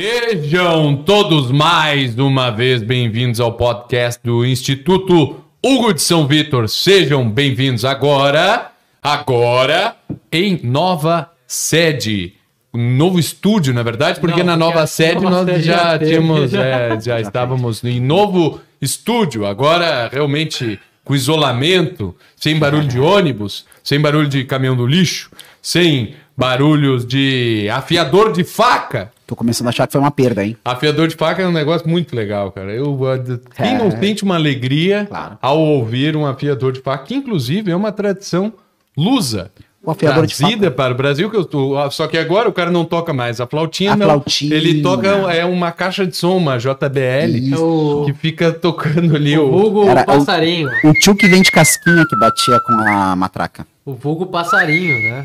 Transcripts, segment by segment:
Sejam todos mais uma vez bem-vindos ao podcast do Instituto Hugo de São Vitor. Sejam bem-vindos agora, agora em nova sede. Um novo estúdio, na verdade, porque Não, na nova sede nova nós sede já já tínhamos, é, já estávamos em novo estúdio. Agora, realmente, com isolamento, sem barulho de ônibus, sem barulho de caminhão do lixo, sem barulhos de afiador de faca. Tô começando a achar que foi uma perda, hein? Afiador de faca é um negócio muito legal, cara. Eu, uh, quem É. não sente uma alegria Claro. ao ouvir um afiador de faca, que inclusive é uma tradição lusa. O afiador de trazida para o Brasil, que eu tô, ah, só que agora o cara não toca mais a flautinha, A não. flautinha. Ele toca é uma caixa de som, uma JBL, Isso. O, que fica tocando ali o o, vulgo Era- passarinho. O tio que vem de casquinha que batia com a matraca. O vulgo passarinho, né?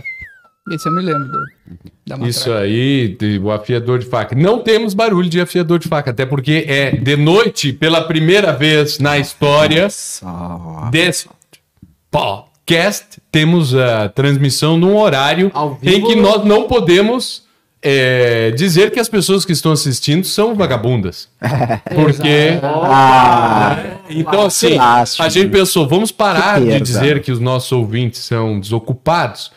Esse eu me lembro do. Isso aí, de- o afiador de faca. Não temos barulho de afiador de faca, até porque é de noite, pela primeira vez na história desse podcast, temos a transmissão num horário em que nós não podemos é, dizer que as pessoas que estão assistindo são vagabundas. Porque. Ah, Então, assim, Lástima. a gente pensou, vamos parar de dizer que os nossos ouvintes são desocupados.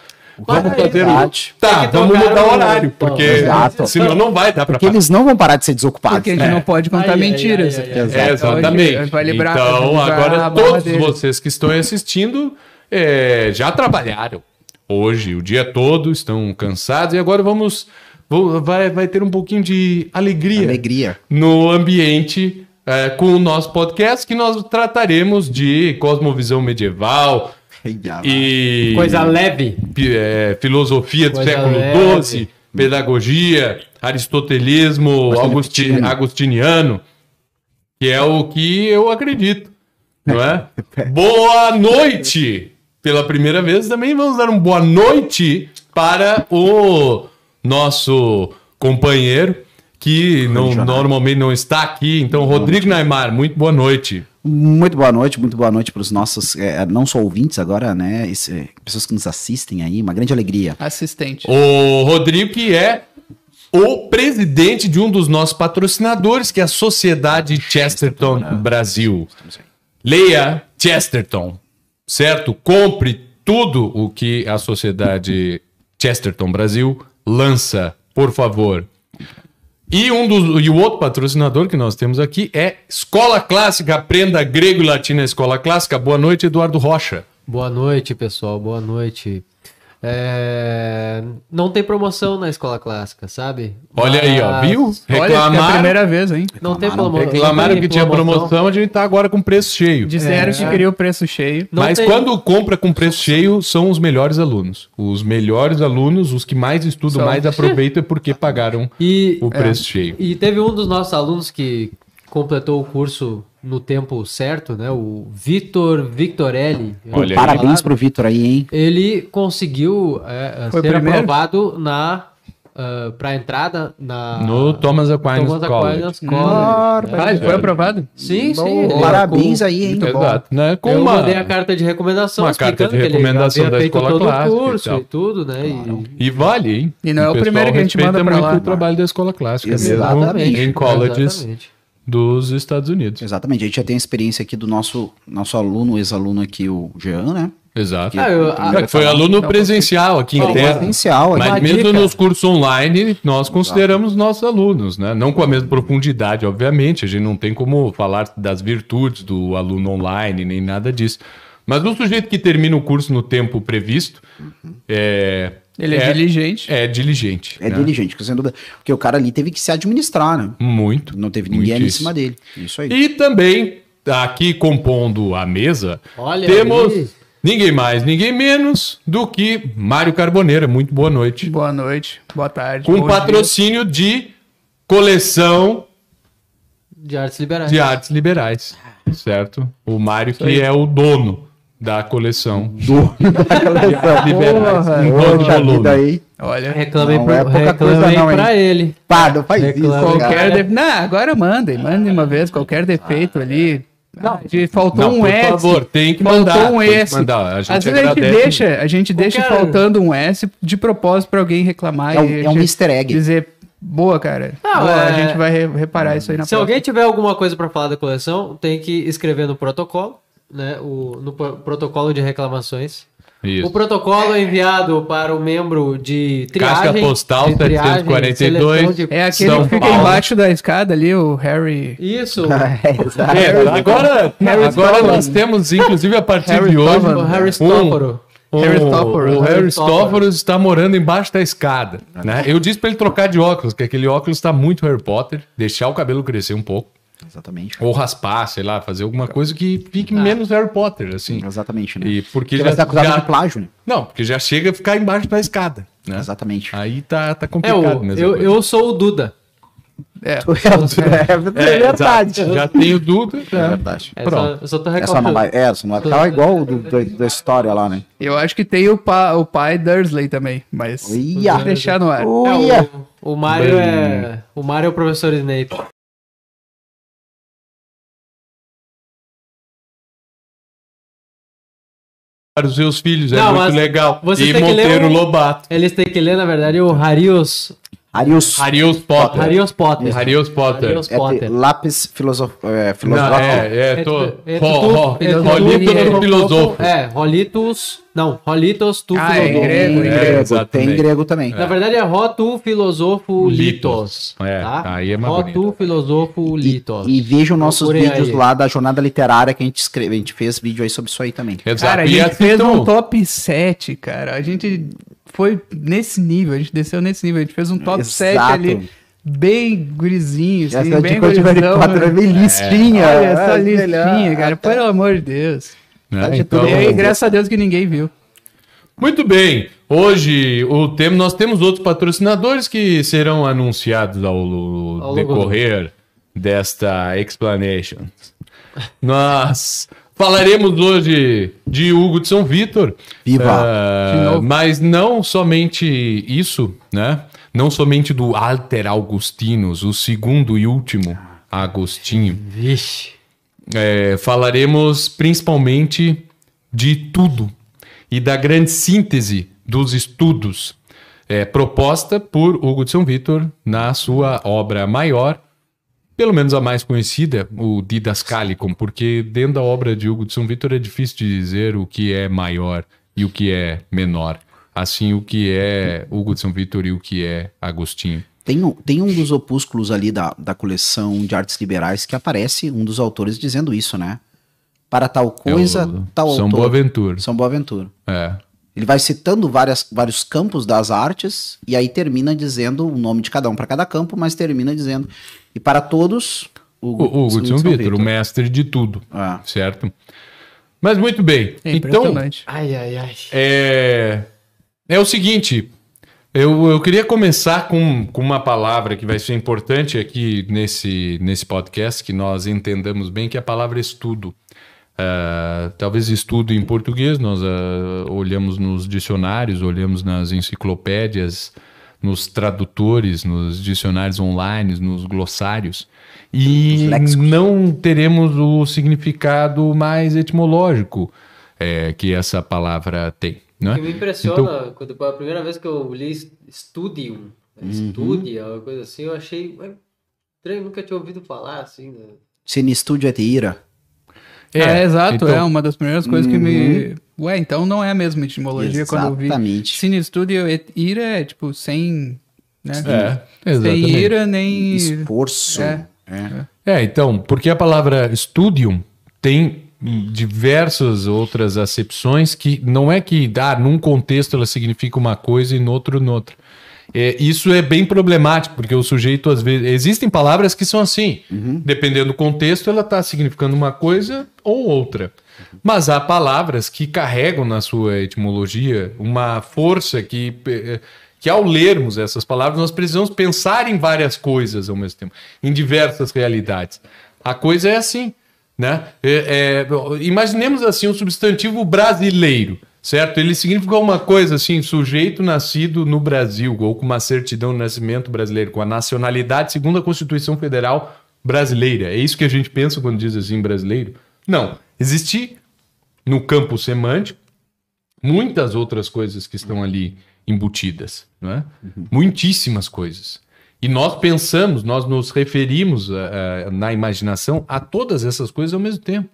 Vamos é fazer um... Tá, vamos mudar o horário, porque exato. senão não vai dar pra porque eles não vão parar de ser desocupados. Porque a gente É. não pode contar ai, mentiras. Exato. É, exatamente. Então, agora todos dele. vocês que estão assistindo é, já trabalharam hoje, o dia todo, estão cansados e agora vamos. vou- vai, vai ter um pouquinho de alegria, Alegria. no ambiente é, com o nosso podcast, que nós trataremos de cosmovisão medieval e Coisa leve. é, filosofia do Coisa século leve. XII, pedagogia, aristotelismo, augusti- agostiniano. agostiniano, que é o que eu acredito, não é? boa noite! Pela primeira vez também vamos dar um boa noite para o nosso companheiro, que não, normalmente não está aqui. Então, Rodrigo Naimar, muito boa noite. Muito boa noite, muito boa noite para os nossos, é, não só ouvintes agora, né? esse- pessoas que nos assistem aí, uma grande alegria. Assistente. O Rodrigo, que é o presidente de um dos nossos patrocinadores, que é a Sociedade Chesterton Brasil. Leia Chesterton, certo? Compre tudo o que a Sociedade Chesterton Brasil lança, por favor. E, um dos, e o outro patrocinador que nós temos aqui é Escola Clássica, aprenda grego e latim na Escola Clássica. Boa noite, Eduardo Rocha. Boa noite, pessoal. Boa noite. É, Não tem promoção na escola clássica, sabe? Olha aí, ó, Mas- viu? Olha, é a Reclamaram, primeira vez, hein? Não tem Reclamaram. promo- reclamaram que tinha promoção, a gente tá agora com preço cheio. Disseram É. que queria o preço cheio. Não Mas tem- quando compra com preço cheio, são os melhores alunos. Os melhores alunos, os que mais estudam, São. mais aproveitam é porque pagaram E, o preço cheio. e teve um dos nossos alunos que completou o curso no tempo certo, né? O Vitor Victorelli. Olha. Parabéns pro Vitor aí, hein? Ele conseguiu é, o ser primeiro? aprovado na para entrada na No Thomas Aquinas Thomas College. Aquinas. College. Ah, ele foi aprovado? Sim, sim. Bom, ele- parabéns com- aí, hein? Exato, né? Com eu uma... mandei a carta de recomendação uma explicando carta de que ele recomendação havia da feito escola todo clássica o e curso tal. e, tudo, né? E- E vale, hein? E não é o pessoal primeiro que a gente manda muito lá. o trabalho da escola clássica mesmo Exatamente. em colleges Exatamente. Dos Estados Unidos. Exatamente, a gente já tem a experiência aqui do nosso, nosso aluno, ex-aluno aqui, o Jean, né? Exato. Ah, eu- É, que foi aluno presencial aqui em Terra. Presencial, Mas mesmo dica. nos cursos online, nós consideramos nossos alunos, né? Não com a mesma profundidade, obviamente. A gente não tem como falar das virtudes do aluno online, nem nada disso. Mas o sujeito que termina o curso no tempo previsto é. Ele é, diligente. É diligente. é né? diligente, sem dúvida. Porque o cara ali teve que se administrar, né? Muito. Não teve ninguém ali em cima dele. Isso aí. E também, aqui compondo a mesa, Olha temos aí. ninguém mais, ninguém menos do que Mário Carboneira. Muito boa noite. Boa noite, boa tarde. Com patrocínio de coleção De artes liberais. de artes liberais, certo? O Mário que é o dono da coleção. liberais. Porra, Um dono Poxa volume. vida aí. Olha, Reclamei, Não pro, é pouca reclamei coisa não, hein? pra ele. Pá, não faz Reclama. isso, qualquer de... Não, agora mandem, mandem uma vez, qualquer defeito ali. Não, faltou Não, um por S. favor, tem que faltou mandar. um tem que S. mandar. A gente Às vezes a gente deixa, a gente deixa Qualquer- faltando um S de propósito pra alguém reclamar É um- e é um easter egg. dizer Boa, cara. Não, Boa, é- A gente vai re- reparar isso aí na Se próxima. alguém tiver alguma coisa pra falar da coleção, tem que escrever no protocolo, né? O, no pro- protocolo de reclamações. Isso. O protocolo é enviado para o membro de triagem. Casca postal de triagem, 742. seleção de- É aquele São que fica Paulo. embaixo da escada ali, o Harry. Isso. É. É, agora Harry agora nós temos, inclusive, a partir Harry de hoje. O Harry um- Stóforo. o, Harry Stoffel. o Harry Stoffel está morando embaixo da escada. Né? Eu disse para ele trocar de óculos, que aquele óculos está muito Harry Potter, deixar o cabelo crescer um pouco, Exatamente. ou raspar, sei lá, fazer alguma coisa que fique menos Harry Potter, assim. Exatamente, né? E porque Porque vai já, ser acusado já- de plágio, né? Não, porque já chega a ficar embaixo da escada. Né? Exatamente. Aí tá, tá É, complicado o, mesmo. eu, eu sou o Duda. É. É, verdade. Já tem o Duda. É verdade. É, Pronto. eu só tô É reclamando. não vai. É, só não vai ficar igual o do, do- da história lá, né? Eu acho que tem o, pa, o pai Dursley também, mas Uia. vou deixar no ar. É, o, o Mario é. O Mario é o professor Snape. Para os seus filhos, é Não, muito mas legal. E Monteiro o- Lobato. Eles têm que ler, na verdade, o Harius. Arius. Harius Potter. Harius Potter. Harius Potter. Harius É, Potter. lápis é, filosófico. é, é, tô. É, é, é, no filosofo. É, Rolitus. Não, Rolitos tu Ah, é filosofo. grego, Tem é. grego, exatamente. tem grego também. Na verdade é Ró tu filosofo litos. É, tá? aí é mais Ró bonito. tu filosofo E, litos. e vejam nossos Procurem vídeos aí. lá da jornada literária que a gente escreve. A gente fez vídeo aí sobre isso aí também. Exato. Cara, a E gente fez assistam- um top 7, cara. A gente foi nesse nível, a gente desceu nesse nível. A gente fez um top Exato. 7 ali, bem gurizinho, assim, Essa bem gurizão. Potter é bem listinha. Olha essa é, listinha, melhor. cara. Pelo amor de Deus. né? Tá de Então, E aí, graças a Deus que ninguém viu. Muito bem. Hoje o tema, nós temos outros patrocinadores que serão anunciados ao, Ao decorrer desta explanation. Nós falaremos hoje de Hugo de São Vitor. Viva! De novo. mas não somente isso, né? Não somente do Alter Augustinus, o segundo e último Agostinho. Vixe. É, falaremos principalmente de tudo e da grande síntese dos estudos é, proposta por Hugo de São Vitor na sua obra maior, pelo menos a mais conhecida, o Didascalicum, porque dentro da obra de Hugo de São Vitor é difícil de dizer o que é maior e o que é menor. Assim, o que é Hugo de São Vitor e o que é Agostinho. Tem um, tem um dos opúsculos ali da, da coleção de artes liberais que aparece um dos autores dizendo isso, né? Para tal coisa, É o tal São autor. Boaventura. São Boaventura. É. Ele vai citando várias, vários campos das artes e aí termina dizendo o nome de cada um para cada campo, mas termina dizendo e para todos O Hugo de São Vitor, o mestre de tudo. Ah. Certo? Mas muito bem. É então. Ai, ai, ai. é, é o seguinte. Eu, eu queria começar com, com uma palavra que vai ser importante aqui nesse, nesse podcast, que nós entendamos bem, que é a palavra estudo. Ah, talvez estudo em português, nós ah, olhamos nos dicionários, olhamos nas enciclopédias, nos tradutores, nos dicionários online, nos glossários, e não teremos o significado mais etimológico é, que essa palavra tem. O Né? que me impressiona, quando, a primeira vez que eu li Studium, Uhum. Studia, uma coisa assim, eu achei. estranho, nunca tinha ouvido falar assim. Né? Sine studio et ira. É, exato, então- Uhum. é uma das primeiras coisas que me. Ué, então não é a mesma etimologia quando eu vi. Exatamente. Cine Studio et ira é tipo sem. Né? É, sem exatamente. ira nem. Esforço. É. É. É, então, porque a palavra studium tem diversas outras acepções que não é que ah, num contexto ela significa uma coisa e no outro noutra. É, isso é bem problemático, porque o sujeito, às vezes. Existem palavras que são assim. Dependendo do contexto, ela está significando uma coisa ou outra. Mas há palavras que carregam na sua etimologia uma força que, eh, que ao lermos essas palavras, nós precisamos pensar em várias coisas ao mesmo tempo, em diversas realidades. A coisa é assim. Né? É, é, imaginemos assim o substantivo brasileiro, certo? Ele significa uma coisa assim, sujeito nascido no Brasil, ou com uma certidão de nascimento brasileiro, com a nacionalidade segundo a Constituição Federal brasileira. É isso que a gente pensa quando diz assim brasileiro? Não. Existe no campo semântico muitas outras coisas que estão ali embutidas, não é? Muitíssimas coisas. E nós pensamos, nós nos referimos eh, eh, na imaginação a todas essas coisas ao mesmo tempo.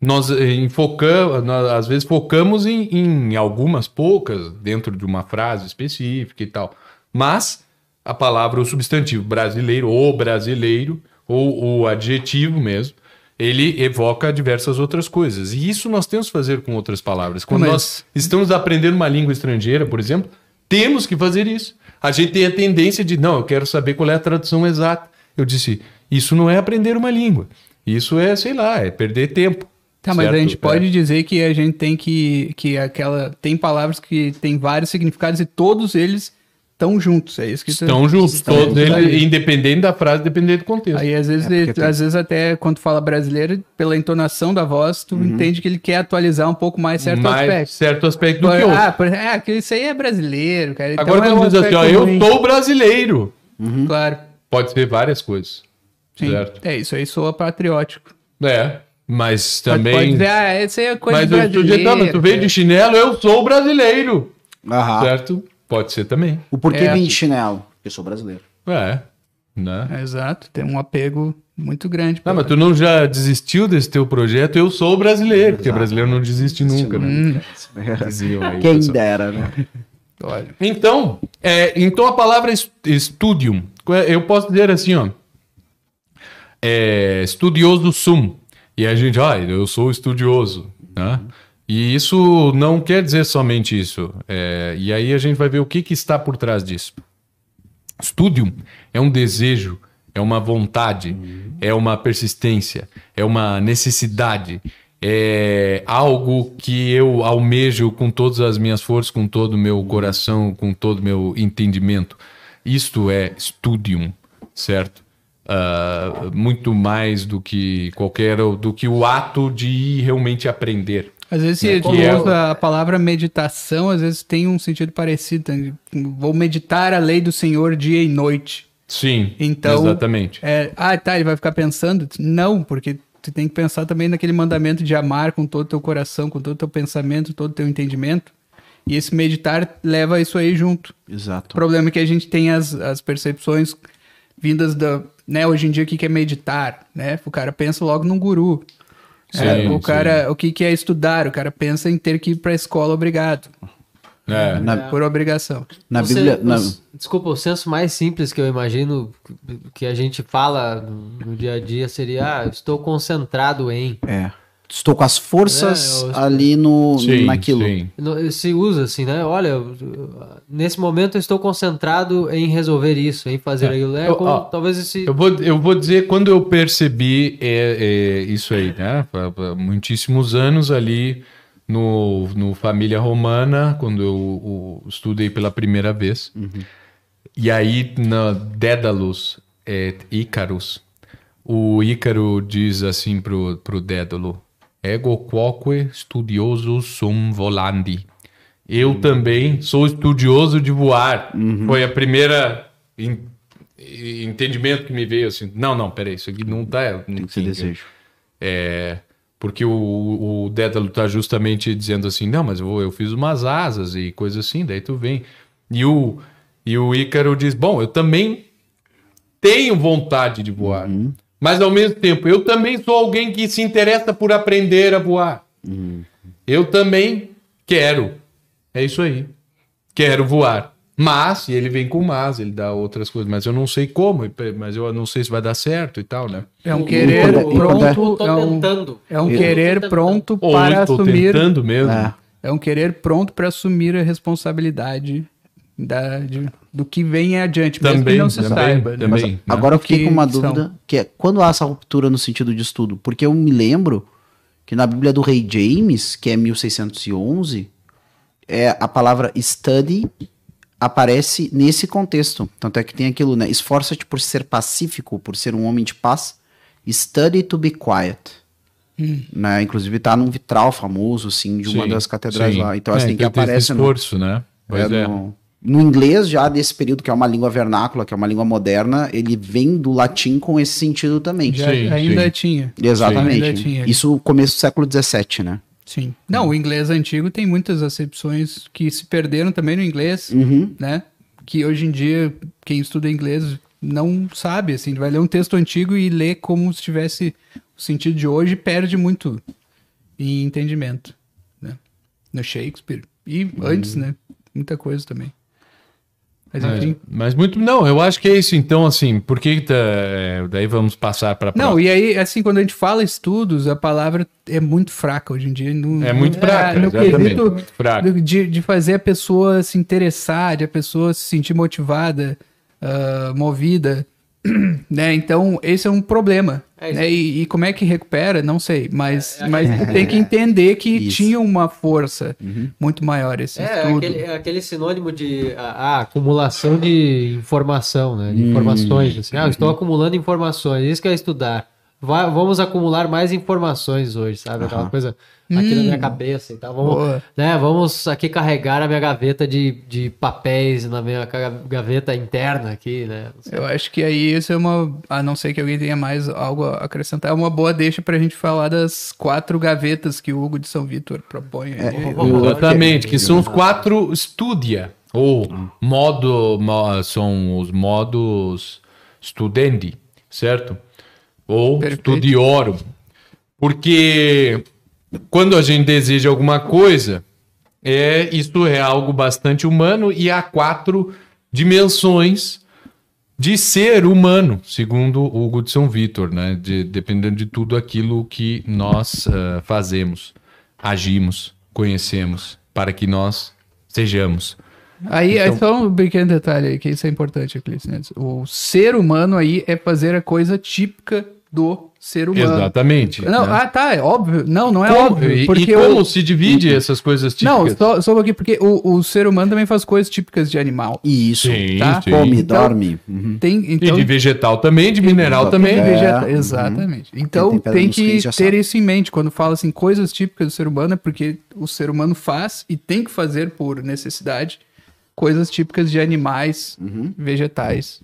Nós enfocamos, nós, às vezes focamos em, em algumas poucas dentro de uma frase específica e tal. Mas a palavra, o substantivo brasileiro, ou brasileiro, ou o adjetivo mesmo, ele evoca diversas outras coisas. E isso nós temos que fazer com outras palavras. Quando Mas- nós estamos aprendendo uma língua estrangeira, por exemplo, temos que fazer isso. A gente tem a tendência de, não, eu quero saber qual é a tradução exata. Eu disse, isso não é aprender uma língua. Isso é, sei lá, é perder tempo. Tá, mas a certo? gente pode dizer que a gente tem que. que aquela. Tem palavras que tem vários significados e todos eles estão juntos. É isso que tu- Estão juntos, Estão todos juntos eles, independente da frase, dependendo do contexto. Aí às vezes, É, tem- às vezes até quando tu fala brasileiro, pela entonação da voz, tu entende que ele quer atualizar um pouco mais certo mais aspecto. certo aspecto do que outro. ah, por, ah, que isso aí é brasileiro, cara. Então Agora, é quando um diz assim, ó, eu sou brasileiro, Claro. pode ser várias coisas. Sim. Certo? É, isso aí soa patriótico. É, mas tu também. Pode dizer, ah, essa aí é coisa mas sujeito, não, mas tu veio de chinelo, eu sou brasileiro. Aham. Certo? Pode ser também. O porquê É. vem de chinelo? Porque eu sou brasileiro. É. Né? É, Exato, tem um apego muito grande. Não, mas tu não já desistiu desse teu projeto? Eu sou brasileiro, porque brasileiro não desiste nunca, né? Diziam aí, Quem pessoal. dera, né? Olha, Então, é, então a palavra studium, eu posso dizer assim, ó, é, estudioso sum, e a gente, ah, eu sou estudioso, né? E isso não quer dizer somente isso, é, e aí a gente vai ver o que, que está por trás disso. Studium é um desejo, é uma vontade, é uma persistência, é uma necessidade, é algo que eu almejo com todas as minhas forças, com todo o meu coração, com todo o meu entendimento. Isto é studium, certo? Ah, muito mais do que qualquer do que o ato de realmente aprender. Às vezes se tu que é- usa a palavra meditação, às vezes tem um sentido parecido. tá? Vou meditar a lei do Senhor dia e noite. Sim, Então, exatamente. É, ah, tá, ele vai ficar pensando? Não, porque tu tem que pensar também naquele mandamento de amar com todo o teu coração, com todo o teu pensamento, todo o teu entendimento. E esse meditar leva isso aí junto. O Exato. problema é que a gente tem as, as percepções vindas da. Né, hoje em dia, o que que é meditar? Né? O cara pensa logo num guru. É, Sim, o cara, o que, que é estudar? O cara pensa em ter que ir para a escola obrigado, É. Na, por obrigação. na O Bíblia. sen- na- o- desculpa, o senso mais simples que eu imagino que a gente fala no, no dia a dia seria: ah, estou concentrado em. é. Estou com as forças É, eu- ali no, Sim, naquilo. sim. No- Se usa assim, né? Olha, nesse momento eu estou concentrado em resolver isso, em fazer aquilo. É Eu- como, ó, talvez esse. Eu vou, eu vou dizer quando eu percebi é, é, isso aí, né? Há- Muitíssimos anos ali no, no Família Romana, quando eu, o- estudei pela primeira vez. E aí, na Dédalus, é, Ícaros, o Ícaro diz assim pro, pro Dédalo: Ego quoque studioso sum volandi. Eu também sou estudioso de voar. Foi a primeira en- entendimento que me veio assim. Não, não, peraí, isso aqui não tá. Tem que ser desejo. É, porque o, o Dédalo tá justamente dizendo assim, não, mas eu, eu fiz umas asas e coisa assim, daí tu vem. E o, e o Ícaro diz, bom, eu também tenho vontade de voar, mas ao mesmo tempo, eu também sou alguém que se interessa por aprender a voar. Eu também quero. É isso aí. Quero voar. Mas, e ele vem com mas, ele dá outras coisas, mas eu não sei como, mas eu não sei se vai dar certo e tal, né? É um querer eu- pronto. É um, tentando. é um Eu querer pronto para assumir. tentando mesmo. É. É um querer pronto para assumir a responsabilidade da, de- do que vem adiante, mesmo que Também, não se também, saiba. né? também. né? Agora eu fiquei Que com uma são? dúvida, que é quando há essa ruptura no sentido de estudo? Porque eu me lembro que na Bíblia do Rei James, que é 1611, é a palavra study aparece nesse contexto. Tanto é que tem aquilo, né? Esforça-te por ser pacífico, por ser um homem de paz. Study to be quiet. Né? Inclusive tá num vitral famoso, assim, de uma Sim, das catedrais sim. lá. Então, É, assim, que aparece no, esforço, né? Pois é, é. No, no inglês, já desse período, que é uma língua vernácula, que é uma língua moderna, ele vem do latim com esse sentido também. Já, Sim, ainda sim. tinha. Exatamente. Ainda tinha. Isso começo do século XVII, né? Sim. Não, o inglês antigo tem muitas acepções que se perderam também no inglês, Uhum. né? que hoje em dia quem estuda inglês não sabe, assim, vai ler um texto antigo e lê como se tivesse o sentido de hoje e perde muito em entendimento, né? No Shakespeare e antes, né? Muita coisa também. Mas enfim. mas muito. Não, eu acho que é isso. Então, assim, por que. Tá, é, daí vamos passar para Não, e aí, assim, quando a gente fala estudos, a palavra é muito fraca hoje em dia. No, É muito fraca, no exatamente, quesito muito fraca. De, de fazer a pessoa se interessar, de a pessoa se sentir motivada, ah, movida, né? Então, esse é um problema. É né? E, e como é que recupera? Não sei, mas, mas tem que entender que Isso. tinha uma força muito maior esse É, estudo. aquele, é aquele sinônimo de a, a acumulação de informação, né? De informações. Assim. Ah, eu estou acumulando informações, isso que é estudar. Vai- vamos acumular mais informações hoje, sabe? Aquela coisa aqui na minha cabeça e tal. Vamos, Boa. né, vamos aqui carregar a minha gaveta de, de papéis na minha gaveta interna aqui, né? Eu acho que aí isso é uma. A não ser que alguém tenha mais algo a acrescentar, é uma boa deixa pra gente falar das quatro gavetas que o Hugo de São Vitor propõe. aí. eu- Exatamente, que são os quatro estudia, ou modo, mo- são os modos studendi, certo? Ou Perfeito. studiorum. Porque quando a gente deseja alguma coisa, é isso é algo bastante humano e há quatro dimensões de ser humano, segundo Hugo de São Vitor, né? De- dependendo de tudo aquilo que nós ah, fazemos, agimos, conhecemos, para que nós sejamos. Aí é só um pequeno detalhe aí, que isso é importante. Né? O ser humano aí é fazer a coisa típica do ser humano. Exatamente. Não, né? ah, tá, é óbvio. Não, não é Como- óbvio. e, Porque e como o- se divide essas coisas Não, típicas? só, só aqui, porque o, o ser humano também faz coisas típicas de animal. Isso. Sim, tá? sim. Come, Então- dorme. Uhum. Tem, E então, de vegetal também, de mineral também. É, Vegeta- uhum. Exatamente. Então tem tem que ter sabe. isso em mente quando fala assim coisas típicas do ser humano, é porque o ser humano faz e tem que fazer por necessidade coisas típicas de animais, Uhum. vegetais.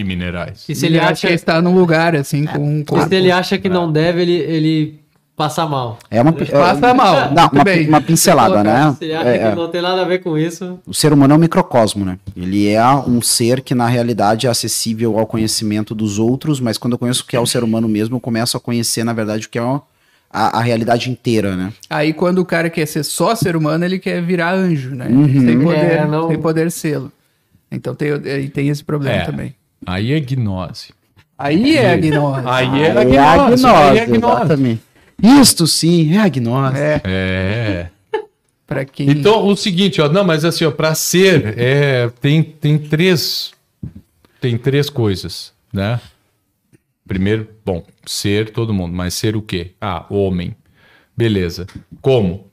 E minerais. E se ele acha acha, que está num lugar assim com um e corpo. se ele acha que não deve, ele, ele passa mal. É uma, Passa mal. Não, uma, bem. uma pincelada, né? Se ele acha É, é. que não tem nada a ver com isso, O ser humano é um microcosmo, né? Ele é um ser que, na realidade, é acessível ao conhecimento dos outros, mas quando eu conheço o que é o ser humano mesmo, eu começo a conhecer, na verdade, o que é o- a, a realidade inteira, né? Aí quando o cara quer ser só ser humano, ele quer virar anjo, né? Uhum. Sem poder, É, não- sem poder sê-lo. Então tem, aí tem esse problema É. também. Aí é gnose. Aí é a gnose. Aí é É a a gnose. gnose, Aí é a gnose. exatamente. Isto sim, é a gnose. É, É. pra quem... Então, o seguinte, ó, não, mas assim, ó, para ser, é, tem, tem três tem três coisas, né? Primeiro, bom, ser todo mundo, mas ser o quê? Ah, homem. Beleza. Como?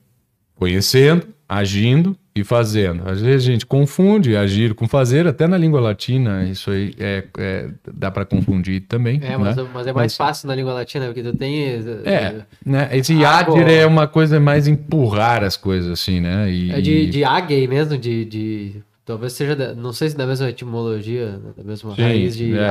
Conhecendo, agindo e fazendo. Às vezes a gente confunde agir com fazer, até na língua latina, isso aí é, é- dá para confundir também. é, mas, né? mas é mais fácil na língua latina, porque tu tem. É, né? Esse agir é uma coisa mais empurrar as coisas, assim, né? E, É de, de mesmo, de, de. Talvez seja. da- não sei se da mesma etimologia, né, da mesma Sim, raiz de é.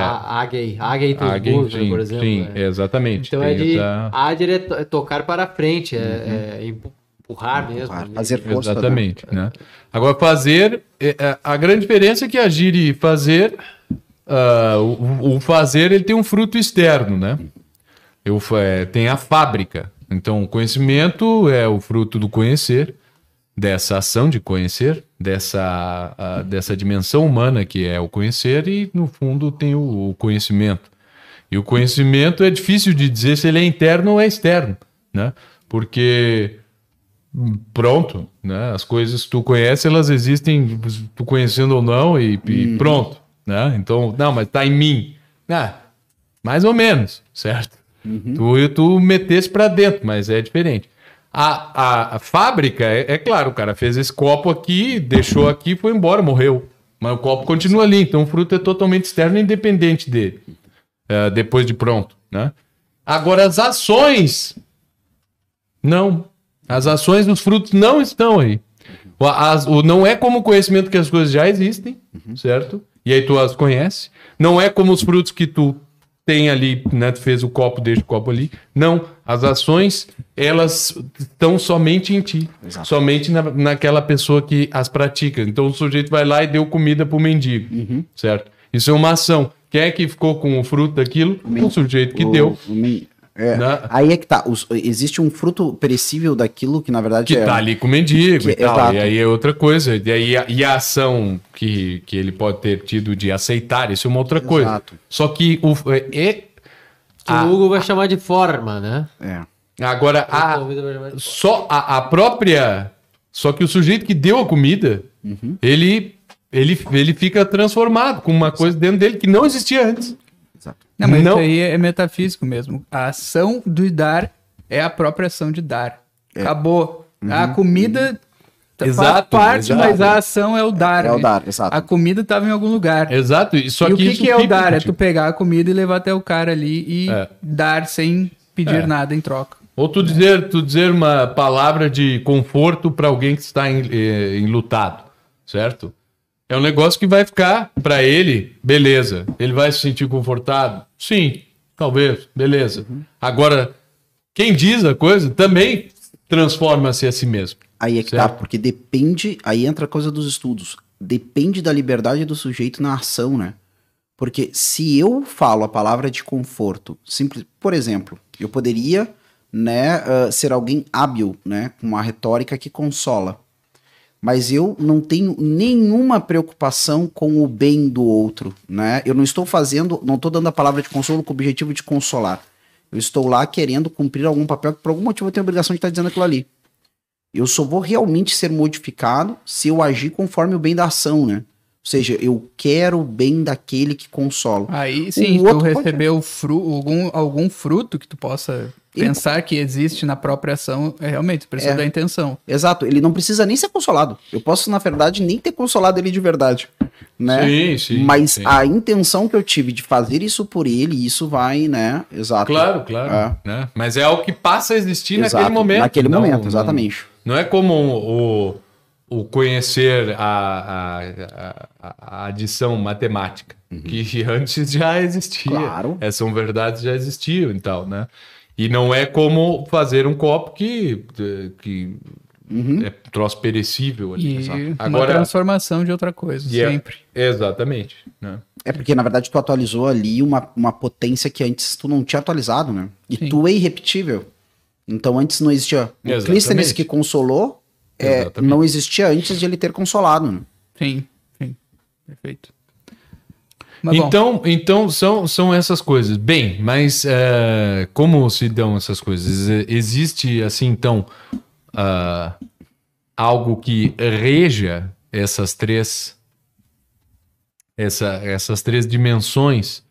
burros, sim, por exemplo. sim, é. exatamente. Então é de. essa- Agir é, é tocar para frente, é, é empu- empurrar mesmo. Empurrar, né? fazer força. né? Exatamente, né? Agora, fazer, é, é, a grande diferença é que agir e fazer, ah, o, o fazer ele tem um fruto externo, né? Eu, é, tem a fábrica. Então, o conhecimento é o fruto do conhecer, dessa ação de conhecer, dessa, ah, dessa dimensão humana que é o conhecer, e no fundo tem o, o conhecimento. E o conhecimento é difícil de dizer se ele é interno ou é externo, né? Porque pronto, né? As coisas que tu conhece, elas existem, tu conhecendo ou não, e, e pronto, né? Então, não, mas tá em mim. Ah, mais ou menos, certo? Tu, tu metesse pra dentro, mas é diferente. A, a, a fábrica, é, é claro, o cara fez esse copo aqui, deixou aqui, foi embora, morreu. Mas o copo continua ali, então o fruto é totalmente externo, independente dele. é, depois de pronto, né? Agora, as ações não. As ações dos frutos não estão aí. O, as- o- não é como o conhecimento que as coisas já existem, certo? E aí tu as conhece. Não é como os frutos que tu tem ali, né? Tu fez o copo, deixa o copo ali. Não, as ações, elas estão somente em ti. Exato. Somente na, naquela pessoa que as pratica. Então o sujeito vai lá e deu comida pro mendigo, Uhum. certo? Isso é uma ação. Quem é que ficou com o fruto daquilo? O sujeito que O- deu. o é, Né? Aí é que tá. os- existe um fruto perecível daquilo que, na verdade, Que é. tá ali com o mendigo Que- e tal. exato. E aí é outra coisa. E aí a, e a ação que, que ele pode ter tido de aceitar, isso é uma outra coisa. Exato. Só que o, é, é- Que Ah. o Hugo vai chamar de forma, né? é. agora a, só a, a própria. Só que o sujeito que deu a comida, Uhum. ele, ele, ele fica transformado com uma coisa dentro dele que não existia antes. Não, mas Não. isso aí é metafísico mesmo. A ação do dar é a própria ação de dar. É. Acabou. Uhum. A comida tá- faz Exato, parte, exato. mas a ação é o dar. É o né? dar, exato. A comida estava em algum lugar. Exato. E só e o que, que, isso que é o dar? É contigo. tu pegar a comida e levar até o cara ali e É. dar sem pedir É. nada em troca. Ou tu dizer, tu dizer uma palavra de conforto para alguém que está em- eh, enlutado, certo? É um negócio que vai ficar para ele, beleza. Ele vai se sentir confortado? Sim, talvez, beleza. Agora, quem diz a coisa também transforma-se a si mesmo. Aí é que Certo. tá, porque depende. Aí entra a coisa dos estudos. Depende da liberdade do sujeito na ação, né? Porque se eu falo a palavra de conforto, simples, por exemplo, eu poderia, né, ah, ser alguém hábil, né, com uma retórica que consola. Mas eu não tenho nenhuma preocupação com o bem do outro, né? Eu não estou fazendo, não estou dando a palavra de consolo com o objetivo de consolar. Eu estou lá querendo cumprir algum papel que por algum motivo eu tenho a obrigação de estar dizendo aquilo ali. Eu só vou realmente ser modificado se eu agir conforme o bem da ação, né? Ou seja, eu quero o bem daquele que consola. Aí sim, O tu pode- recebeu fru algum, algum fruto que tu possa Ele- pensar que existe na própria ação, é realmente, precisa É. da intenção. Exato, ele não precisa nem ser consolado. Eu posso, na verdade, nem ter consolado ele de verdade, né? Sim, sim. Mas sim. a intenção que eu tive de fazer isso por ele, isso vai, né? Exato. Claro, claro. É. Né? Mas é algo que passa a existir Exato, naquele momento. Naquele não- momento, não- exatamente. Não é como o, o conhecer a, a, a- a- adição matemática, que antes já existia. Uhum. Claro. Essas são verdades já existiam e tal, né? E não é como fazer um copo que, que Uhum. é troço perecível ali. E Exato. uma Agora, transformação de outra coisa, é- sempre. exatamente. Né? É porque, na verdade, tu atualizou ali uma, uma potência que antes tu não tinha atualizado, né? E Sim. tu é irrepetível. Então antes não existia. O Exatamente. Clístenes que consolou, é, não existia antes de ele ter consolado, né? Sim, sim. Perfeito. Então, então são, são essas coisas. Bem, mas eh, como se dão essas coisas? Existe, assim, então, ah, algo que reja essas três, essa, essas três dimensões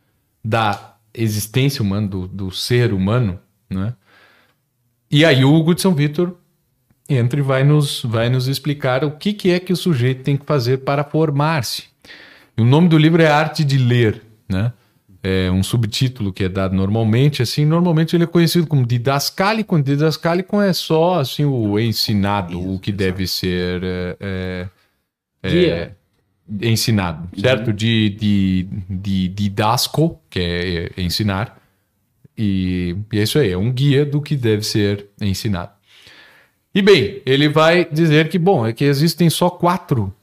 da existência humana, do, do ser humano, né? E aí o Hugo de São Vitor entra e vai nos, vai nos explicar o que, que é que o sujeito tem que fazer para formar-se. O nome do livro é Arte de Ler, né? É um subtítulo que é dado normalmente, assim, normalmente ele é conhecido como didascálico, didascálico é só, assim, o ensinado, o que deve ser é, é, é, ensinado, certo? De, de, de didasco, que é, é ensinar, e, e é isso aí, é um guia do que deve ser ensinado. E bem, ele vai dizer que, bom, é que existem só quatro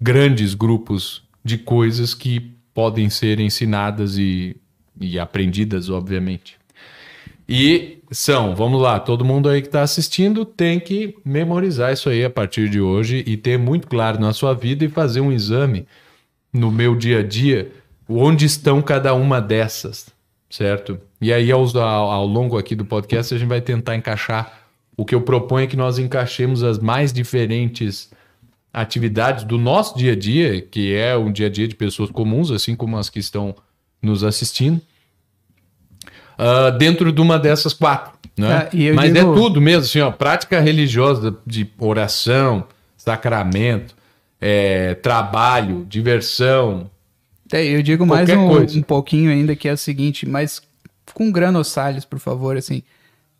grandes grupos de coisas que podem ser ensinadas e, e aprendidas, obviamente. E são, vamos lá, todo mundo aí que está assistindo tem que memorizar isso aí a partir de hoje e ter muito claro na sua vida e fazer um exame no meu dia a dia onde estão cada uma dessas, certo? E aí, ao, ao, longo aqui do podcast, a gente vai tentar encaixar. O que eu proponho é que nós encaixemos as mais diferentes atividades do nosso dia a dia, que é um dia a dia de pessoas comuns, assim como as que estão nos assistindo, ah, dentro de uma dessas quatro. Né? Ah, eu Mas digo- é tudo mesmo, assim, ó, prática religiosa de oração, sacramento, é, trabalho, diversão. é, eu digo mais um, um pouquinho ainda, que é o seguinte, mas com granossalhos, por favor, assim.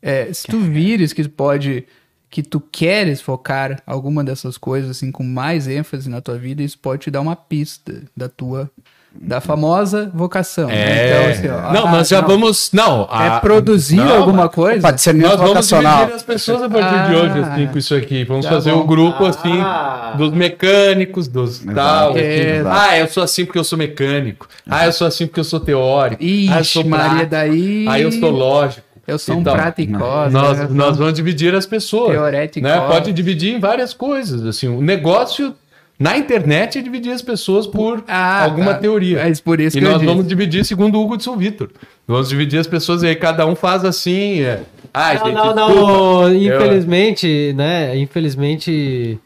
É, se tu vires que pode, que tu queres focar alguma dessas coisas, assim, com mais ênfase na tua vida, isso pode te dar uma pista da tua da famosa vocação. né? É. Então, assim, ó, não, ah, nós já não, vamos. Não, É a- produzir Não, alguma coisa? Pode ser Nós vamos vocacional. dividir as pessoas a partir de Ah. hoje, assim, com isso aqui. Vamos fazer bom. um grupo, assim, Ah. dos mecânicos, dos tal. assim. É. Ah, eu sou assim porque eu sou mecânico. Ah, eu sou assim porque eu sou teórico. ah, eu Ixi, sou Maria, prático. daí... Ah, eu sou lógico. Eu sou um Então, praticosa. Nós, né? nós vamos dividir as pessoas. Teorético. Né? Pode dividir em várias coisas. Assim, o negócio na internet é dividir as pessoas por Ah, alguma tá. teoria. É por isso e que eu nós disse. vamos dividir segundo o Hugo de São Vitor. Vamos dividir as pessoas e aí cada um faz assim. É. Ah, Não, gente, não, não. Eu- Infelizmente, né? Infelizmente,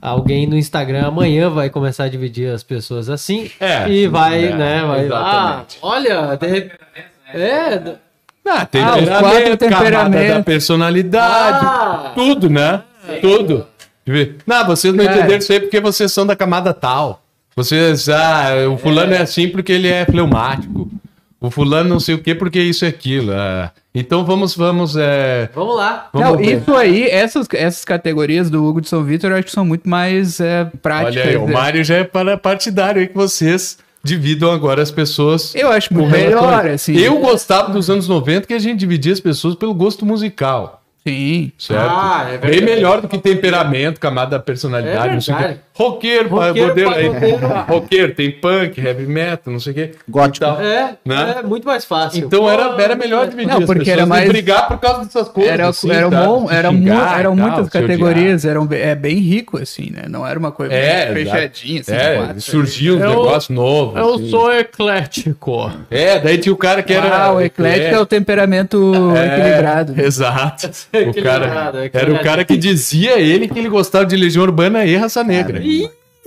alguém no Instagram amanhã vai começar a dividir as pessoas assim. É, e vai, é, né? Vai, ah, olha, de rep- É. Ah, Ah, temperamento, quatro camada da personalidade, Ah! tudo, né? Tudo. Não, vocês não Cara. entenderam isso aí porque vocês são da camada tal. Vocês, ah, o fulano é assim porque ele é fleumático. O fulano não sei o que porque isso e aquilo. ah. Então vamos, vamos, é, Vamos lá. vamos Não, isso aí, essas, essas categorias do Hugo de São Vitor, eu acho que são muito mais é, práticas. Olha aí, o né? Mário já é para partidário aí que vocês dividam agora as pessoas. Eu acho muito melhor, assim. Eu gostava dos anos 90 que a gente dividia as pessoas pelo gosto musical. Sim. Certo? Ah, é Bem verdade. melhor do que temperamento, camada da personalidade, É não sei o quê. Roqueiro, Roqueiro, pagodeiro. roqueiro, tem punk, heavy metal, não sei o quê. Gótico. Então, É, Né? é muito mais fácil. então era, era melhor dividir Não, as porque pessoas era mais- brigar por causa dessas coisas. Era, assim, era, tá? bom, era mu- eram tal, muitas categorias, eram, é bem rico, assim, né? Não era uma coisa É, fechadinha, assim, é, quatro. surgiu um Eu- negócio novo. Eu assim. sou eclético. É, daí tinha o cara que era. Ah, o eclético é, o temperamento É, equilibrado. Exato. o cara, equilibrado. era o cara que dizia ele que ele gostava de Legião Urbana e Raça Negra.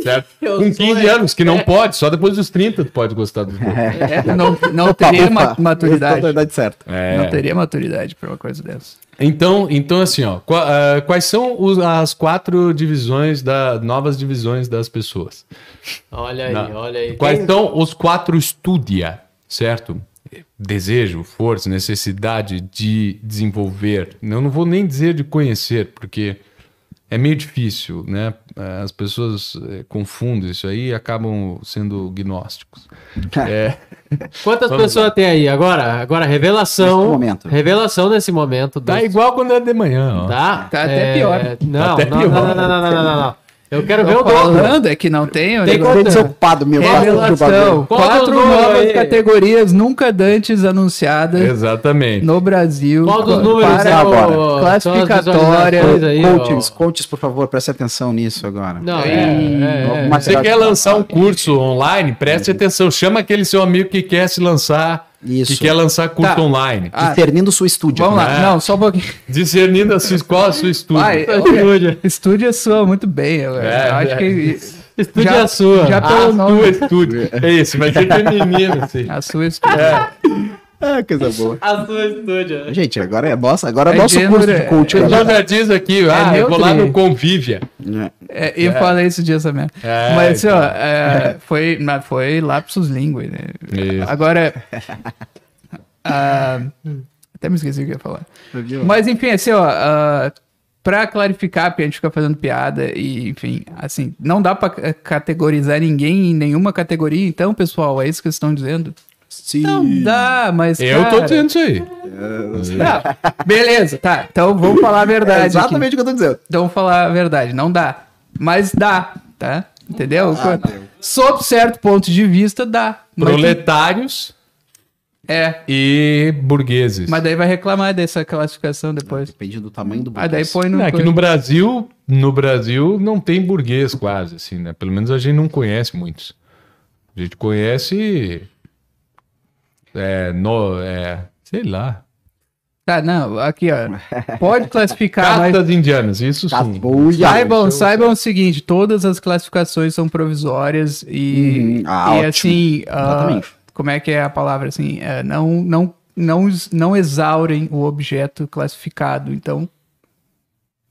Certo? eu Com sou 15 é- anos, que não pode, só depois dos 30 tu pode gostar dos dois. É, não, não teria ma- maturidade. Maturidade certa. É. Não teria maturidade pra uma coisa dessa. Então, então assim, ó, qua- ah, quais são os- as quatro divisões da novas divisões das pessoas? Olha aí, Não. olha aí. Quais são os quatro estudia, certo? Desejo, força, necessidade de desenvolver. Eu não vou nem dizer de conhecer, porque é meio difícil, né? As pessoas eh, confundem isso aí e acabam sendo gnósticos. É, Quantas Vamos pessoas tem aí? Agora, agora revelação. Nesse momento. Revelação nesse momento. tá dos- igual quando é de manhã, ó. Tá? Tá até pior. Não, até não, pior. não, não, não, não, não, não, não. Eu quero ver o Tô dobro. falando é que não tem. Tem negócio- Bem desocupado, meu. Revelação. Quatro novas aí? categorias nunca dantes anunciadas Exatamente. no Brasil. Qual dos números para- é agora. Classificatória, aí, Coaches, ó? coaches, por favor, preste atenção nisso agora. Não, Ei, é, é, é. Mas- Você quer lançar um curso online? Preste atenção. Chama aquele seu amigo que quer se lançar, Isso. que quer lançar curso Tá. online. Ah, Discernindo sua estúdio. Vamos lá. né? Não, só um pouquinho. Discernindo a sua escola, a sua estúdio. Vai, Estúdio. Estúdio soa muito bem. Eu, É, eu acho é. que. Estúdio Já- é a sua. já- Ah, pelo nome. sua estúdio. É isso, vai ser feminino, assim. A sua estúdio. É. Ah, coisa boa. A sua estúdio. Gente, agora é nossa, agora é, É nosso gênero, curso de é- coach. João já diz aqui, ah, eu vou lá no Convívia. É, eu falei esse dia. É, Mas assim, então. ó, é, foi, foi lapsus língua, né? Isso. Agora. ah, até me esqueci o que eu ia falar. Mas enfim, assim, ó. ah, pra clarificar, porque a gente fica fazendo piada e, enfim, assim, não dá pra ca- categorizar ninguém em nenhuma categoria, então, pessoal, é isso que vocês estão dizendo? Sim. Não dá, mas. Eu tô cara, dizendo isso aí. Tá, beleza, tá. Então vamos falar a verdade. É aqui. exatamente o que eu tô dizendo. Então vamos falar a verdade. Não dá. Mas dá, tá? Entendeu? Sob certo ponto de vista, dá. Proletários é. e burgueses. Mas daí vai reclamar dessa classificação depois. Depende do tamanho do Ah, daí põe no. É que no Brasil, no Brasil não tem burguês quase, assim, né? Pelo menos a gente não conhece muitos. A gente conhece. É, no, é, sei lá. Tá, não, aqui, ó. Pode classificar, mas. Castas indianas, isso Tá, sim. boa. Saibam, eu saibam o seguinte: todas as classificações são provisórias e, Uhum. Ah, e assim, Exatamente. como é que é a palavra assim? É, não, não, não, não exaurem o objeto classificado. Então,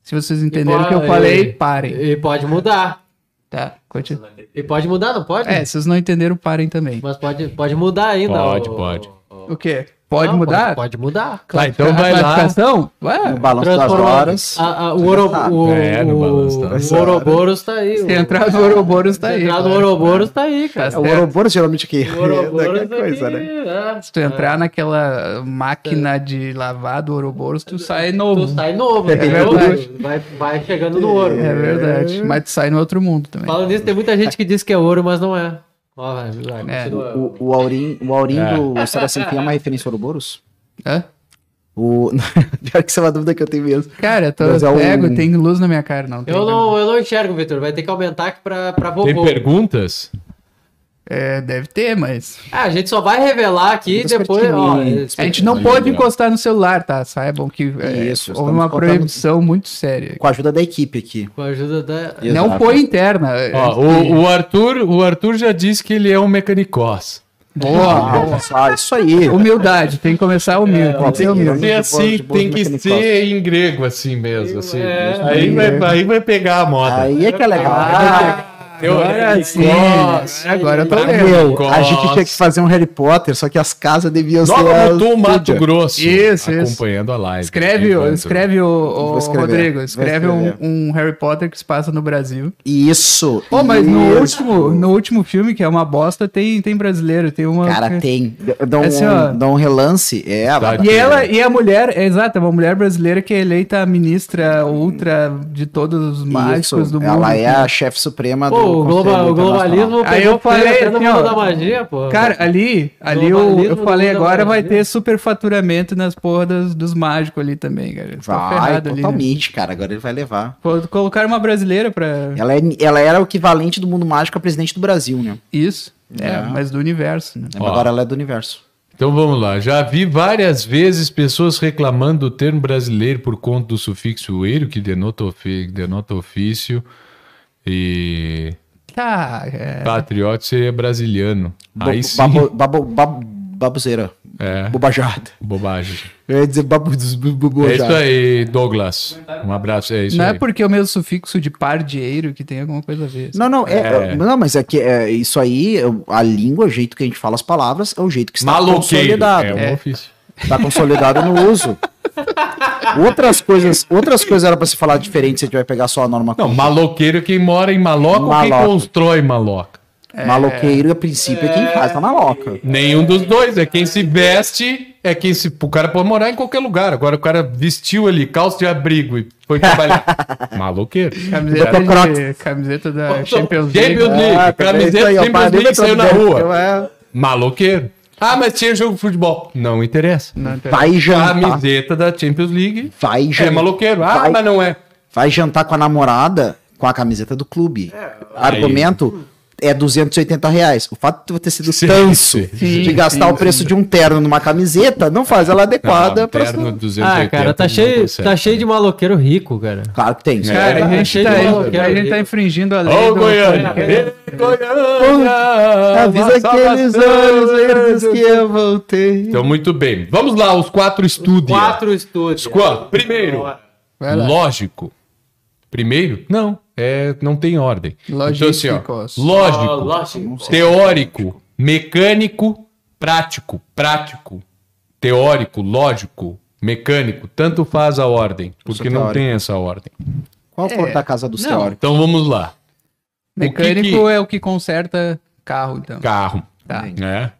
se vocês entenderam o que eu E- falei, parem. E pode mudar. Tá, continua. E pode mudar, não pode? É, se vocês não entenderam, parem também. Mas pode, pode mudar ainda. Pode, o- pode. o- O quê? Pode Não, mudar? Pode, mudar. Tá, então vai lá. classificação? Ué, No balanço das Transforma- horas. a- a- o Oro, o, É, no balanço o, das o Ouroboros tá aí. se entrar no Ouroboros tá Se aí. entrar no. Ouroboros tá aí, cara. É, o Ouroboros geralmente aqui. O Ouroboros É tá coisa, aqui, né? é. Se tu entrar naquela máquina de lavar do Ouroboros, tu sai novo. Tu sai novo, É né? verdade. vai, vai chegando no ouro. É verdade. Mas tu sai no outro mundo também. Falando nisso, tem muita gente que diz que é ouro, mas não é. Ó, vai, vai, É. O, o Aurim, o Aurim É. do História Sem Fim é uma referência ao Ouroboros? Hã? O... Pior que isso é uma dúvida que eu tenho mesmo. Cara, eu tô Mas é um- tem luz na minha cara, não. tem Eu não, eu não enxergo, Vitor. Vai ter que aumentar aqui pra, pra Tem vovô. perguntas? É, deve ter, mas. Ah, a gente só vai revelar aqui depois. Ó, pertinentes. A gente não pode legal. encostar no celular, tá? Saibam que é, Isso, houve uma contando- proibição muito séria. Com a ajuda da equipe aqui. com a ajuda da. Exato. Não foi interna. Ó, o, o Arthur, o Arthur já disse que ele é um mecanicós. Boa, Ah, isso aí. Humildade, tem que começar humilde. tem que ser tem humilde. Tem assim, de boas tem que ser em grego assim mesmo, assim. É. Aí, vai, aí vai pegar a moda. Aí é que é legal. Ah, Agora sim. Agora eu tô lendo. Meu, a gente tinha que fazer um Harry Potter, só que as casas deviam ser. Nova Mutum, Mato. Grosso. Isso, isso. Acompanhando a live. Escreve, Enquanto- escreve o, o Rodrigo, escreve um, um Harry Potter que se passa no Brasil. Isso. Pô, mas no isso. último, no último filme, que é uma bosta, tem, tem brasileiro, tem uma. Cara, tem. Dá um, Assim, ó. dá um relance. É, Tá. E ela, e a mulher, é exato, é uma mulher brasileira que é eleita ministra ultra de todos os mágicos isso. do mundo. Ela é a chefe suprema do. O, globa- o globalismo. Aí eu falei assim, ó, da magia, pô. Cara, ali, ali eu, eu falei agora vai ter superfaturamento nas porra das- dos mágicos ali também, cara. Eles Vai, ferrados ali, né? totalmente, cara. Agora ele vai levar. Pô, Colocaram uma brasileira pra Ela, é, ela era o equivalente do mundo mágico a presidente do Brasil, né? isso. É, É. mas do universo, né? Ó. Agora ela é do universo. Então vamos lá. Já vi várias vezes pessoas reclamando do termo brasileiro por conta do sufixo eiro, que denota, ofi- denota ofício, e Tá, é. patriota seria brasiliano. Aí Bo- sim. babo- babo- bab- babuzeira. É, Bobajada. bobagem. Eu ia dizer babu, É isso bobajada. aí, Douglas. Um abraço. É isso Não aí. é porque é o mesmo sufixo de pardieiro que tem alguma coisa a ver. Não, não, é, É. não, mas é que é, isso aí, é, a língua, o jeito que a gente fala as palavras, é o jeito que está Maloqueiro. consolidado. É um É. ofício. Está consolidado no uso. Outras coisas, outras coisas era para se falar diferente se a gente vai pegar só a norma Não, maloqueiro é quem mora em maloca ou quem Maloca. constrói maloca? Maloqueiro, a princípio, é quem faz a maloca. Nenhum dos dois. É quem se veste, é quem se. O cara pode morar em qualquer lugar. Agora o cara vestiu ali, calça de abrigo e foi trabalhar. Maloqueiro. Camiseta, Botou Crocs. de, camiseta da Champions League. Champions League. Ah, também camiseta isso aí, ó, Champions League saiu na rua. é. Maloqueiro. Ah, mas tinha jogo de futebol. Não interessa. Não, então- Vai jantar. Camiseta da Champions League Vai é jantar. maloqueiro. Ah, Vai- mas não é. Vai jantar com a namorada com a camiseta do clube. Argumento é 280 reais. O fato de tu ter sido Sim, tanso sim. de gastar sim, o preço de um terno numa camiseta não faz ela adequada Não, pra terno sua- 280 Ah, cara, tá cheio, tá cheio de maloqueiro rico, cara. Claro que tem. Cara, É, a, gente tá, de a gente tá infringindo a lei Ô, do Goiânia! Goiânia! Avisa aqueles olhos verdes que eu voltei. Então, muito bem. Vamos lá, os quatro estúdios. Quatro estúdios. Quatro. Primeiro, lógico. Primeiro? Não, é, não tem ordem. Logísticos. Então, assim, ó, lógico, Ah, lógico. teórico, mecânico, prático, prático, teórico, lógico, mecânico, tanto faz a ordem, porque não teórico. tem essa ordem. Qual a cor da casa dos Não. teóricos? Então vamos lá. O que Mecânico que- é o que conserta carro, então. Carro, Tá. né?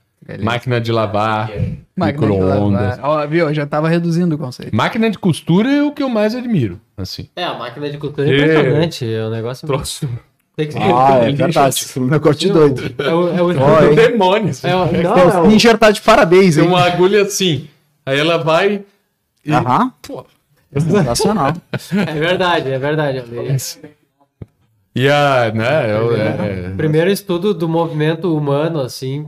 Máquina de lavar, micro-ondas. viu? Eu já tava reduzindo o conceito. Máquina de costura é o que eu mais admiro, assim. É, a máquina de costura é impressionante. É um negócio. Troço Tem que Ah, é assim. Esse negócio de doido. É o, é o, Ó, hein? demônio. assim. é o, não, Tem é o o, Ninja tá de parabéns, Tem hein? uma agulha assim. Aí ela vai e... Aham. Pô, Sensacional. é verdade, é verdade. E a, né, é o- é- é- Primeiro estudo do movimento humano, assim,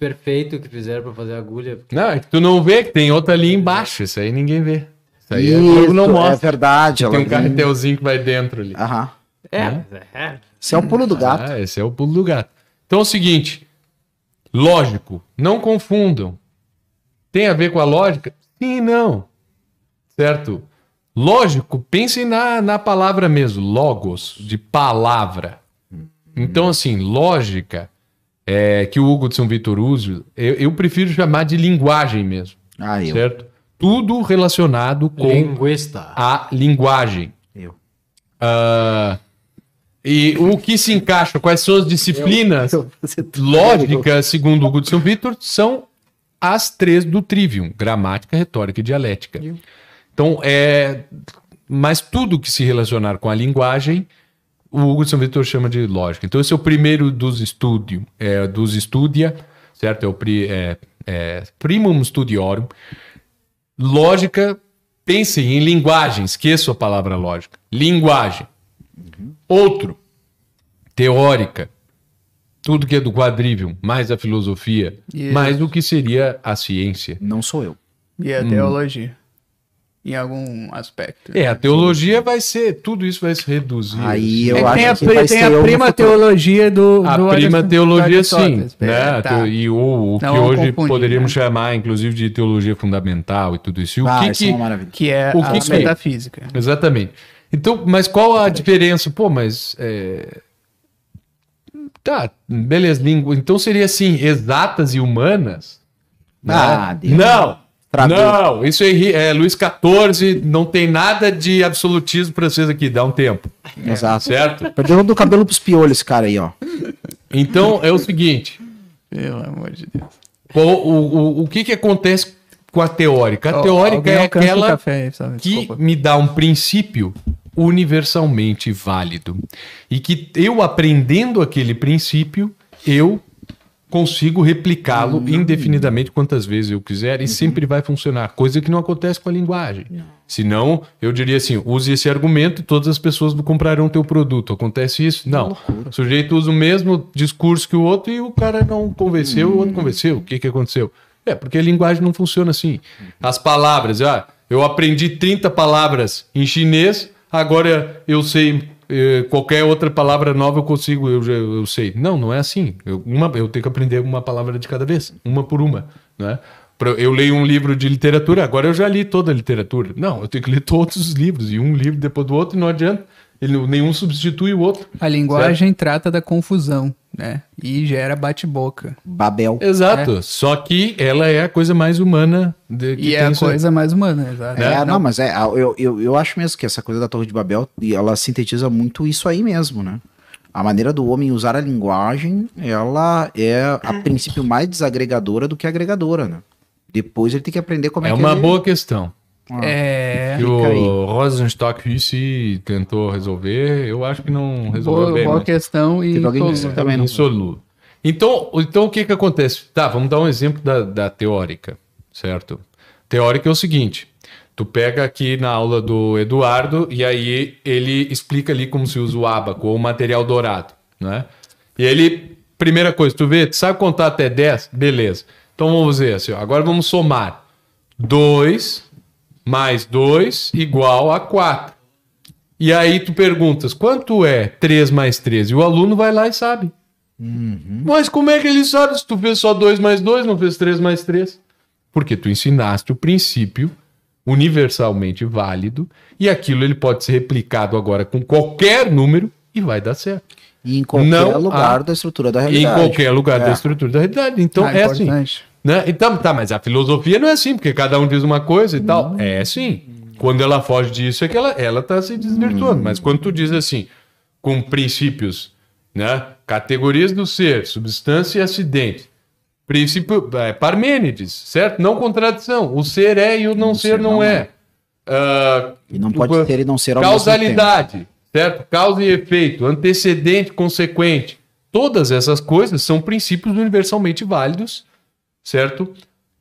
perfeito que fizeram pra fazer a agulha. Não, é que tu não vê que tem outra ali embaixo. Isso aí ninguém vê. Isso aí é, o Isso, jogo não é mostra. verdade. ela tem um carretelzinho que vai dentro ali. Aham. É, é. Esse é o pulo do gato. Ah, esse é o pulo do gato. Então é o seguinte, lógico, não confundam. Tem a ver com a lógica? Sim e não. Certo? Lógico, pensem na, na palavra mesmo, logos, de palavra. Então, assim, lógica, é, que o Hugo de São Vitor usa, eu, eu prefiro chamar de linguagem mesmo. Ah, eu. certo? Tudo relacionado com Linguista. a linguagem. Eu. Ah, e o que se encaixa, quais são as disciplinas lógicas, segundo o Hudson Victor, são as três do Trivium: gramática, retórica e dialética. Então, é. Mas tudo que se relacionar com a linguagem, o Hudson Victor chama de lógica. Então, esse é o primeiro dos estúdio, é, dos estudia, certo? É o pri, é, é, primum studiorum. Lógica, pensem em linguagem, esqueça a palavra lógica. Linguagem. Outro, teórica. Tudo que é do quadrivium, mais a filosofia, Yes. mais o que seria a ciência. Não sou eu. E a teologia. Em algum aspecto. É, a teologia vai ser, tudo isso vai se reduzir. Aí eu É acho tem a, que vai tem ser a prima teologia do. A do prima teologia, sim. Né? É, tá. E o, o que hoje poderíamos né? chamar, inclusive, de teologia fundamental e tudo isso. E o Ah, que isso é que... uma maravilha. Que é O a que que- metafísica. Exatamente. Então, mas qual a diferença? Pô, mas. é, Tá, beleza. língua- Então seria assim, exatas e humanas? né? Ah, Deus. não! Não, isso é, é Luiz XIV, não tem nada de absolutismo para vocês aqui, dá um tempo. Exato. Certo? Perdeu do cabelo pros piolhos esse cara aí, ó. Então é o seguinte: Pelo amor de Deus. o, o, o, o que, que acontece com a teórica? A teórica alguém é aquela café que me dá um princípio universalmente válido. E que eu aprendendo aquele princípio, eu consigo replicá-lo Uhum. indefinidamente quantas vezes eu quiser e sempre vai funcionar, coisa que não acontece com a linguagem. Senão, eu diria assim, use esse argumento e todas as pessoas comprarão teu produto. Acontece isso? Não. O sujeito usa o mesmo discurso que o outro e o cara não convenceu, o Uhum. outro convenceu. O que que aconteceu? É, porque a linguagem não funciona assim. As palavras, ah, eu aprendi 30 palavras em chinês, agora eu sei qualquer outra palavra nova eu consigo, eu, eu sei. Não, não é assim. Eu, uma, eu tenho que aprender uma palavra de cada vez, uma por uma. Né? Eu leio um livro de literatura, agora eu já li toda a literatura. Não, eu tenho que ler todos os livros, e um livro depois do outro, e não adianta. Ele, nenhum substitui o outro. A linguagem trata da confusão, né? E gera bate-boca. Babel. Exato. Só que ela é a coisa mais humana de, que E é a isso aí. coisa mais humana, exato. É, não, mas é, eu, eu, eu acho mesmo que essa coisa da Torre de Babel, e ela sintetiza muito isso aí mesmo, né? A maneira do homem usar a linguagem, ela é a princípio mais desagregadora do que agregadora, né? Depois ele tem que aprender como é, É que uma ele... boa questão. É. que o Rosenstock Ricci tentou resolver, eu acho que não resolveu Boa, bem. boa mas- questão e também, não. Insoluto. Então, então o que que acontece? Tá, vamos dar um exemplo da, da teórica, certo? Teórica é o seguinte: tu pega aqui na aula do Eduardo e aí ele explica ali como se usa o abaco ou o material dourado, né? E ele, primeira coisa, tu vê, tu sabe contar até 10? Beleza. Então vamos ver assim, ó, agora vamos somar. 2 mais 2 igual a 4. E aí tu perguntas, quanto é 3 mais 3? E o aluno vai lá e sabe. Mas como é que ele sabe se tu fez só 2 mais 2, não fez 3 mais 3? Porque tu ensinaste o princípio universalmente válido e aquilo ele pode ser replicado agora com qualquer número e vai dar certo. E em qualquer Não lugar há- da estrutura da Em realidade. qualquer lugar É. da estrutura da realidade. Então Ah, é assim. Né? Então, tá, mas a filosofia não é assim, porque cada um diz uma coisa e tal. É sim. Quando ela foge disso, é que ela, ela tá se desvirtuando. Mas quando tu diz assim, com princípios, né? Categorias do ser, substância e acidente. Princípio, é, Parmênides, certo? Não contradição. O ser é e o não ser não é. Ah, E não pode ser e não ser ao Causalidade, certo? Causa e efeito, antecedente, consequente. Todas essas coisas são princípios universalmente válidos, certo?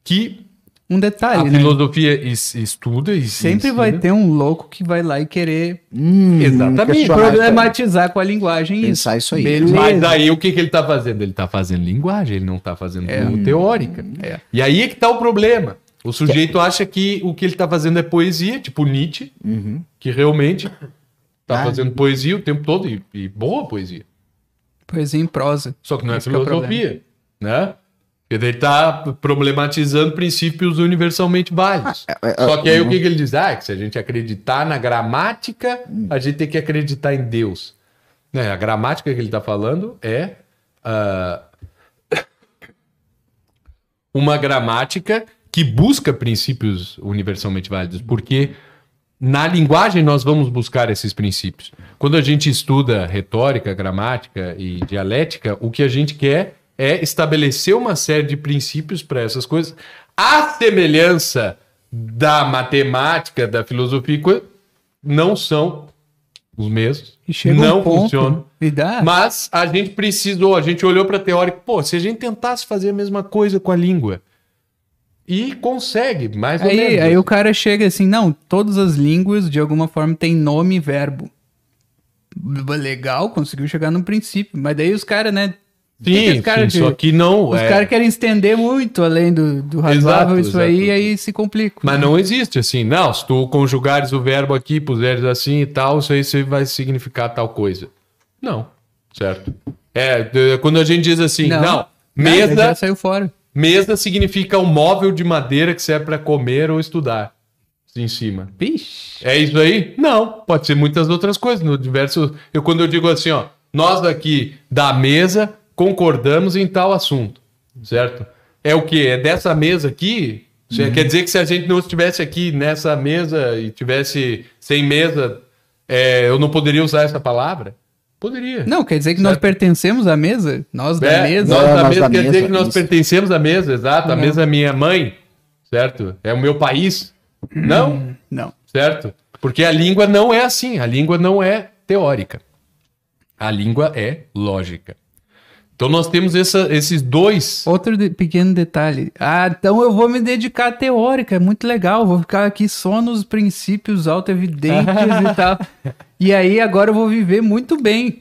Que Um a detalhe, né? filosofia es- estuda e Sempre ensina. vai ter um louco que vai lá e querer Hum, Exatamente. problematizar com a linguagem Pensar isso aí. Beleza. Mas aí o que, que ele está fazendo? Ele está fazendo linguagem, ele não está fazendo teórica. É. E aí é que está o problema. O sujeito acha que o que ele está fazendo é poesia, tipo Nietzsche, que realmente está Ah. fazendo poesia o tempo todo, e, e boa poesia. Poesia em prosa. Só que não é Esse é filosofia, né? Porque daí tá problematizando princípios universalmente válidos. é, Só que aí o que, que ele diz? Ah, que se a gente acreditar na gramática, a gente tem que acreditar em Deus. Né? A gramática que ele está falando é ah, uma gramática que busca princípios universalmente válidos, porque na linguagem nós vamos buscar esses princípios. Quando a gente estuda retórica, gramática e dialética, o que a gente quer é estabelecer uma série de princípios para essas coisas. A semelhança da matemática, da filosofia, não são os mesmos. Não um ponto funcionam. Mas a gente precisou, a gente olhou para a teórica, pô, se a gente tentasse fazer a mesma coisa com a língua. E consegue, mais ou Aí, menos. aí o cara chega assim, não, todas as línguas de alguma forma têm nome e verbo. Legal, conseguiu chegar no princípio. Mas daí os caras, né? Sim, cara sim, só que não. Os é, caras querem estender muito além do, do razoável Exato, isso aí, exato. e aí se complica. Mas não existe assim. Não, se tu conjugares o verbo aqui, puseres assim e tal, isso aí vai significar tal coisa. Não, certo? É, quando a gente diz assim, não, Nada, mesa, já saiu fora. mesa significa um móvel de madeira que serve para comer ou estudar. Em cima. Vixe. É isso aí? Não, pode ser muitas outras coisas. No diverso, eu quando eu digo assim, ó, nós aqui da mesa concordamos em tal assunto, certo? É o que? É dessa mesa aqui? Uhum. Quer dizer que se a gente não estivesse aqui nessa mesa e tivesse sem mesa, é, eu não poderia usar essa palavra? Poderia. Não, quer dizer que nós Certo. pertencemos à mesa? Nós da É, mesa? Nós É, da nós mesa da quer dizer que nós isso. pertencemos à mesa, exato. A Não. mesa é minha mãe, certo? É o meu país. Não, Não. certo? Porque a língua não é assim, a língua não é teórica. A língua é lógica. Então nós temos essa- esses dois. Outro de- pequeno detalhe. Ah, então eu vou me dedicar à teórica, é muito legal. Vou ficar aqui só nos princípios autoevidentes e tal. E aí agora eu vou viver muito bem.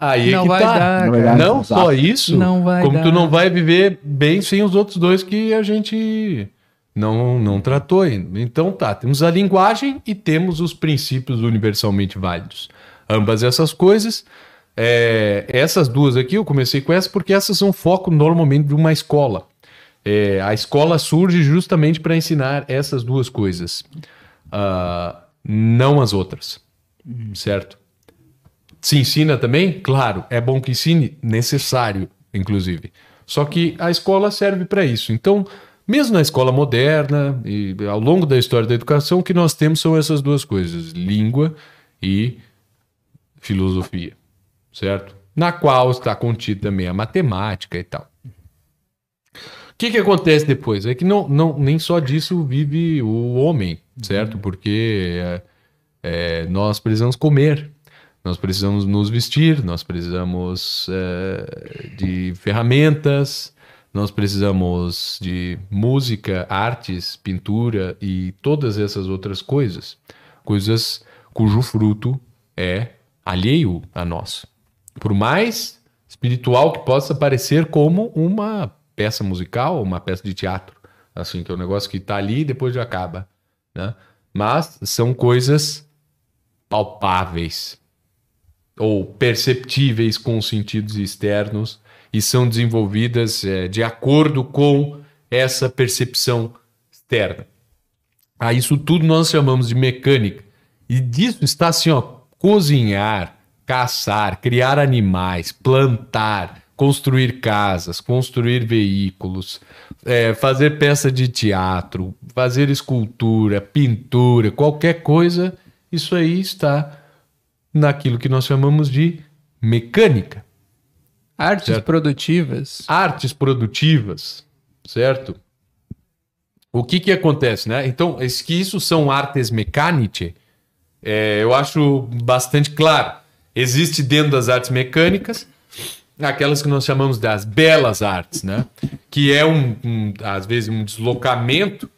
Aí é não que vai tá. dar, Não. Não Exato. só isso, Não vai como dar. tu não vai viver bem sem os outros dois que a gente não, não tratou ainda. Então tá, temos a linguagem e temos os princípios universalmente válidos. Ambas essas coisas. É, essas duas aqui, eu comecei com essas porque essas são foco normalmente de uma escola. É, a escola surge justamente para ensinar essas duas coisas, Ah, não as outras, certo? Se ensina também? Claro, é bom que ensine, necessário, inclusive. Só que a escola serve para isso. Então, mesmo na escola moderna e ao longo da história da educação, o que nós temos são essas duas coisas: língua e filosofia, certo? Na qual está contida também a matemática e tal. O que, que acontece depois? É que não, não, nem só disso vive o homem, certo? Porque é, é, nós precisamos comer, nós precisamos nos vestir, nós precisamos é, de ferramentas, nós precisamos de música, artes, pintura e todas essas outras coisas. Coisas cujo fruto é alheio a nós. Por mais espiritual que possa parecer como uma peça musical, uma peça de teatro. Assim, que é um negócio que está ali e depois já acaba. Né? Mas são coisas palpáveis ou perceptíveis com os sentidos externos e são desenvolvidas eh, de acordo com essa percepção externa. A isso tudo nós chamamos de mecânica. E disso está assim, ó, cozinhar, caçar, criar animais, plantar, construir casas, construir veículos, eh, fazer peça de teatro, fazer escultura, pintura, qualquer coisa, isso aí está naquilo que nós chamamos de mecânica. Artes Certo. produtivas. Artes produtivas, certo? O que que acontece, né? Então, que isso são artes mecânicas, é, eu acho bastante claro. Existe dentro das artes mecânicas aquelas que nós chamamos das belas artes, né? Que é um, um, às vezes um deslocamento,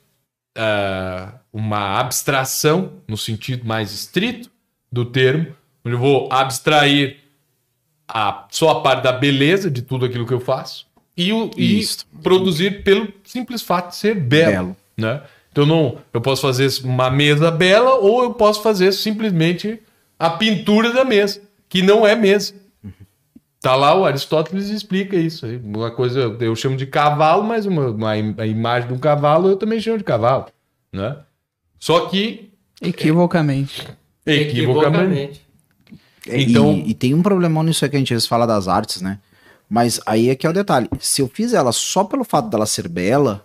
ah, uma abstração no sentido mais estrito do termo, onde eu vou abstrair a, só a parte da beleza de tudo aquilo que eu faço e, o, e produzir pelo simples fato de ser belo, Belo. né? Então não, eu posso fazer uma mesa bela ou eu posso fazer simplesmente a pintura da mesa, que não é mesa. Tá lá, o Aristóteles explica isso. aí. Uma coisa eu chamo de cavalo, mas uma, uma a imagem de um cavalo eu também chamo de cavalo, né? Só que Equivocamente. equivocamente. É, Então- E, e tem um problemão nisso aí que a gente às vezes fala das artes, né? Mas aí é que é o detalhe. Se eu fiz ela só pelo fato dela ser bela,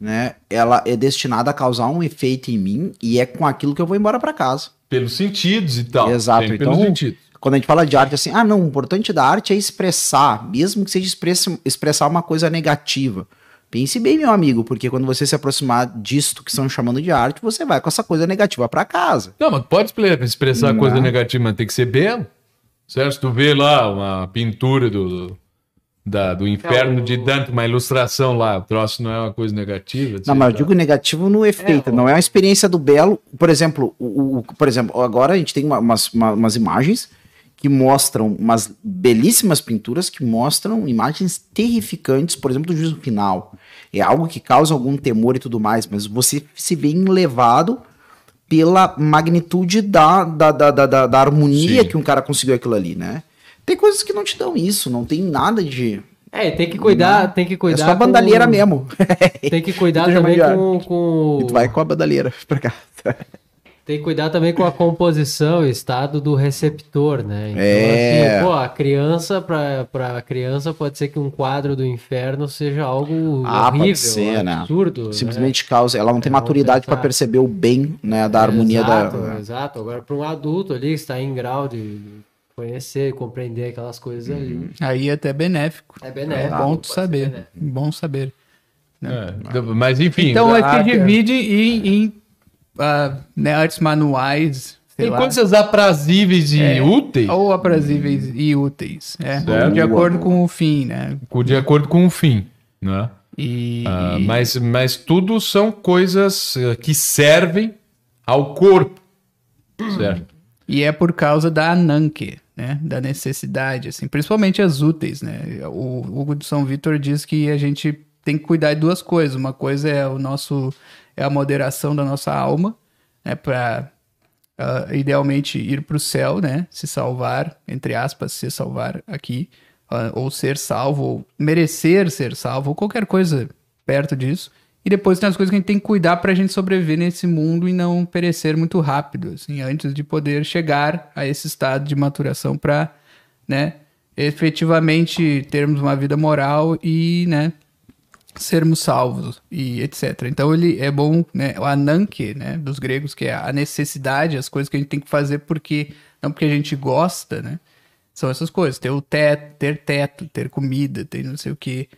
né? Ela é destinada a causar um efeito em mim e é com aquilo que eu vou embora para casa. Pelos sentidos e tal. Exato, pelos então- sentidos. Quando a gente fala de arte, assim, ah, não, o importante da arte é expressar, mesmo que seja expressa- expressar uma coisa negativa. Pense bem, meu amigo, porque quando você se aproximar disto que estão chamando de arte, você vai com essa coisa negativa para casa. Não, mas pode expre- expressar Não. coisa negativa, mas tem que ser belo. Certo? Se tu vê lá uma pintura do, da- do inferno É, o- de Dante, uma ilustração lá, o troço não é uma coisa negativa. Não, mas eu digo negativo no efeito, É, não é uma experiência do belo. Por exemplo, o, o- por exemplo, agora a gente tem uma- umas, uma- umas imagens que mostram umas belíssimas pinturas que mostram imagens terrificantes, por exemplo, do juízo final. É algo que causa algum temor e tudo mais, mas você se vê enlevado pela magnitude da, da, da, da, da- da harmonia Sim. que um cara conseguiu aquilo ali, né? Tem coisas que não te dão isso, não tem nada de. É, tem que cuidar, tem que É cuidar. só a bandalheira com- mesmo. Tem que cuidar também com, com- E tu vai com a bandalheira pra cá. Tem que cuidar também com a composição e estado do receptor, né? Então, É. assim, pô, a criança, pra, pra criança, pode ser que um quadro do inferno seja algo Ah, pode horrível, ser, né? absurdo. né? Simplesmente causa. Ela não tem É, maturidade para perceber o bem, né, da harmonia exato, da. Exato. Agora, para um adulto ali que está em grau de conhecer, compreender aquelas coisas ali, Aí é até benéfico. é É benéfico. bom tu ser saber. benéfico. Bom saber. É, mas enfim. Então é que é- divide em, ah, né, artes manuais, sei Tem lá, coisas aprazíveis e É. úteis, ou aprazíveis e úteis, é, Certo. de acordo com o fim, né? de acordo com o fim, né? E, Ah, mas, mas tudo são coisas eh, que servem ao corpo, certo? e é por causa da Ananke, né? Da necessidade, assim, principalmente as úteis, né? O Hugo de São Vitor diz que a gente tem que cuidar de duas coisas. Uma coisa é o nosso é a moderação da nossa alma, né? Para idealmente ir para o céu, né? Se salvar, entre aspas, se salvar aqui, ah, ou ser salvo, ou merecer ser salvo, ou qualquer coisa perto disso. E depois tem as coisas que a gente tem que cuidar para a gente sobreviver nesse mundo e não perecer muito rápido, assim, antes de poder chegar a esse estado de maturação para, né, efetivamente termos uma vida moral e, né, sermos salvos e etc. Então ele é bom, né, o ananke, né, dos gregos, que é a necessidade, as coisas que a gente tem que fazer porque não porque a gente gosta, né? São essas coisas, ter o teto, ter teto, ter comida, ter não sei o que.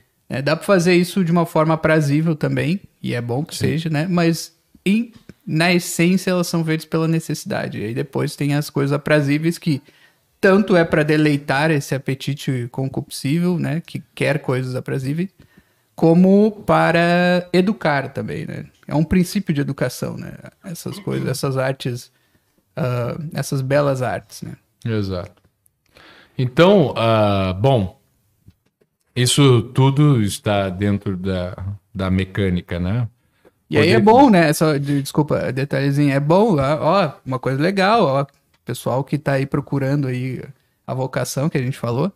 dá pra fazer isso de uma forma aprazível também, e é bom que seja, né? Mas em- na essência elas são feitas pela necessidade. E aí depois tem as coisas aprazíveis que tanto é para deleitar esse apetite concupiscível, né, que quer coisas aprazíveis, como para educar também, né? É um princípio de educação, né? Essas coisas, essas artes, ah, essas belas artes, né? Exato. Então, ah, bom, isso tudo está dentro da, da mecânica, né? E aí é bom, né? Só, de- desculpa, detalhezinho, é bom, ó, uma coisa legal, ó, pessoal que tá aí procurando aí a vocação que a gente falou,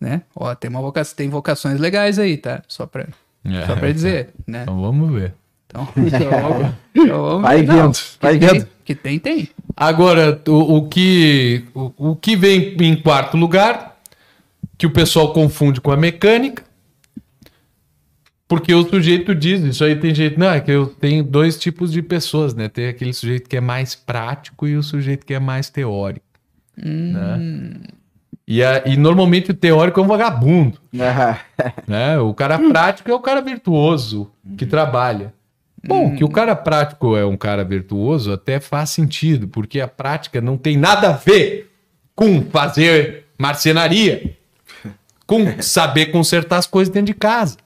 né? Ó, tem uma vocação, tem vocações legais aí, tá? Só pra, É. só pra dizer, né? Então vamos ver. Então, então, então vamos Vai ver. Vendo, que vai tem- vendo. Que tem, tem. Agora, o, o que, o, o que vem em quarto lugar, que o pessoal confunde com a mecânica, porque o sujeito diz, isso aí tem jeito, não, é que eu tenho dois tipos de pessoas, né? Tem aquele sujeito que é mais prático e o sujeito que é mais teórico. Né? E, a- e normalmente o teórico é um vagabundo. né? O cara prático é o cara virtuoso que trabalha. Bom, que o cara prático é um cara virtuoso até faz sentido, porque a prática não tem nada a ver com fazer marcenaria, com saber consertar as coisas dentro de casa.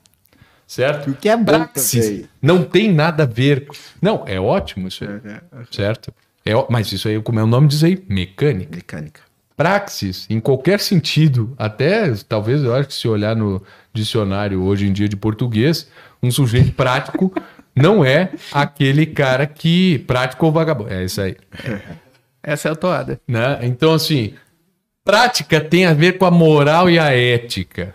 Certo? O que é bom Praxis também. não tem nada a ver. Não, é ótimo isso aí. Certo? É, ó- mas isso aí, como é o nome diz aí, mecânica Mecânica. Praxis, em qualquer sentido, até talvez eu acho que se olhar no dicionário hoje em dia de português, um sujeito prático não é aquele cara que prático ou vagabundo. É isso aí. Essa é a toada. Né? Então, assim, prática tem a ver com a moral e a ética.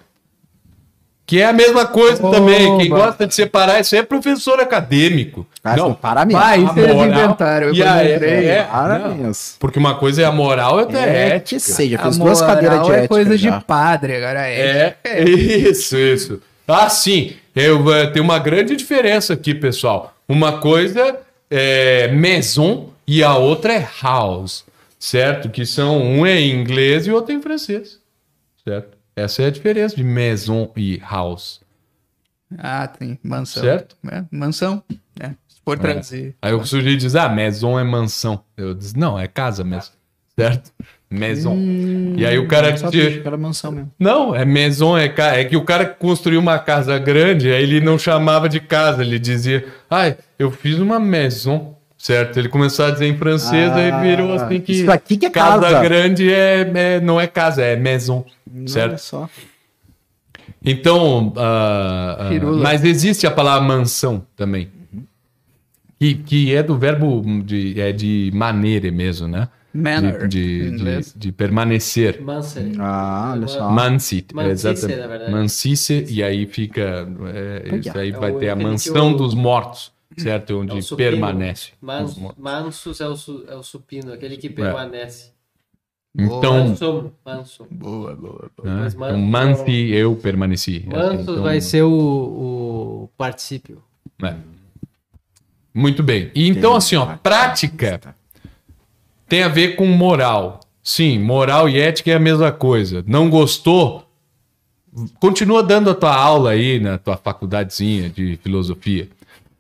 Que é a mesma coisa Oba! também. Quem gosta de separar isso aí é professor acadêmico. Ah, não, para mesmo. Vai, isso eles moral inventaram. Eu e a quando é- entrei, é- Para mesmo. porque uma coisa é a moral e outra é, a É ética. seja, a fez duas moral cadeiras de é ética coisa já. de padre, agora é. É, isso, isso. Ah, sim. Eu, eh, tem uma grande diferença aqui, pessoal. Uma coisa é maison e a outra é house, certo? Que são um é em inglês e outro é em francês, certo? Essa é a diferença de maison e house. Ah, tem mansão. Certo? É, mansão. É. Se for trazer. Aí o sujeito diz, ah, maison é mansão. Eu disse, não, é casa mesmo, certo? Maison. e aí o cara Só diz, que era mansão mesmo. Não, é maison, é, ca- é que o cara construiu uma casa grande, aí ele não chamava de casa, ele dizia, ai, eu fiz uma maison, certo? Ele começou a dizer em francês, aí virou assim que, isso aqui que é casa. grande é, é- não é casa, é maison, Olha certo? só. Então, ah, ah, Firula. mas existe a palavra mansão também, que, que é do verbo de, é de maneira mesmo, né? Manor, de, de, de, de permanecer. Manser. Ah, olha só. Mansit, Mancice, exatamente. na verdade. Mancice, e aí fica. é, isso aí É vai ter a mansão o- dos mortos, certo? É Onde supino. permanece. Mans- os mortos. mansus é o, su- é o supino, aquele que permanece. Então, Manso, manso. Boa, boa, boa. né? Então manso- mansi, eu permaneci. Mansus Então, vai ser o, o particípio. é. Muito bem. E então, assim, ó, prática tem a ver com moral. Sim, moral e ética é a mesma coisa. Não gostou? Continua dando a tua aula aí na tua faculdadezinha de filosofia.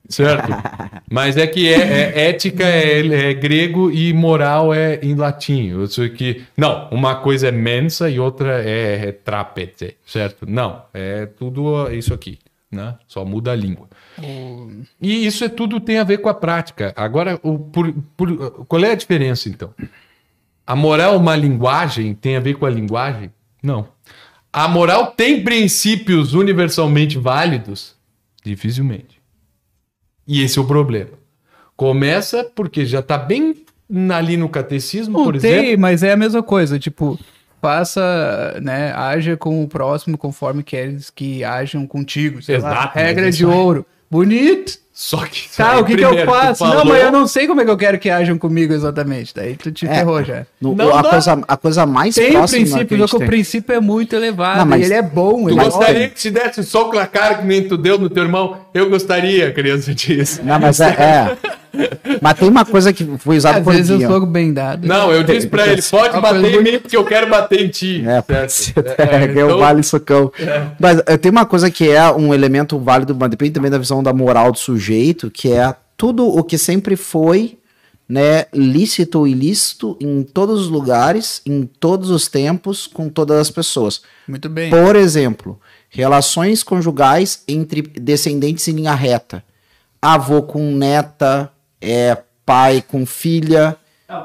Certo? Mas é que é, é- ética é, é grego e moral é em latim. Eu sei que. Não, uma coisa é mensa e outra é, é trapete, certo? Não, é tudo isso aqui, né? Só muda a língua. E isso é tudo tem a ver com a prática. Agora, o, por- por- qual é a diferença, então? A moral é uma linguagem tem a ver com a linguagem? Não. A moral tem princípios universalmente válidos? Dificilmente. E esse é o problema. Começa porque já está bem ali no catecismo, Não por tem, exemplo. mas é a mesma coisa. Tipo, faça, né? Haja com o próximo conforme queres que hajam contigo. sei lá. Exato, mas regra de aí- ouro. Bonito. Só que. Tá, o que, que eu faço? Não, falou- mas eu não sei como é que eu quero que hajam comigo exatamente. Daí tu te É. ferrou já. No- Não a, dá. coisa, a coisa mais Tem próxima princípio, que a só gente que o tem- princípio é muito elevado. Não, mas- e ele é bom. Tu ele é gostaria ótimo. que te desse soco na cara que nem tu deu no teu irmão? Eu gostaria, a criança disse. Não, mas é, é. Mas tem uma coisa que foi usada Às por vezes eu dia. sou bem dado. Não, eu disse pra ele, pode Uma bater em mim porque eu quero bater em ti. É, certo? É, é, é o então- vale socão. Mas eh, tem uma coisa que é um elemento válido, mas depende também da visão da moral do sujeito, que é tudo o que sempre foi né, lícito ou ilícito em todos os lugares, em todos os tempos, com todas as pessoas. Muito bem. Por exemplo, relações conjugais entre descendentes em linha reta. Avô com neta, é, pai com filha.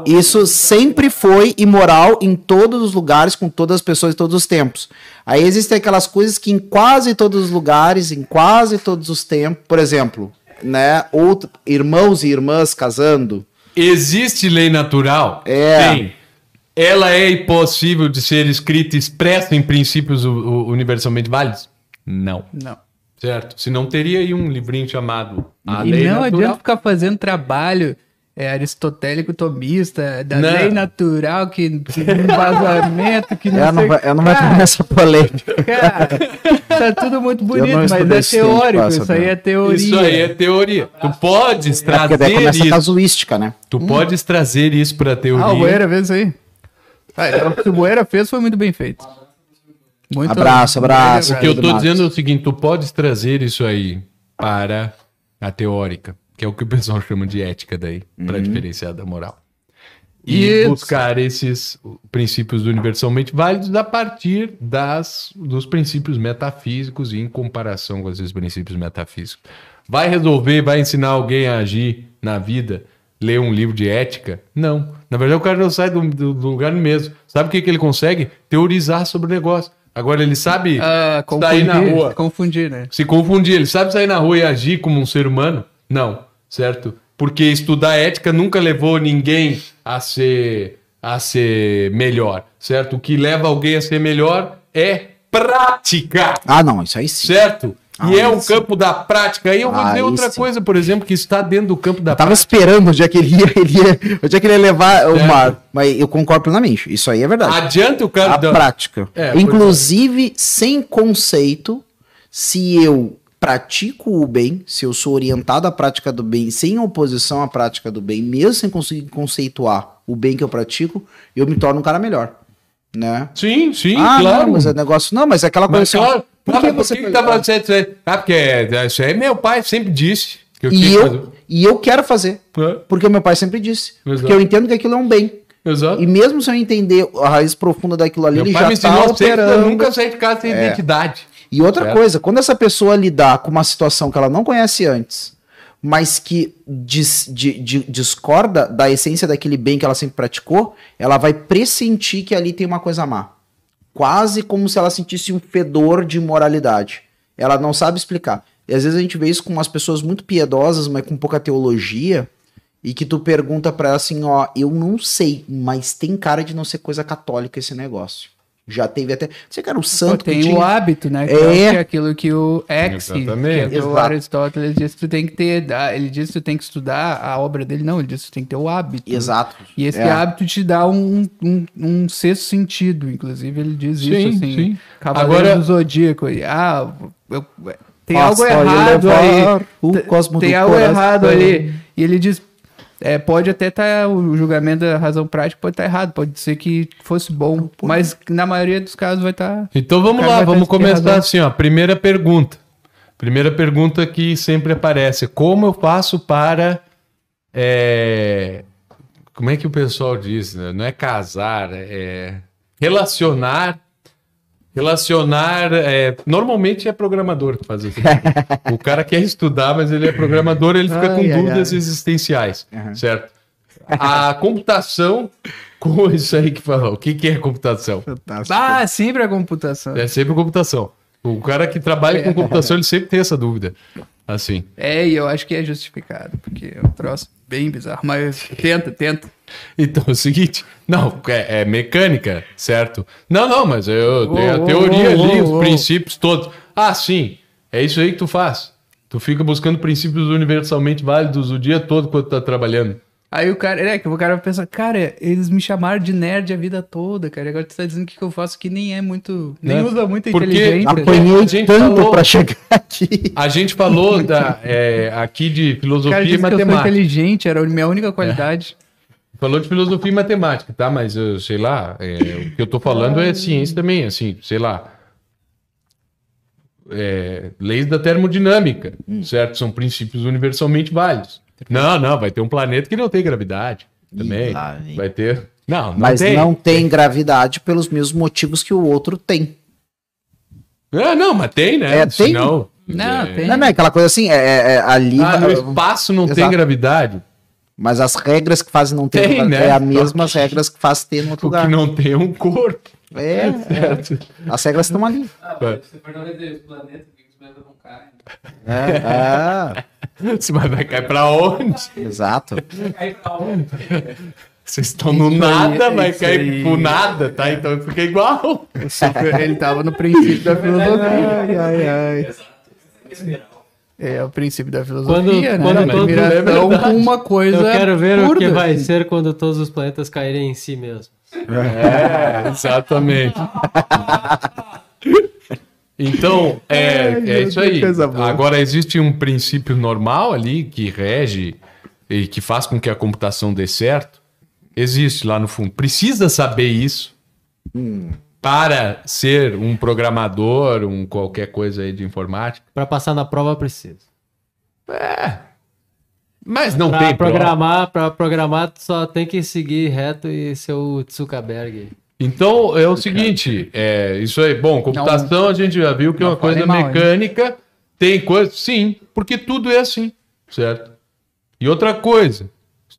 Isso sempre foi imoral em todos os lugares, com todas as pessoas em todos os tempos. Aí existem aquelas coisas que em quase todos os lugares, em quase todos os tempos, por exemplo, né, outro, irmãos e irmãs casando, Existe lei natural? É. Tem. Ela é impossível de ser escrita expressa em princípios universalmente válidos? Não. Não. Certo? Se não teria aí um livrinho chamado A e Lei não Natural. adianta ficar fazendo trabalho é, aristotélico tomista, da Não. lei natural, que, que vazamento, que não eu não, sei... vai- eu não vou entrar Cara, nessa polêmica. Cara, tá tudo muito bonito, não mas é teórico, isso aí é teoria. Isso aí é teoria. Tu podes É porque daí trazer começa a isso. casuística, né? Tu podes trazer isso pra teoria. Ah, o Boeira fez isso aí. Ah, então, se o Boeira fez, foi muito bem feito. Muito Abraço, abraço. O que eu tô Marcos. dizendo é o seguinte, tu podes trazer isso aí para a teórica, que é o que o pessoal chama de ética daí, para diferenciar da moral. E Isso. buscar esses princípios universalmente válidos a partir das, dos princípios metafísicos e em comparação com esses princípios metafísicos. Vai resolver, vai ensinar alguém a agir na vida, ler um livro de ética? Não. Na verdade, o cara não sai do, do- do lugar mesmo. Sabe o que, que ele consegue? Teorizar sobre o negócio. Agora ele sabe Ah, sair confundir, na rua confundir, né? se confundir. Ele sabe sair na rua e agir como um ser humano? Não, certo? Porque estudar ética nunca levou ninguém a ser a ser melhor, certo? O que leva alguém a ser melhor é prática, Ah, não, isso aí sim. certo? E Ah, é um isso. campo da prática. Aí eu vou dizer Aí outra sim. coisa, por exemplo, que está dentro do campo da Eu tava prática. esperando onde é que ele ia, ele ia, onde é que ele ia levar o mar. Mas eu concordo plenamente. Isso aí é verdade. Adianta o a da- prática. É, pois Inclusive, sem conceito, Se eu pratico o bem, se eu sou orientado à prática do bem, sem oposição à prática do bem, mesmo sem conseguir conceituar o bem que eu pratico, eu me torno um cara melhor, né? Sim, sim, ah, claro. não, mas é negócio, não, mas é aquela coisa Mas, assim, claro, por por que que você você tá falando isso aí? Ah, porque é- isso aí meu pai sempre disse que eu tinha e que eu, e eu quero fazer, fazer. porque meu pai sempre disse, Exato. porque eu entendo que aquilo é um bem. É, Exato. E mesmo se eu entender a raiz profunda daquilo ali, Meu ele pai já me tá que eu operando. nunca saí de casa sem identidade. E outra Certo. coisa, quando essa pessoa lidar com uma situação que ela não conhece antes, mas que dis- di- di- discorda da essência daquele bem que ela sempre praticou, ela vai pressentir que ali tem uma coisa má. Quase como se ela sentisse um fedor de imoralidade. Ela não sabe explicar. E às vezes a gente vê isso com umas pessoas muito piedosas, mas com pouca teologia, e que tu pergunta pra ela assim, ó, eu não sei, mas tem cara de não ser coisa católica esse negócio. Já teve até. Você era o Pô, santo que tem tinha- o hábito, né? Que É. é, é aquilo que o Ex, que é o Exato. Aristóteles disse que tu tem que ter. ah, Ele disse que tu tem que estudar a obra dele, não, ele disse que tu tem que ter o hábito. Exato. E esse É. hábito te dá um, um, um sexto sentido, inclusive ele diz Sim, isso, assim. sim. Cavaleiro Agora- do Zodíaco. e, Ah, eu- tem Faça algo errado aí. o cosmo tem do algo coração. errado ali. E ele diz. É, pode até estar o julgamento da razão prática pode estar errado, pode ser que fosse bom, mas na maioria dos casos vai tá estar Então vamos lá, vamos começar assim, ó. Primeira pergunta. Primeira pergunta que sempre aparece. Como eu faço para. é, Como é que o pessoal diz? né? Não é casar, é relacionar. Relacionar. é, Normalmente é programador que faz isso. o cara quer estudar, mas ele é programador, ele fica com Ai, ai, dúvidas ai. existenciais. Uhum. Certo? A computação. Com isso aí que falou. O que, que é computação? Fantástico. Ah, sempre a computação. É sempre computação. O cara que trabalha com computação, ele sempre tem essa dúvida. Assim. É, e eu acho que é justificado, porque é um troço bem bizarro, mas tenta, tenta. Então é o seguinte, não, é, é mecânica, certo? Não, não, mas eu tenho a ô, teoria ali, os princípios todos. Ah, sim, é isso aí que tu faz. Tu fica buscando princípios universalmente válidos o dia todo quando tu tá trabalhando. Aí o cara, é que o cara pensa, cara, eles me chamaram de nerd a vida toda, cara. e Agora tu tá dizendo que o que eu faço aqui nem é muito. Nem Né? usa muita Porque inteligência. Apanhei A gente tanto falou- pra chegar aqui. A gente falou da, é, aqui de filosofia cara e que eu sou matemática. inteligente, era a minha única qualidade. Falou de filosofia e matemática, tá? Mas eu sei lá, é, o que eu tô falando é ciência também, assim, sei lá. É, leis da termodinâmica, certo? São princípios universalmente válidos. Não, não, vai ter um planeta que não tem gravidade também. lá vem. vai ter. Não, não Mas tem. não tem gravidade pelos mesmos motivos que o outro tem. Ah, não, mas tem, né? É, tem. Senão, Não, é, tem. Não, não, é aquela coisa assim, é, é- é ali. Ah, no espaço não tem Exato. gravidade. Mas as regras que fazem não ter Tem, né? é as mesmas regras que faz ter no outro O que lugar. não tem é um corpo. É, é. As regras estão ali. Você É, vai vai cair pra onde? é, exato. Vocês estão no Isso aí, nada, vai cair aí. pro nada, tá? Então fica igual. Ele tava no princípio da filosofia. Ai, ai, ai. É o princípio da filosofia, Quando- né? quando Da todo- admiração é verdade. uma coisa Eu quero ver o que vai assim. ser quando todos os planetas caírem em si mesmo. É, exatamente. Então, é, é isso aí. Agora, existe um princípio normal ali que rege e que faz com que a computação dê certo. Existe lá no fundo. Precisa saber isso para ser um programador, um qualquer coisa aí de informática. Pra passar na prova precisa. Mas não Pra tem prova. programar, pra programar, tu só tem que seguir reto e ser o Zuckerberg. Então é o seguinte, é isso aí. Bom, computação a gente já viu que é uma coisa mecânica. Tem coisa, sim, porque tudo é assim, certo? E outra coisa,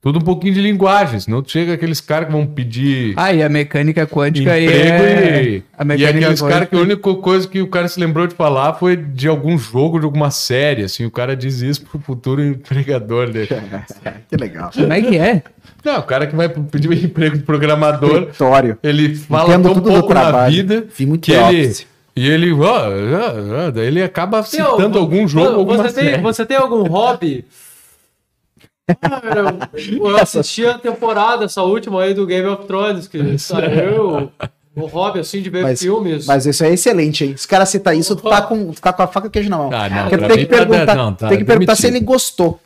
estuda um pouquinho de linguagem, senão tu chega aqueles caras que vão pedir Ah, e a mecânica quântica aí emprego é... e, A e mecânica aqueles caras que a única coisa que o cara se lembrou de falar foi de algum jogo, de alguma série, assim, o cara diz isso pro futuro empregador dele. Que legal. Como é que é? Não, o cara que vai pedir um emprego de programador, Vitório. ele fala Entendo tão tudo do pouco na vida que ele e ele, ó, ó, daí ele acaba citando algum jogo, Vo- alguma você tem, série. você tem algum hobby? Ah, eu, eu assisti a temporada, essa última aí do Game of Thrones, que saiu. O hobby, assim, de ver Mas, filmes. mas isso é excelente, hein? Se o cara cita isso, tu tá com, tu tá com a faca e queijo na mão. Ah, não, Porque tu tem que tá- perguntar, não, tá tem que perguntar se ele gostou.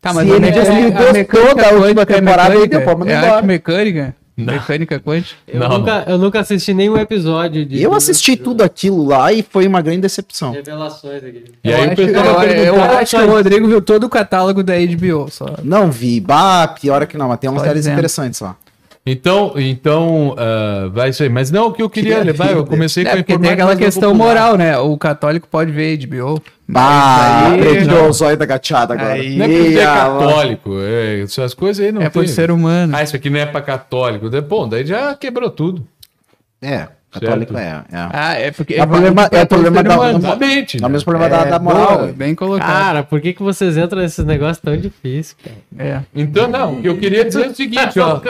Tá, Se mas ele a, disse que mecânica- gostou a mecânica da última é temporada, ele mecânica? deu, pô, manda É embora. Arte mecânica? Quântica? eu, Não, nunca, eu nunca assisti nenhum episódio de. Eu assisti tudo aquilo lá e foi uma grande decepção. Revelações aqui. E eu aí acho, pessoal eu, eu perguntar, acho que o Rodrigo viu todo o catálogo da HBO, só. Não vi, bah, pior que não, mas tem umas séries interessantes lá. Então, então ah, vai isso aí. Mas não, o que eu queria levar, eu comecei com É, a porque tem aquela questão popular. moral, né? O católico pode ver HBO. Bah, aprendeu o zóio da gachada agora. Aí- Não é porque é católico, é, essas coisas aí não é por tem. ser humano. Ah, isso aqui não é pra católico. Bom, daí já quebrou tudo. É, católico é. é. Ah, é porque. É o problema- é o problema da-. Exatamente. É o mesmo problema da, É, da moral. boa, bem colocado. Cara, por que, que vocês entram nesses negócios tão difíceis, cara? é. Então, não, o que eu queria dizer é o seguinte, ó.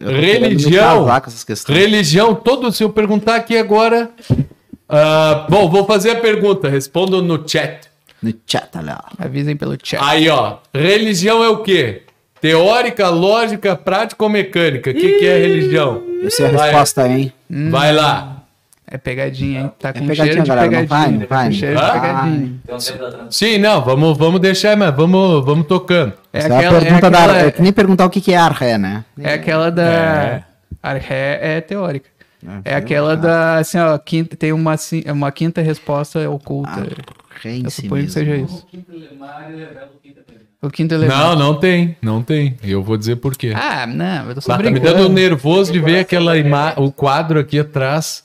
Religião. casar com essas questões. Religião, todo, se eu perguntar aqui agora. ah, bom, vou fazer a pergunta, respondam no chat. No chat, olha lá. Avisem pelo chat. Aí, ó. Religião é o quê? Teórica, lógica, prática ou mecânica? O que, que é religião? Eu sei a Vai. resposta, hein? Vai lá. É pegadinha, hein? Tá com pegadinha, cheiro de galera, não pegadinha. vai, não vai, Com cheiro não de pegadinha. Sim, não, vamos, vamos deixar, mas vamos, vamos tocando. É é a aquela, é, pergunta da. aquela, É que nem perguntar o que que é arré, né? é aquela da. É. A ré é teórica. É aquela da. Assim, ó, quinta, tem uma, assim, uma quinta resposta oculta. Ré em Eu si suponho que mesmo. seja isso. O quinto elemento. Não, não tem, não tem. Eu vou dizer por quê. Ah, não, eu tô só Bah, tá me dando nervoso de ver aquela ima o quadro aqui atrás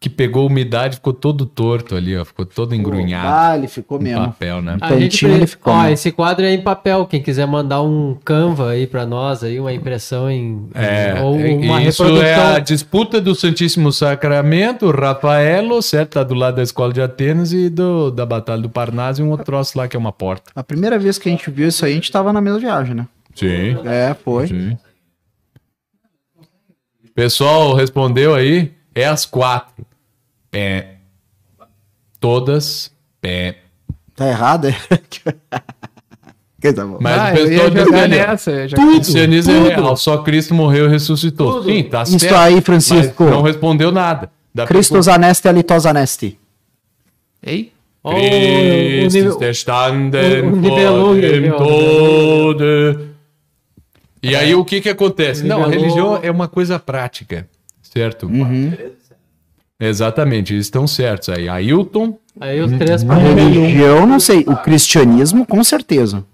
que pegou umidade, ficou todo torto ali, ó, ficou todo engrunhado. Ah, ele ficou no mesmo. papel, né? A gente ele ficou, Ó, esse quadro é em papel. Quem quiser mandar um Canva aí pra nós, aí, uma impressão em. É, ou e- uma isso reprodução. é a disputa do Santíssimo Sacramento, Rafaelo, certo? Tá do lado da escola de Atenas e do, da Batalha do Parnaso e um outro troço lá que é uma porta. A primeira vez que a gente viu isso aí, a gente tava na mesma viagem, né? Sim. É, foi. Sim. Pessoal respondeu aí, é as quatro. Pé. Todas. Pé. Tá errado, é? Que tá. Mas Ah, o eu pessoal jogar nessa. eu já- o cristianismo é real, só Cristo morreu e ressuscitou. Sim, tá Isso certo. aí, mas Francisco. não respondeu nada. Da Christus aneste alitos anesti. Ei? Ó, o- o nível- Christus vor dem Gabriel. Tode. E aí o que que acontece? Não, a Nivelou. religião é uma coisa prática, certo? Uhum. Exatamente, eles estão certos aí. Ailton Aí os três A pra religião, não sei. O cristianismo, com certeza.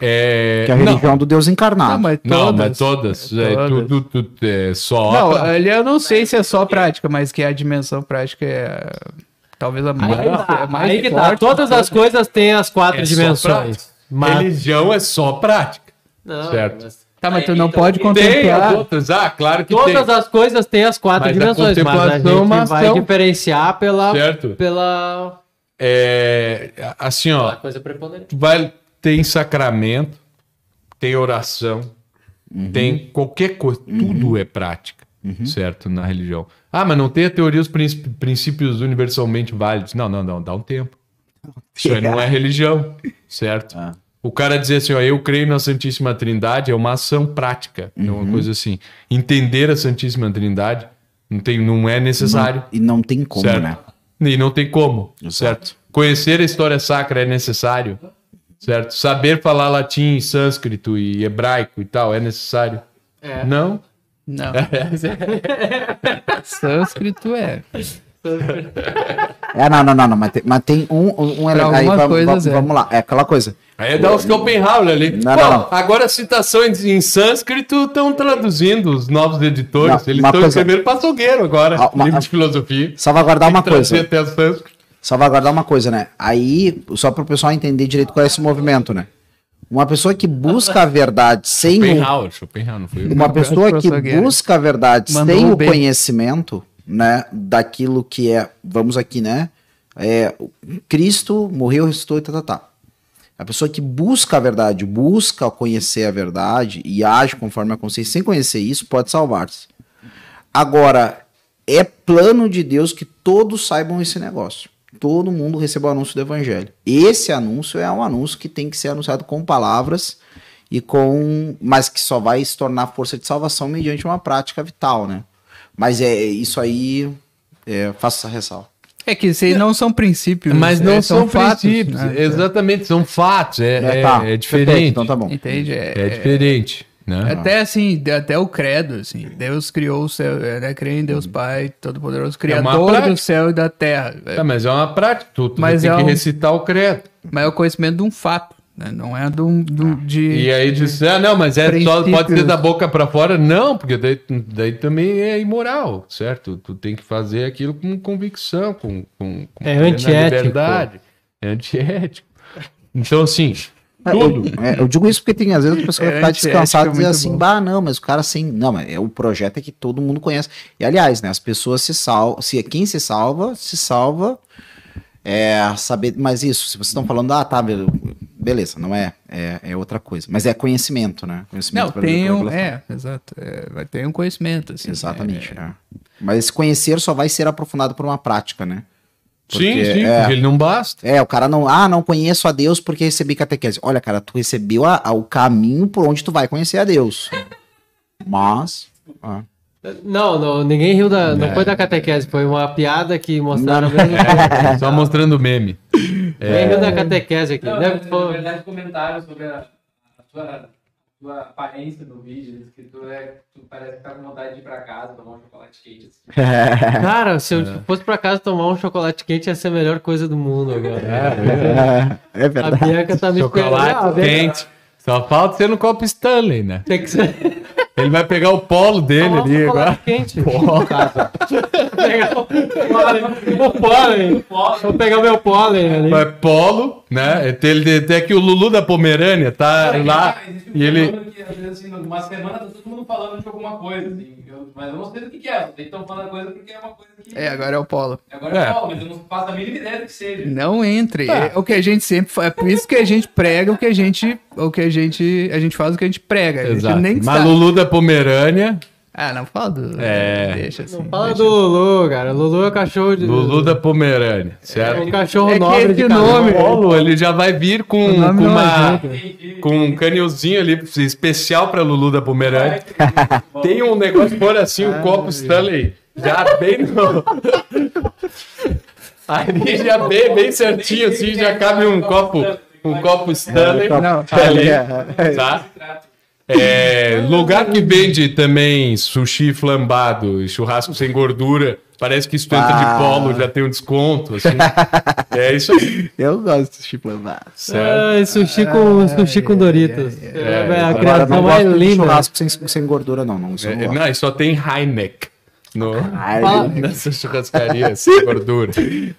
é... Que é a não, religião do Deus encarnado. Não, mas não, todas. mas todas. É, Todas. tudo, tudo é só... Não, ali eu não sei se é só prática, mas que a dimensão prática é talvez a mais, Aí, tá, é mais aí que tá. Todas as coisas têm as quatro é dimensões. Mas... Religião é só prática. Não, Certo. mas- Tá, mas tu não Então, pode Tem contemplar. outras, ah, claro que Todas tem. as coisas têm as quatro Mas a dimensões, mas a é uma gente vai ação. diferenciar pela, Certo. pela, É, assim, ó, coisa vai tem sacramento, tem oração, tem qualquer coisa, tudo é prática, certo? Na religião. Ah, mas não tem a teoria dos princ- princípios universalmente válidos. Não, não, não, dá um tempo. Isso aí não é religião, certo? O cara dizer assim, ó, eu creio na Santíssima Trindade é uma ação prática, é uma coisa assim. Entender a Santíssima Trindade não, tem, não é necessário. E não tem como, certo? né? E não tem como, certo? Conhecer a história sacra é necessário, certo? Saber falar latim, sânscrito e hebraico e tal é necessário. É. Não? Não. Sânscrito é. É, não, não, não, não. Mas tem, mas tem um, um, um aí, vamos, vamos, é. vamos lá. É aquela coisa. Aí é dar os Schopenhauer ali. Não, Pô, não, não. Agora citações em sânscrito estão traduzindo os novos editores. Não, Eles uma estão coisa- escrevendo passogueiro agora, Ah, uma- livro de filosofia. Salvaguardar uma Tem que trazer coisa. até sânscrito. Salvaguardar uma coisa, né? Aí, só para o pessoal entender direito qual é esse movimento, né? Uma pessoa que busca a verdade sem o, Schopenhauer, Schopenhauer, não foi eu. uma pessoa que busca a verdade Mandou sem o bem. conhecimento, né, daquilo que é, vamos aqui, né, é, Cristo morreu, ressuscitou e tá, tá, tá. A pessoa que busca a verdade, busca conhecer a verdade e age conforme a consciência, sem conhecer isso, pode salvar-se. Agora, é plano de Deus que todos saibam esse negócio. Todo mundo receba o anúncio do evangelho. Esse anúncio é um anúncio que tem que ser anunciado com palavras e com, mas que só vai se tornar força de salvação mediante uma prática vital, né? Mas é isso aí, é, faço essa ressalva. É que isso aí não são princípios. Mas não é, são, fatos, princípios. né? Exatamente, são fatos. É, é, tá, é diferente. Então tá bom. Entende? É, É diferente. Né? Até assim, até o credo, assim, Deus criou o céu, é, né? Creio em Deus Pai, Todo-Poderoso, É Criador do céu e da terra. É, Tá, mas é uma prática. Tu, tu Mas tem é que um- recitar o credo. Mas é o conhecimento de um fato? Não é de um, de um- de... E aí diz, ah, não, mas é só, pode ser da boca pra fora? Não, porque daí, daí também é imoral, certo? Tu tem que fazer aquilo com convicção, com, com, com É antiético. liberdade. É antiético. Então, assim, É, tudo. Eu, é, eu digo isso porque tem às vezes a pessoa É, vai ficar antiético descansada é e muito assim, bom. bah, não, mas o cara assim, não, mas é, o projeto é que todo mundo conhece. E aliás, né, as pessoas se salvam, se quem se salva, se salva é saber, mas isso, se vocês estão falando, ah, tá, be- beleza, não é, é, é outra coisa, mas é conhecimento, né? Conhecimento Não, tem um... É, exato. É, vai ter um conhecimento, assim. Exatamente. É, é. Mas esse conhecer só vai ser aprofundado por uma prática, né? sim, Porque, sim, é. porque ele não basta. É, o cara não, ah, não conheço a Deus porque recebi catequese. Olha, cara, tu recebeu a- a- o caminho por onde tu vai conhecer a Deus. Mas, ah, Não, não, ninguém riu da. É. Não foi da catequese, foi uma piada que mostraram mesmo. É. Só mostrando meme. Ninguém riu da catequese aqui. Não, né? na, verdade, comentário sobre a, a tua, a tua aparência no vídeo, que tu, é, tu parece que tá com vontade de ir pra casa, tomar um chocolate quente. Assim. Cara, se eu fosse pra casa tomar um chocolate quente, ia ser a melhor coisa do mundo agora. é, A verdade. Bianca tá me esperando. Ah, a Chocolate Bianca- quente. Só falta ser no copo Stanley, né? Tem que ser. Ele vai pegar o polo dele ali agora. quente. Pegar o pólen. O pólen. Vou pegar o meu pólen ali. Vai polo, né? Tem, ele- tem aqui o Lulu da Pomerânia, tá lá. Existe um E ele. que, às vezes, assim, numa semana tá todo mundo falando de alguma coisa, assim, eu- mas eu não sei do que, que é. Vocês estão falando a coisa porque é uma coisa que. É, agora é o polo. Agora É. eu falo, mas eu não faço a mínima ideia do que seja. Não entre. É o que a gente sempre faz. É por isso que a gente prega o que a gente. O que a gente. A gente faz o que a gente prega. A gente Exato. nem Mas sabe. Lulu da Pomerânia. Ah, não fala do. É. Deixa assim. Não fala deixa. do Lulu, cara. Lulu é o cachorro de. Lulu da Pomerânia, É certo? um cachorro É nobre esse de nome- O Polo, ele já vai vir com, O com, não uma, ajuda. com um canilzinho ali especial pra Lulu da Pomerânia. Tem um negócio por assim, um copo Stanley. Já bem no. Ali já bem, bem certinho, assim, já cabe um copo, um copo Stanley. Não, ali, É, tá? É, lugar que vende também sushi flambado e churrasco sem gordura. Parece que entra Ah. de polo já tem um desconto, assim. É isso aí, Eu gosto de chiplambar. certo? Ah, sushi com, sushi com Doritos. É, é. a Agora, Agora, criação não mais linda. churrasco sem, sem gordura, não. Não, isso não É, não, e só tem Heineck no, Ai, nessa churrascaria sem gordura.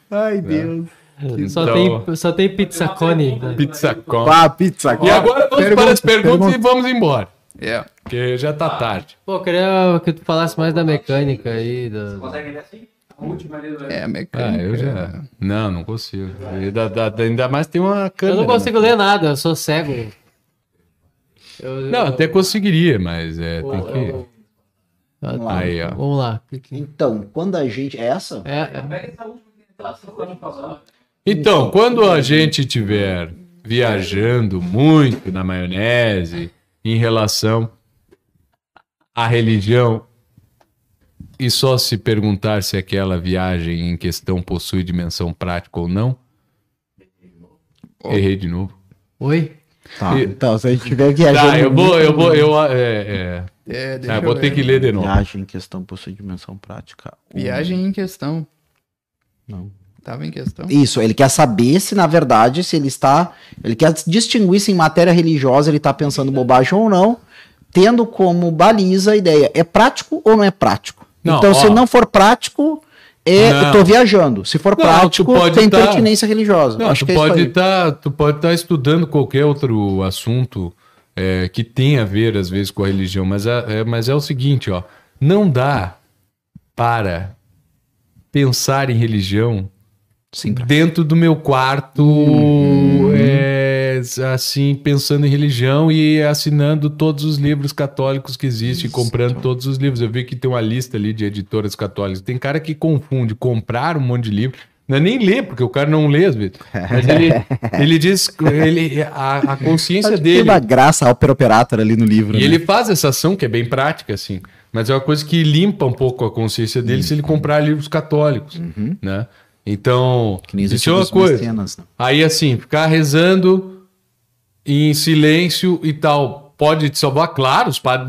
ai, Deus. Só, Então- tem, só tem pizza cone. né? Pizza com. Ah, pizza E agora. vamos para as perguntas e vamos embora. É. Porque já tá tarde. Pô, eu queria que tu falasse mais da mecânica aí. Da... Consegue ler assim? A última ali do. É, Ah, mecânica. eu já. Não, não consigo. Da- da- da- ainda mais tem uma Eu câmera. não consigo né? ler nada, eu sou cego. Eu- Não, eu- até conseguiria, mas é, tem eu- que. eu- Ah, Aí, ó. Vamos lá. Então, quando a gente. É essa? É, é. Pega essa última que tá falando. Então, quando a gente estiver viajando muito na maionese em relação à religião e só se perguntar se aquela viagem em questão possui dimensão prática ou não, errei de novo. Oi? Tá. E- Então, se a gente estiver viajando. Tá, eu vou, eu vou, eu, é, é, É, deixa eu vou ter que ler de novo. Viagem em questão possui dimensão prática. Viagem em questão. Não. Tava em questão. Isso, ele quer saber se, na verdade, se ele está. Ele quer distinguir se em matéria religiosa ele está pensando bobagem ou não, tendo como baliza a ideia. É prático ou não é prático? Não, então, se ó. não for prático, é, Não. eu tô viajando. Se for Não, prático, tem tá- pertinência religiosa. Não, Acho tu que é isso pode estar, tu pode estar estudando qualquer outro assunto é, que tenha a ver às vezes com a religião, mas é, é- mas é o seguinte, ó, não dá para pensar em religião Sim, dentro do meu quarto, é, assim pensando em religião e assinando todos os livros católicos que existem, comprando todos os livros. Eu vi que tem uma lista ali de editoras católicas. Tem cara que confunde comprar um monte de livro. Não é nem ler, porque o cara não lê às vezes. Mas ele, ele diz, ele, a, a consciência Acho que Tem dele. uma graça a Opera Operator ali no livro. E né? ele faz essa ação que é bem prática, assim. Mas é uma coisa que limpa um pouco a consciência dele se ele comprar livros católicos, né? Então, isso é uma coisa. mecenas, né? Aí, assim, ficar rezando em silêncio e tal, pode te salvar? Claro, os pad-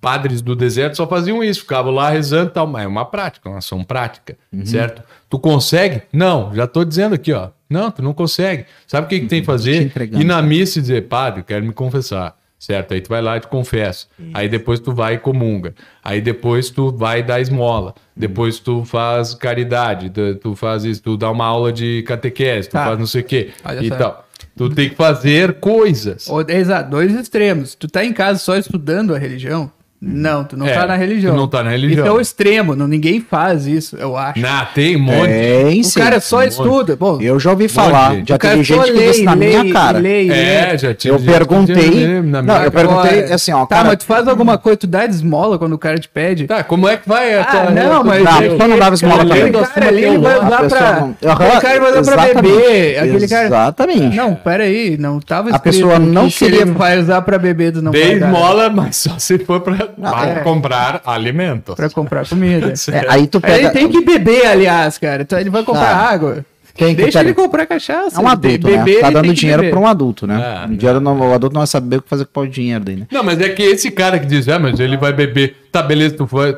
padres do deserto só faziam isso, ficavam lá rezando e tal, mas é uma prática, uma ação prática, Uhum. certo? Tu consegue? Não, já tô dizendo aqui, ó. Não, tu não consegue. Sabe o que, que tem que Te fazer? entregando. Ir na missa e dizer, padre, eu quero me confessar. Certo? Aí tu vai lá e te confessa. Aí depois tu vai e comunga. Aí depois tu vai dar esmola. Depois tu faz caridade. tu- Tu faz isso, tu dá uma aula de catequese, tu Tá. faz não sei o quê. Olha e só. tal. Tu tem que fazer coisas. Exato, dois extremos. Tu tá em casa só estudando a religião? Não, tu não É, tá na religião. tu não tá na religião. Isso é o extremo, não, ninguém faz isso, eu acho. Na, tem um monte. Tem o cara só estuda. Bom, Eu já ouvi falar gente. de o cara inteligente só que lê, disse na lê, minha cara. lê. É, já tive Eu gente perguntei. na Não, minha- eu perguntei assim, ó, Tá, cara. mas tu faz alguma coisa, tu dá de esmola quando o cara te pede. Tá, como é que vai a Ah, tua- não, mas Não, só não dava esmola aquele também. cara ali, ele vai A usar pra... não- Aquele cara vai usar pra beber. Aquele cara... Exatamente. Não, peraí, não tava A escrito pessoa não que se ele queria- vai usar pra beber, não Dei vai dar. esmola, mas só se for pra, para é. comprar alimentos. Pra comprar comida. É, aí tu pega. Ele tem que beber, aliás, cara. Então ele vai comprar Tá. água. Quem Deixa pega? ele comprar cachaça. É um adulto, né? beber, Tá dando dinheiro pra um adulto, né? É. O, dinheiro não- o adulto não vai saber o que fazer com o dinheiro dele, né? Não, mas é que esse cara que diz, ah, mas ele vai beber. Tá, beleza, tu vai.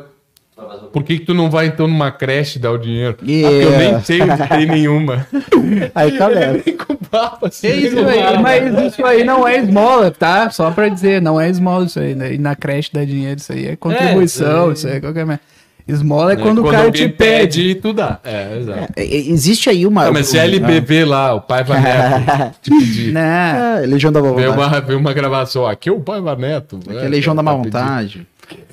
Por que, que tu não vai então numa creche dar o dinheiro? Ah, porque eu nem Yeah. sei onde tem nenhuma. Aí tá papo assim. É isso aí, mas isso aí não é esmola, tá? Só pra dizer, não é esmola isso aí. Né? E na creche dá dinheiro, isso aí é contribuição, É, isso aí é qualquer merda. Esmola é É, quando, o cara te pede. tu dá. É, exato. É, é, Existe aí uma. Ah, mas se é LBV lá, o pai vai neto te pedir. Né? É, Legião da Boa Vontade. uma, vê uma gravação. Aqui é o pai vai neto. Que é Legião da Má Tá pedindo. Vontade.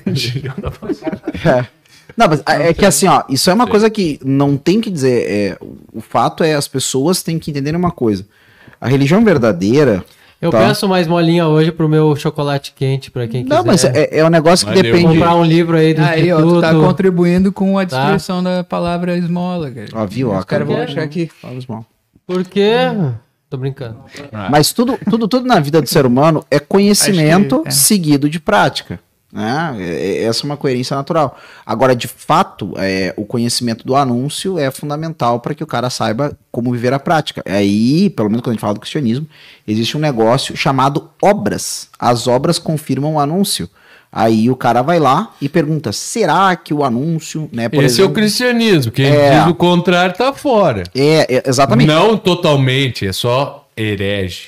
É. Não, mas é que assim, ó, isso é uma coisa que não tem que dizer. é, o fato é as pessoas têm que entender uma coisa. A religião verdadeira. Eu tá? peço mais molinha hoje pro meu chocolate quente, pra quem quiser. Não, mas é, é um negócio que Valeu. depende. Comprar um livro aí do Aí, ó, tu tá contribuindo com a Tá. descrição da palavra esmola, cara. Ó, viu? Ó, Os caras vão cara, achar que. fala os mal. Por quê? Tô brincando. Mas tudo, tudo, tudo na vida do ser humano é conhecimento que é. seguido de prática. Né? É- é- Essa é uma coerência natural. Agora, de fato, é, o conhecimento do anúncio é fundamental para que o cara saiba como viver a prática. Aí, pelo menos quando a gente fala do cristianismo, existe um negócio chamado obras. As obras confirmam o anúncio. Aí o cara vai lá e pergunta: será que o anúncio, né? Por Esse é o exemplo, cristianismo. Quem É. diz o contrário tá fora. é, é, exatamente. Não totalmente, é só herege.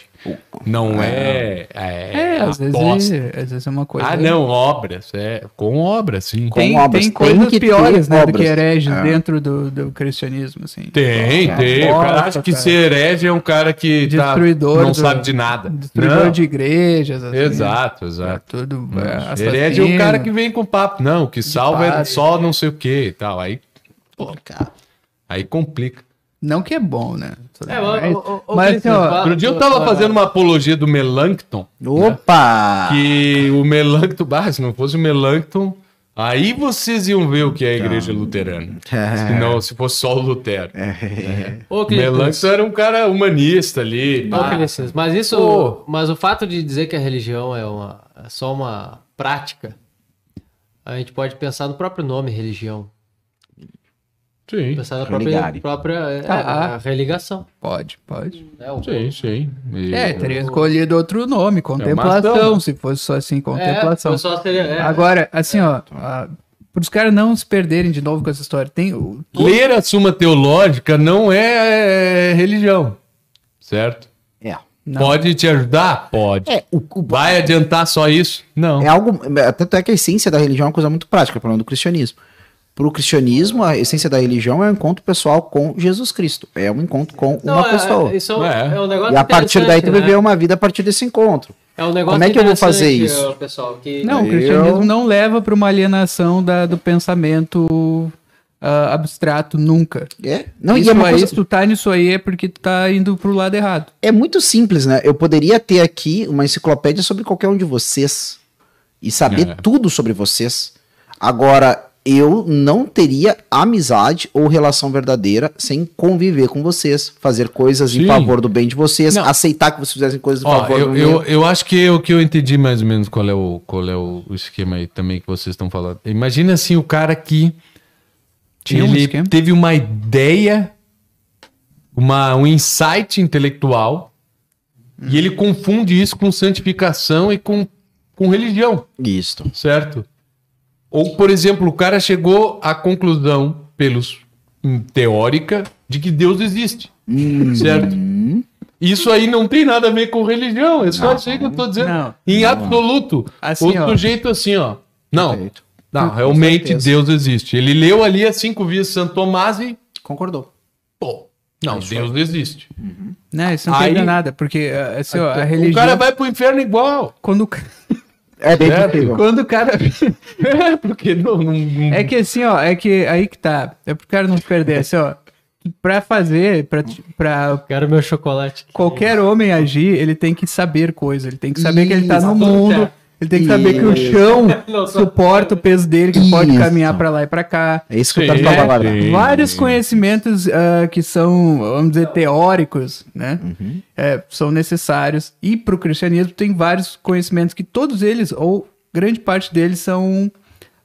Não é. É, É, às vezes, aposta. às vezes é uma coisa. Ah, não, obras. É, com obras, sim. Com Tem, obras, tem tem coisas que ter piores, né, do obras. que hereges É. dentro do, do cristianismo, assim. Tem, tem. O cara acha que cara. ser herege é um cara que tá- Destruidor não do- sabe de nada. Destruidor Não. de igrejas, assim. Exato, É exato. tudo Não. é, herege é o cara que vem com papo. Não, o que salva é padre. só não sei o que e tal. Aí, pô, aí complica. Não que é bom, né? É, o- mas, o- o- o mas, assim, Cristian, ó, fala- Outro dia eu tava fazendo uma apologia do Melancton. Opa! Que o Melancton, bah, se não fosse o Melancton, aí vocês iam ver o que é a igreja luterana. Se não, se fosse só o Lutero. Ô, O Cleiton, Melancton era um cara humanista ali. Mas isso, Pô. mas o fato de dizer que a religião é, uma, é só uma prática, a gente pode pensar no próprio nome religião. Sim, Pensar na própria, própria é, Ah. a religação. Pode, pode. O- sim, sim. E- É, teria escolhido outro nome, contemplação, ação, né? se fosse só assim, É, contemplação. só seria, é. Agora, assim, ó, para os caras não se perderem de novo com essa história, tem o- Ler a Suma Teológica não é, é, religião, certo? É. Não. Pode te ajudar? Pode. É, o, o- Vai adiantar só isso? Não. É algo. Tanto é que a essência da religião é uma coisa muito prática, pelo menos do cristianismo. Para o cristianismo, a essência da religião é um encontro pessoal com Jesus Cristo. É um encontro com Não, uma é- pessoa. Isso é um, É. é um negócio E a partir daí tu né? uma vida a partir desse encontro. É um negócio Como é que eu vou fazer isso? Pessoal, que Não, o Eu- cristianismo não leva para uma alienação da, do pensamento ah, abstrato nunca. É, não, e isso é, uma aí, coisa- se tu tá nisso aí é porque tu tá indo pro lado errado. é muito simples, né? Eu poderia ter aqui uma enciclopédia sobre qualquer um de vocês e saber É. tudo sobre vocês. Agora, eu não teria amizade ou relação verdadeira sem conviver com vocês, fazer coisas Sim. em favor do bem de vocês, Não. aceitar que vocês fizessem coisas em Ó, favor eu, do eu, meu. eu acho que o que eu entendi mais ou menos qual é o, qual é o, esquema aí também que vocês estão falando. Imagina assim o cara que Tinha um ele esquema. teve uma ideia, uma, um insight intelectual e ele confunde isso com santificação e com, com religião, Isso. certo? Ou, por exemplo, o cara chegou à conclusão, pelos em teórica, de que Deus existe, certo? Isso aí não tem nada a ver com religião, é só isso aí que eu tô dizendo. Não. em absoluto. Assim, o ó. sujeito assim, ó. Não, Perfeito. não, Com realmente certeza. Deus existe. Ele leu ali as cinco vias de Santo Tomás e, Concordou. pô, não, Deus existe. Não, isso não Aí- nada, porque ah, assim, ó, a O religião. cara vai pro inferno igual. Quando, o É bem possível. quando o cara. É, porque não. não, É que assim, ó, é que aí que tá. É pro cara não se perder. Assim, ó, pra fazer, pra, pra Quero meu chocolate. qualquer homem agir, ele tem que saber coisa. Ele tem que saber que ele tá no mundo. Ele tem que saber que o Isso. chão suporta o peso dele, que ele pode Isso. caminhar pra lá e pra cá. É isso que eu falar agora. sim. Vários conhecimentos ah, que são, vamos dizer, teóricos, né? Uhum. É, são necessários. E para o cristianismo tem vários conhecimentos que todos eles, ou grande parte deles, são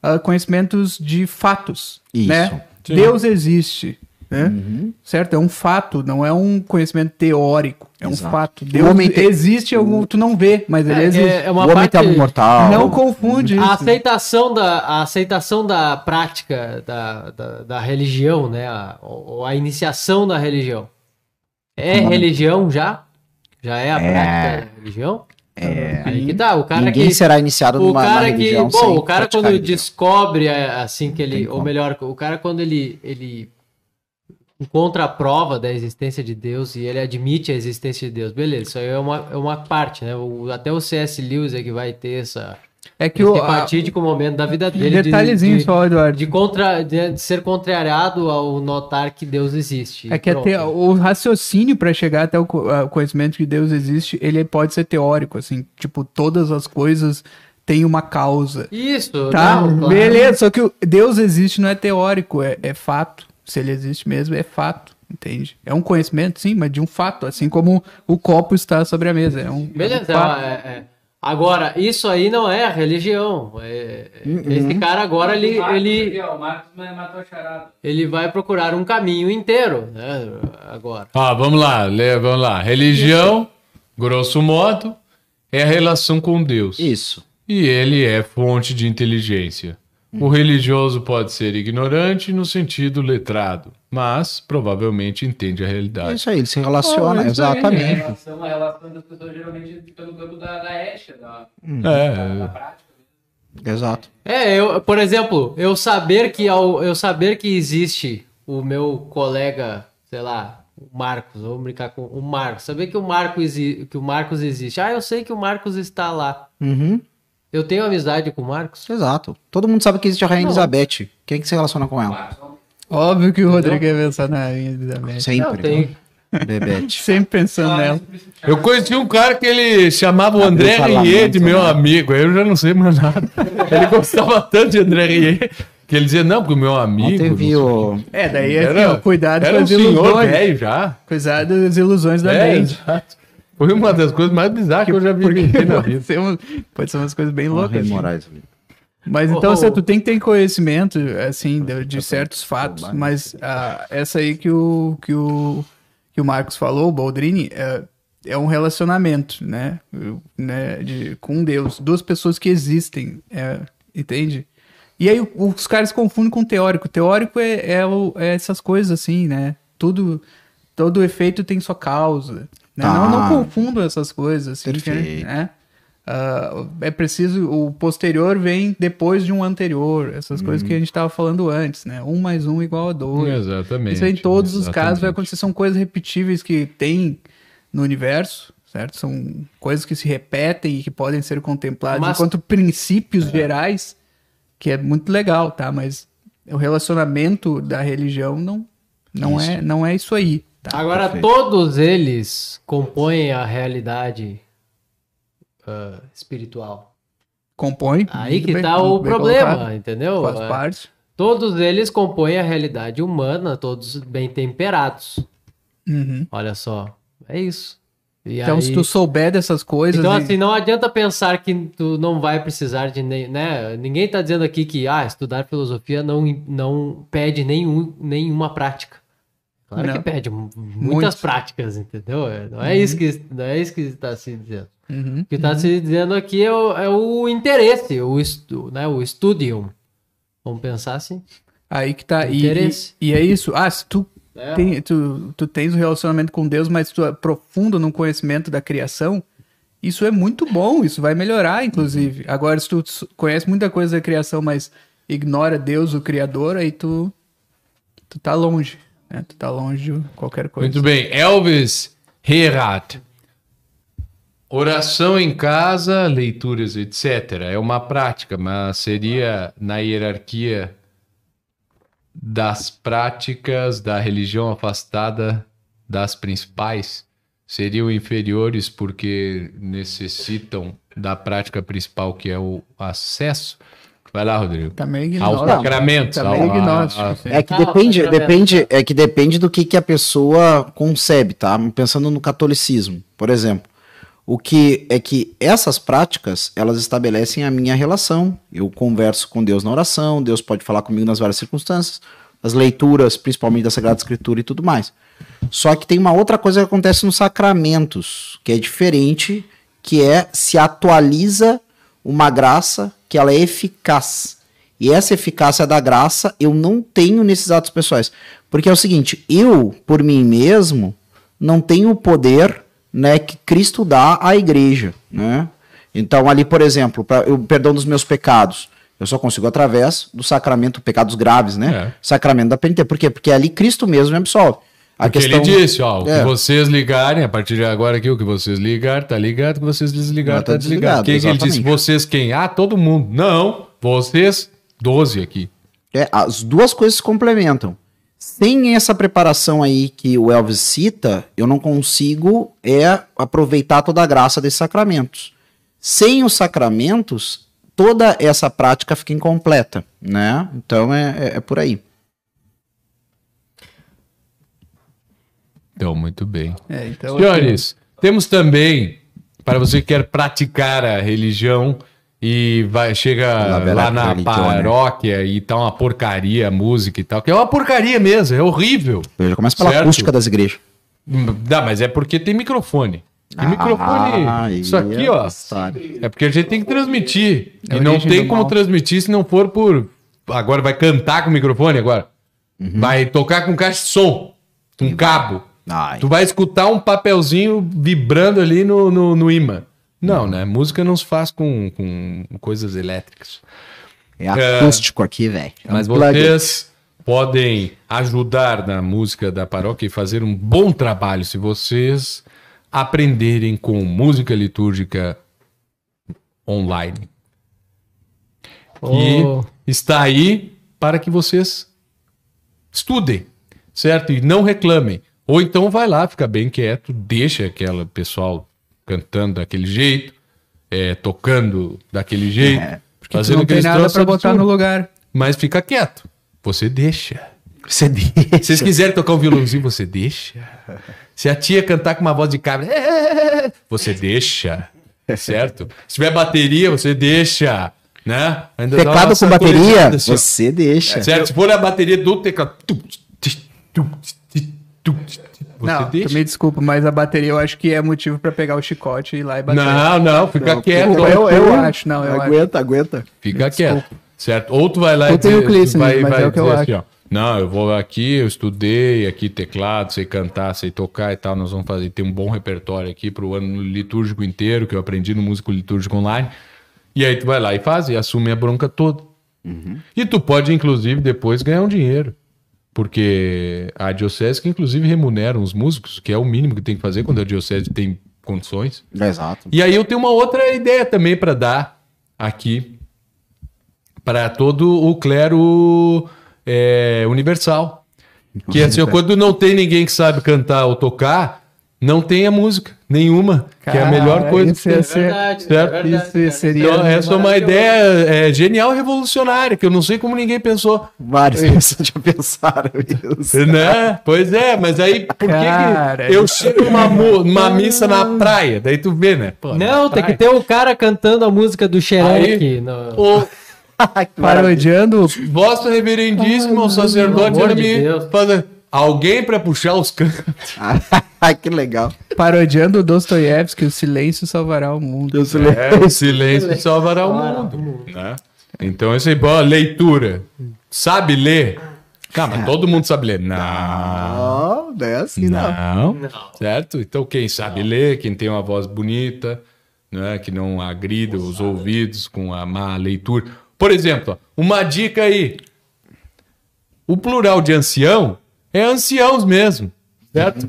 ah, conhecimentos de fatos, Isso. né? Sim. Deus existe, né? Uhum. Certo? É um fato, não é um conhecimento teórico. É um Exato. fato. Deus homem tem- existe, algum, tu não vê, mas ele existe. É, é o uma homem parte... tem algo mortal. Não confunde A isso. aceitação da, a aceitação da prática da, da, da religião, né? A, ou a iniciação da religião. É Como- religião já? Já é a É. prática da religião? É. Aí que tá, o cara Ninguém que... será iniciado O numa, cara que, religião bom, sem o cara quando religião. descobre é, assim que ele, ou melhor, o cara quando ele ele encontra a prova da existência de Deus e ele admite a existência de Deus, beleza? Isso aí é uma, é uma parte, né? O- até o C.S. Lewis é que vai ter essa É que o. fatídico momento da vida dele de- detalhezinho de, só, Eduardo. de contra de, de ser contrariado ao notar que Deus existe. É que Pronto. até o raciocínio para chegar até o conhecimento que Deus existe, ele pode ser teórico, assim, tipo, todas as coisas têm uma causa. Isso, Tá? não, claro. Beleza, só que Deus existe não é teórico, é, é fato. Se ele existe mesmo, é fato, entende? É um conhecimento, sim, mas de um fato, assim como o copo está sobre a mesa. É um, Beleza, é um fato. é, é. Agora, isso aí não é religião. É- Uhum. Esse cara agora ele, Marcos ele, ele vai procurar um caminho inteiro, né? Agora. Ah, vamos lá, vamos lá. Religião, grosso modo, é a relação com Deus. Isso. E ele é fonte de inteligência. O religioso pode ser ignorante no sentido letrado, mas provavelmente entende a É realidade. isso aí, ele se relaciona, Ah, é isso aí, A exatamente. relação, a relação das pessoas geralmente pelo campo da, da ética, da, da É, prática. Exato. É, eu, por exemplo, eu saber que ao, eu saber que existe o meu colega, sei lá, o Marcos, vamos brincar com o Marcos, saber que o Marcos que o Marcos existe. Ah, eu sei que o Marcos está lá. Uhum. Eu tenho amizade com o Marcos? Exato. Todo mundo sabe que existe a Rainha Não. Elizabeth. Quem que se relaciona com ela? Óbvio que o Rodrigo ia pensar na Rainha Elizabeth. Sempre. tem. Bebete. Sempre pensando nela. Eu conheci um cara que ele chamava o André muito, de meu né? amigo. Aí eu já não sei mais nada. Ele gostava tanto de André Rieu que ele dizia, não, porque o meu amigo. Ontem vi o... É, daí é assim, Era- ó, cuidado Era com um as senhor ilusões. velho já. Cuidado das ilusões da É, mente. exato. Foi uma das coisas mais bizarras que eu já vi Porque na pode vida. ser, um- pode ser umas coisas bem loucas. Assim. Moraes. Mas então, Oh, oh. tu tem que ter conhecimento, assim, de, de certos fatos, mas ah, essa aí que o, que, o, que o Marcos falou, o Baldrini, é, é um relacionamento, né, né de, com Deus, duas pessoas que existem, é, entende? E aí os caras confundem com teórico, teórico é, é, é essas coisas assim, né, tudo, todo efeito tem sua causa, né? Tá. não, não confundam essas coisas, assim, Perfeito. né? Ah, é preciso. O posterior vem depois de um anterior. Essas coisas Uhum. que a gente estava falando antes, né? Um mais um igual a dois. Exatamente. Isso aí em todos os casos vai exatamente. acontecer. São coisas repetíveis que tem no universo, certo? São coisas que se repetem e que podem ser contempladas Mas- enquanto princípios gerais, que é muito legal, tá? Mas o relacionamento da religião não, não, Isso. é, não é isso aí. Tá? Agora, perfeito. todos eles compõem a realidade ah, espiritual. Compõe. Aí que bem, tá o problema, colocado. entendeu? Faz É, parte. Todos eles compõem a realidade humana, todos bem temperados. Uhum. Olha só. É isso. E Então, aí- se tu souber dessas coisas. Então, e- assim, não adianta pensar que tu não vai precisar de nem, né? Ninguém tá dizendo aqui que ah, estudar filosofia não, não pede nenhum, nenhuma prática. Claro Não. que pede mu- muitas Muitos. práticas, entendeu? É, Não é isso que não é isso que está se dizendo. Uhum. O que está se dizendo aqui é o, é o interesse, o, estu, né, o studium. Vamos pensar assim. Aí que tá. E, Interesse. e, e é isso. Ah, se tu, É. tem, tu, tu tens um relacionamento com Deus, mas tu é profundo no conhecimento da criação, isso é muito bom, isso vai melhorar, inclusive. Agora, se tu conhece muita coisa da criação, mas ignora Deus, o Criador, aí tu, tu tá longe. Né? Tu tá longe de qualquer coisa. Muito bem. Elvis Herat. Oração em casa, leituras, etc. É uma prática, mas seria na hierarquia das práticas da religião afastada das principais. Seriam inferiores porque necessitam da prática principal, que é o acesso. Vai lá, Rodrigo. Tá meio Aos sacramentos. Tá meio ignóstico. a-. É que Ah, depende, sacramento. depende, é que depende do que, que a pessoa concebe, tá? Pensando no catolicismo, por exemplo. O que é que essas práticas, elas estabelecem a minha relação. Eu converso com Deus na oração, Deus pode falar comigo nas várias circunstâncias, as leituras, principalmente da Sagrada Escritura e tudo mais. Só que tem uma outra coisa que acontece nos sacramentos, que é diferente, que é se atualiza uma graça que ela é eficaz. E essa eficácia da graça eu não tenho nesses atos pessoais. Porque é o seguinte, eu, por mim mesmo, não tenho o poder né, que Cristo dá à igreja. Né? Então, ali, por exemplo, para o perdão dos meus pecados, eu só consigo através do sacramento, pecados graves, né? É. Sacramento da penitência. Por quê? Porque ali Cristo mesmo me absolve. A Porque ele disse, ó, o É. que vocês ligarem, a partir de agora aqui, o que vocês ligarem, tá ligado, o que vocês desligarem, tá tá desligado. desligado, Quem que ele disse? Vocês quem? Ah, todo mundo. Não, vocês, 12 aqui. É, as duas coisas se complementam. Sem essa preparação aí que o Elvis cita, eu não consigo é aproveitar toda a graça desses sacramentos. Sem os sacramentos, toda essa prática fica incompleta, né? Então é, é- é por aí. Então, muito bem. É, então, Senhores, temos também, para você que quer praticar a religião e vai, chega lá na religione. paróquia e tá uma porcaria a música e tal, que é uma porcaria mesmo, é horrível. Eu já começo pela Certo. acústica das igrejas. Dá, mas é porque tem microfone. Tem microfone. Ah, Isso aqui, ó. sabe. É porque a gente tem que transmitir. É e não tem como mal. transmitir se não for por. Agora vai cantar com o microfone agora. Uhum. Vai tocar com caixa de som. Com cabo. Ai. Tu vai escutar um papelzinho vibrando ali no, no, no imã. Não, né? Música não se faz com, com coisas elétricas. É acústico aqui, velho. É um Mas plug. vocês podem ajudar na música da paróquia e fazer um bom trabalho se vocês aprenderem com música litúrgica online. Oh. E está aí para que vocês estudem, certo? E não reclamem. Ou então vai lá, fica bem quieto, deixa aquele pessoal cantando daquele jeito, é, tocando daquele jeito, É, porque tu não tem nada pra botar no lugar. Mas fica quieto. Você deixa. Você deixa. Se vocês quiserem tocar um violãozinho, você deixa. Se a tia cantar com uma voz de cabra, você deixa. Certo? Se tiver bateria, você deixa. Né? Ainda Teclado com bateria, assim, você deixa. Certo? Se for a bateria do teclado. Você não, deixa. me desculpa, mas a bateria eu acho que é motivo pra pegar o chicote e ir lá e bater. Não, não, fica quieto. Desculpa, eu, eu acho, não, eu acho. aguenta, aguenta. Fica quieto. Certo? Ou tu vai lá Eu tenho Clístenes, vai, mas vai é o que eu dizer acho. assim, ó. Não, eu vou aqui, eu estudei aqui teclado, sei cantar, sei tocar e tal. Nós vamos fazer, tem um bom repertório aqui pro ano litúrgico inteiro que eu aprendi no músico litúrgico online. E aí tu vai lá e faz e assume a bronca toda. E tu pode, inclusive, depois ganhar um dinheiro. Porque a diocese que, inclusive, remunera os músicos, que é o mínimo que tem que fazer quando a diocese tem condições. Exato. E aí eu tenho uma outra ideia também para dar aqui para todo o clero é, universal. Que é assim, quando não tem ninguém que sabe cantar ou tocar, não tenha música nenhuma, que é a melhor Cara, coisa isso que ia ser- verdade, certo? é verdade, Isso cara. seria- Então, essa é uma ideia é, genial revolucionária, que eu não sei como ninguém pensou. Várias pessoas já pensaram isso. Né? Pois é, mas aí por que, Cara, que eu chego numa, numa missa na praia? Daí tu vê, né? Pô, Não, tem que ter o cara cantando a música do Shrek. no- O Parodiando vosso reverendíssimo o sacerdote amor de me Deus. Alguém pra puxar os cantos. Ai, que legal. Parodiando o Dostoiévski, o silêncio salvará o mundo. Eu sou É, o silêncio salvará o mundo. né? Então, esse aí, ó, leitura. Sabe ler? Cara, mas todo mundo sabe ler. Não. Não, não é assim, não. Não. Certo? Então, quem sabe ler, quem tem uma voz bonita, né, que não agrida os ouvidos com a má leitura. Por exemplo, uma dica aí. O plural de ancião é anciãos mesmo. Certo?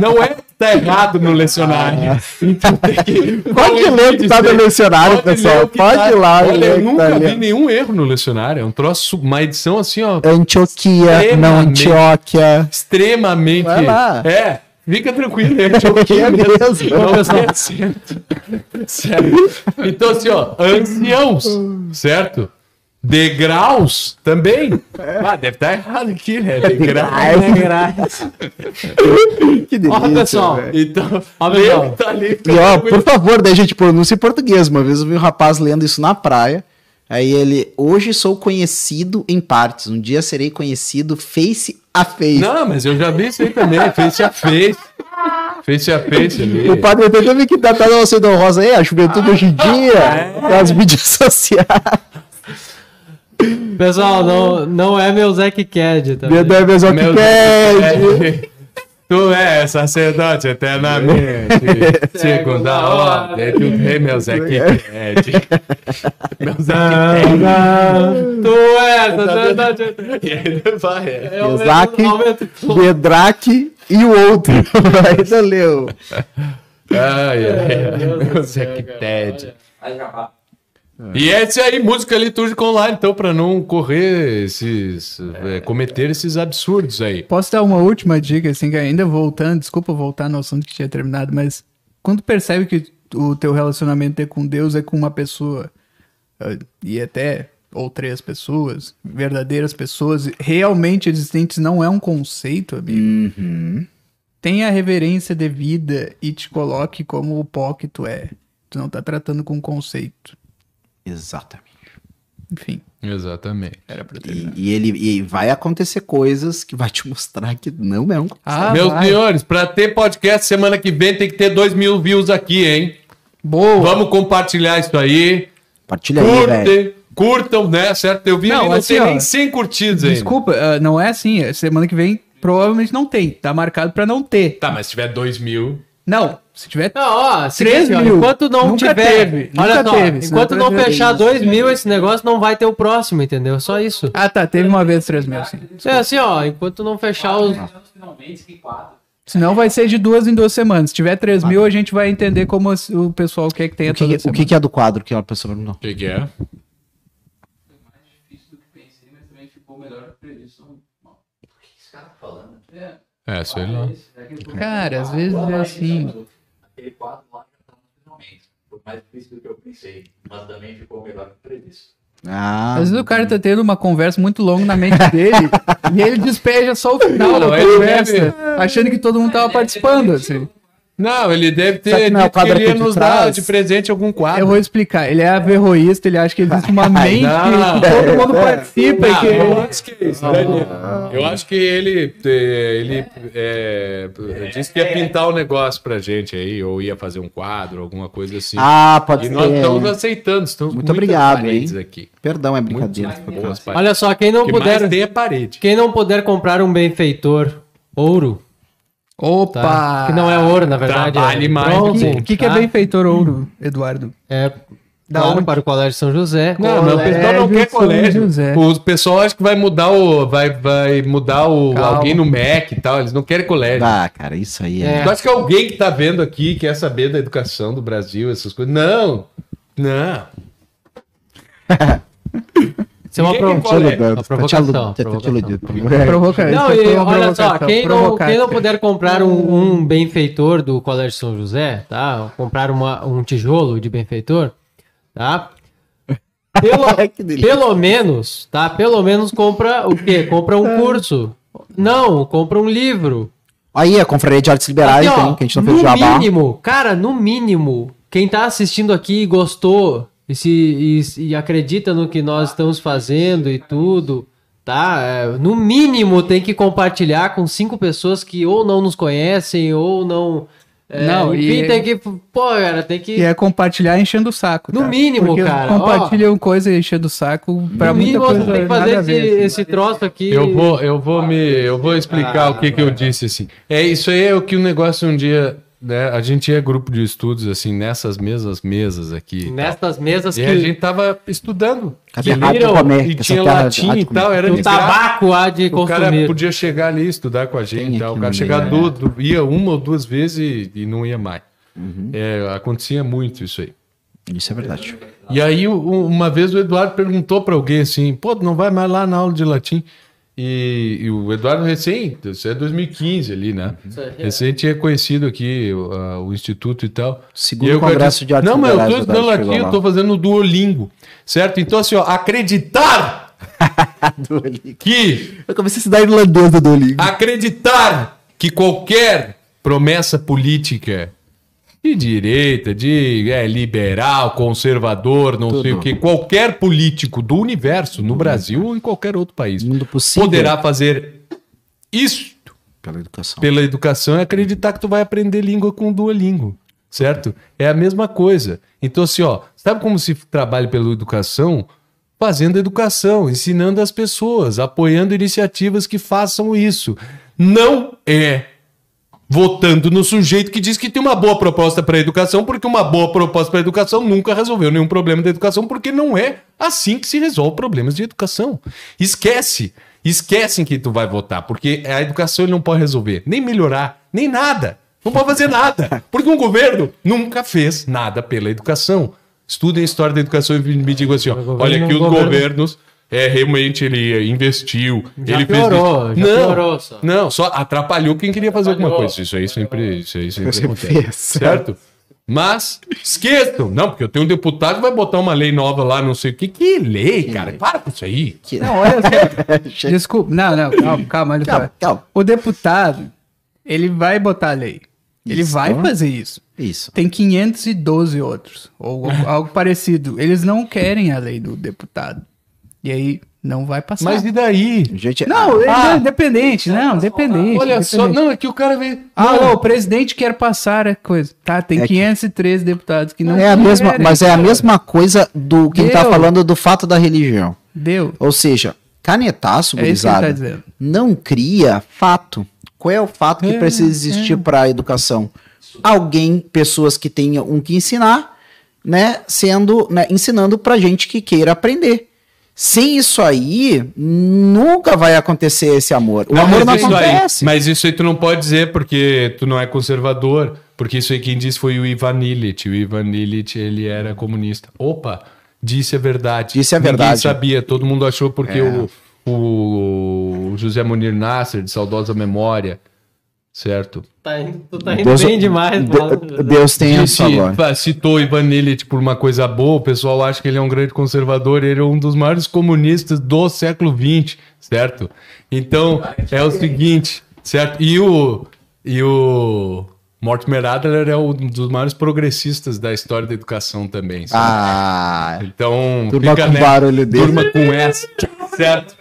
Não é que tá errado no lecionário. Então tem que. Pode ler o que tá no lecionário, Pode pessoal. Pode tá- ir lá Olha, ler eu nunca tá vi ali. nenhum erro no lecionário. É um troço, uma edição assim, ó, Antioquia, não. Antioquia. extremamente. Vai lá. É, fica tranquilo, é Antioquia mesmo. Não acento. Certo. Então, assim, ó, anciãos, certo? Degraus também. Ah, deve estar errado aqui, né? Degraus. Que delícia, Ó, pessoal. Então, Ó, pessoal. tá ali. E ó, por favor, daí gente pronuncia em português. Uma vez eu vi um rapaz lendo isso na praia. Aí ele, hoje sou conhecido em partes. Um dia serei conhecido face a face. Não, mas eu já vi isso aí também. Face a face. Face a face ali. O padre até teve que pra você do rosa aí, a juventude hoje em dia, nas mídias sociais. Pessoal, não, não é meu Zack Cad, tá? Meu Deus, meu pede. Deus. Tu és sacerdote eternamente. Segunda ordem. Tu é meu Zé que pede. Meu Zé que Tu é, sacerdote. pede. E aí vai. é. É o Isaac, Bedraque e o outro. Ainda leu. Ai, ai, Meu Deus Meu do Zé céu, que cara, pede. olha. Vai acabar. E esse aí, música litúrgica online, então, pra não correr esses. é, cometer esses absurdos aí. Posso dar uma última dica, assim, que ainda voltando, desculpa voltar no assunto que tinha terminado, mas quando percebe que o teu relacionamento é com Deus, é com uma pessoa, ah, e até, ou três pessoas, verdadeiras pessoas, realmente existentes, não é um conceito, amigo. Tenha a reverência devida e te coloque como o pó que tu é. Tu não tá tratando com conceito. Exatamente. Enfim, Exatamente. era pra E, terminar. e ele e vai acontecer coisas que vai te mostrar que não é um. Ah, Meus vai. senhores, pra ter podcast semana que vem tem que ter dois mil views aqui, hein? Boa! Vamos compartilhar isso aí. Compartilha aí, velho. Curtem, curtam, né? Certo? Eu vi Não, ali, não assim, tem ó, nem 100 curtidas ainda. Desculpa, ah, não é assim. Semana que vem provavelmente não tem. Tá marcado pra não ter. Tá, mas se tiver dois mil. Não, se tiver. Não, ó, Três seguinte, ó, mil. enquanto não Nunca tiver. teve, olha nunca só, teve, enquanto não três fechar vezes. 2 mil, esse negócio não vai ter o próximo, entendeu? Só isso. Ah, tá. Teve uma vez 3 mil, sim. É assim, ó, enquanto não fechar os. Senão vai ser de duas em duas semanas. Se tiver 3 mil, a gente vai entender como o pessoal quer que tenha O que, toda o que, que é do quadro que a pessoa perguntou? O que, que é? Foi mais difícil do que pensei, mas também ficou melhor do que previsto. Bom, O que esse cara tá falando? É, sei lá. é Cara, às vezes é assim. Aquele quadro lá já tá no finalmente. Foi mais difícil do que eu pensei, mas também ficou melhor que previsto. Ah, Às vezes o cara tá tendo uma conversa muito longa na mente dele e ele despeja só o final Não, da conversa, achando que todo mundo tava participando. Assim. Não, ele deve ter que não é o dito que ele ia nos dar de presente algum quadro. Eu vou explicar. Ele é averroísta, ele acha que existe uma mente não. que todo mundo participa e Não, que. eu acho que é isso, Daniel. Eu acho que ele, eh, ele é, disse que ia pintar o um negócio pra gente aí, ou ia fazer um quadro, alguma coisa assim. ah, pode e ser. nós estamos aceitando, estamos Muito obrigado, hein? aqui. Perdão, é brincadeira. Olha só, quem não que puder. mais tem é parede. Quem não puder comprar um benfeitor ouro, Opa! tá? Que não é ouro, na verdade. Trabalhe é mais O que, que é tá? benfeitor ouro, Eduardo? É. Da claro, onde? para o Colégio São José. Não, mas o Colégio- pessoal não quer São colégio. José. O pessoal acha que vai mudar o. Vai, vai mudar o, Calma. alguém no MEC e tal. Eles não querem colégio. Ah, cara, isso aí é. É. Tu acha que alguém que tá vendo aqui quer saber da educação do Brasil, essas coisas? Não! Não! Isso é uma, Ninguém provo- qual é? uma provocação. provocação. Provoca- Não, e olha só, provocação, quem não, provocar. quem não puder comprar um, um benfeitor do Colégio São José, tá? Comprar uma, um tijolo de benfeitor, tá? Pelo, pelo menos, tá? Pelo menos compra o quê? Compra um curso. Não, compra um livro. Aí, a Confraria de Artes Liberais, Aqui, ó, hein, que a gente não fez no jabá. mínimo, cara, no mínimo, quem tá assistindo aqui e gostou e, se, e, e acredita no que nós estamos fazendo e tudo, tá? É, no mínimo tem que compartilhar com cinco pessoas que ou não nos conhecem ou não. é, Não, enfim, e- tem que. Pô, cara, tem que. E é compartilhar enchendo o saco. No cara. mínimo, Porque cara, Compartilham coisa enchendo o saco pra no muita mínimo coisa. você tem que nada fazer a esse, ver, assim. esse troço aqui. Eu vou, eu vou me, eu vou explicar o que que eu disse assim. É isso aí é o que o negócio um dia, né? A gente é grupo de estudos assim nessas mesmas mesas aqui. tal. Nestas mesas E que. a gente tava estudando. Que rádio viram, comer? E tinha latim rádio e tal, era o de tabaco há de O cara consumir. podia chegar ali e estudar com a gente. E tal. O cara chegava do, do- ia uma ou duas vezes e, e não ia mais. É, acontecia muito isso aí. Isso é verdade. E aí, uma vez o Eduardo perguntou para alguém assim: pô, não vai mais lá na aula de latim? E, e o Eduardo recém, isso é 2015 ali, né? Recém tinha conhecido aqui o, a- o Instituto e tal. Segundo E Congresso de Artes Não, mas eu tô estudando chegou eu lá." tô fazendo o Duolingo, certo? Então, assim, ó, acreditar que Eu comecei a estudar irlandês do Duolingo. acreditar que qualquer promessa política de direita, de é, liberal, conservador, não sei o que, qualquer político do universo, no Brasil ou em qualquer outro país, poderá fazer isso Pela educação. pela educação e acreditar que tu vai aprender língua com Duolingo, certo? É a mesma coisa. Então, assim, ó, sabe como se trabalha pela educação? Fazendo educação, ensinando as pessoas, apoiando iniciativas que façam isso. Não é votando no sujeito que diz que tem uma boa proposta para a educação, porque uma boa proposta para a educação nunca resolveu nenhum problema da educação, porque não é assim que se resolve problemas de educação. Esquece, esquecem que tu vai votar, porque a educação ele não pode resolver, nem melhorar, nem nada. Não pode fazer nada, porque um governo nunca fez nada pela educação. Estudem a história da educação e me digam assim, ó, olha que o os governo- governos é, realmente ele investiu, Já ele piorou, fez já não, piorou só. não, só atrapalhou quem queria fazer alguma Atrapalhou. coisa. Isso aí sempre, isso aí sempre Você acontece. fez. Certo? Mas esqueçam. Não, porque eu tenho um deputado que vai botar uma lei nova lá, não sei o que. Que lei, cara? Para com isso aí. Que- Não, olha só. Desculpa. Não, não, calma, calma. Calma, calma. O deputado, ele vai botar a lei. Ele Isso. vai fazer isso. Isso. Tem 512 outros, ou algo parecido. Eles não querem a lei do deputado. E aí não vai passar. Mas e daí? Gente, Não, ele Ah. é independente, não, independente. Olha só, independente. não, é que o cara vem. Ah, não, o presidente quer passar a coisa. Tá, tem É que- 513 deputados que não é a mesma, querem. mas é a mesma coisa do quem tá Deu. falando do fato da religião. Deu. Ou seja, canetaço, É que ele gurizada, tá dizendo. não cria fato. Qual é o fato que É, precisa existir para a educação? Alguém, pessoas que tenham um que ensinar, né, sendo, né, ensinando pra gente que queira aprender. Sem isso aí, nunca vai acontecer esse amor. O amor não isso aí- acontece. mas isso aí tu não pode dizer porque tu não é conservador. Porque isso aí quem disse foi o Ivan Illich. O Ivan Illich, ele era comunista. Opa, disse a verdade. Disse a Ninguém verdade. sabia, todo mundo achou porque É. o, o José Munir Nasser, de saudosa memória, certo? Tá indo, tu tá indo Deus, bem demais, De- mano. Deus tem agora. fa- citou Ivan Illich por uma coisa boa, o pessoal acha que ele é um grande conservador, ele é um dos maiores comunistas do século XX, certo? Então, é o seguinte, certo? E o, e o Mortimer Adler é um dos maiores progressistas da história da educação também, certo? Ah, Então, Turma com barulho dele. Turma com essa, certo?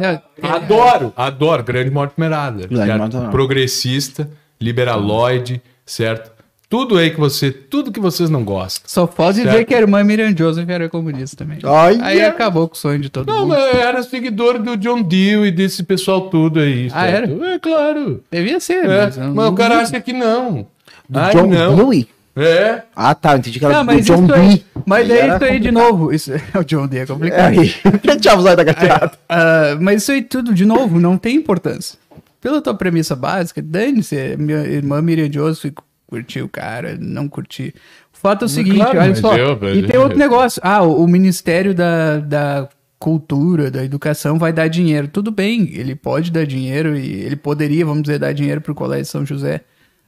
É, Adoro, adoro, grande Mortimer Adler. Grande certo? Mortimer. Progressista, liberaloide, certo? Tudo aí que você, tudo que vocês não gostam. Só pode Certo. dizer que a irmã Miriam Joseph era comunista também. Olha. Aí acabou com o sonho de todo Não, mundo. mas eu era seguidor do John Dewey e desse pessoal tudo aí. Ah, certo? É claro. Devia ser, É, mas, mas, não- o cara acha que não. Do Ai, John não. Dewey? É. Ah, tá. eu Entendi que era Não, do John isso aí, Dewey. mas é isso aí de novo. Isso, o John Dee é É complicado. aí. Tchau, Zóio da gateada. Ah, mas isso aí tudo, de novo, não tem importância. Pela tua premissa básica, dane-se, minha irmã Miriam Joseph curtiu o cara, não curti. O fato é o seguinte, claro, olha só, eu- e tem outro negócio. Ah, o, o Ministério da, da cultura, da educação, vai dar dinheiro. Tudo bem, ele pode dar dinheiro e ele poderia, vamos dizer, dar dinheiro pro Colégio São José.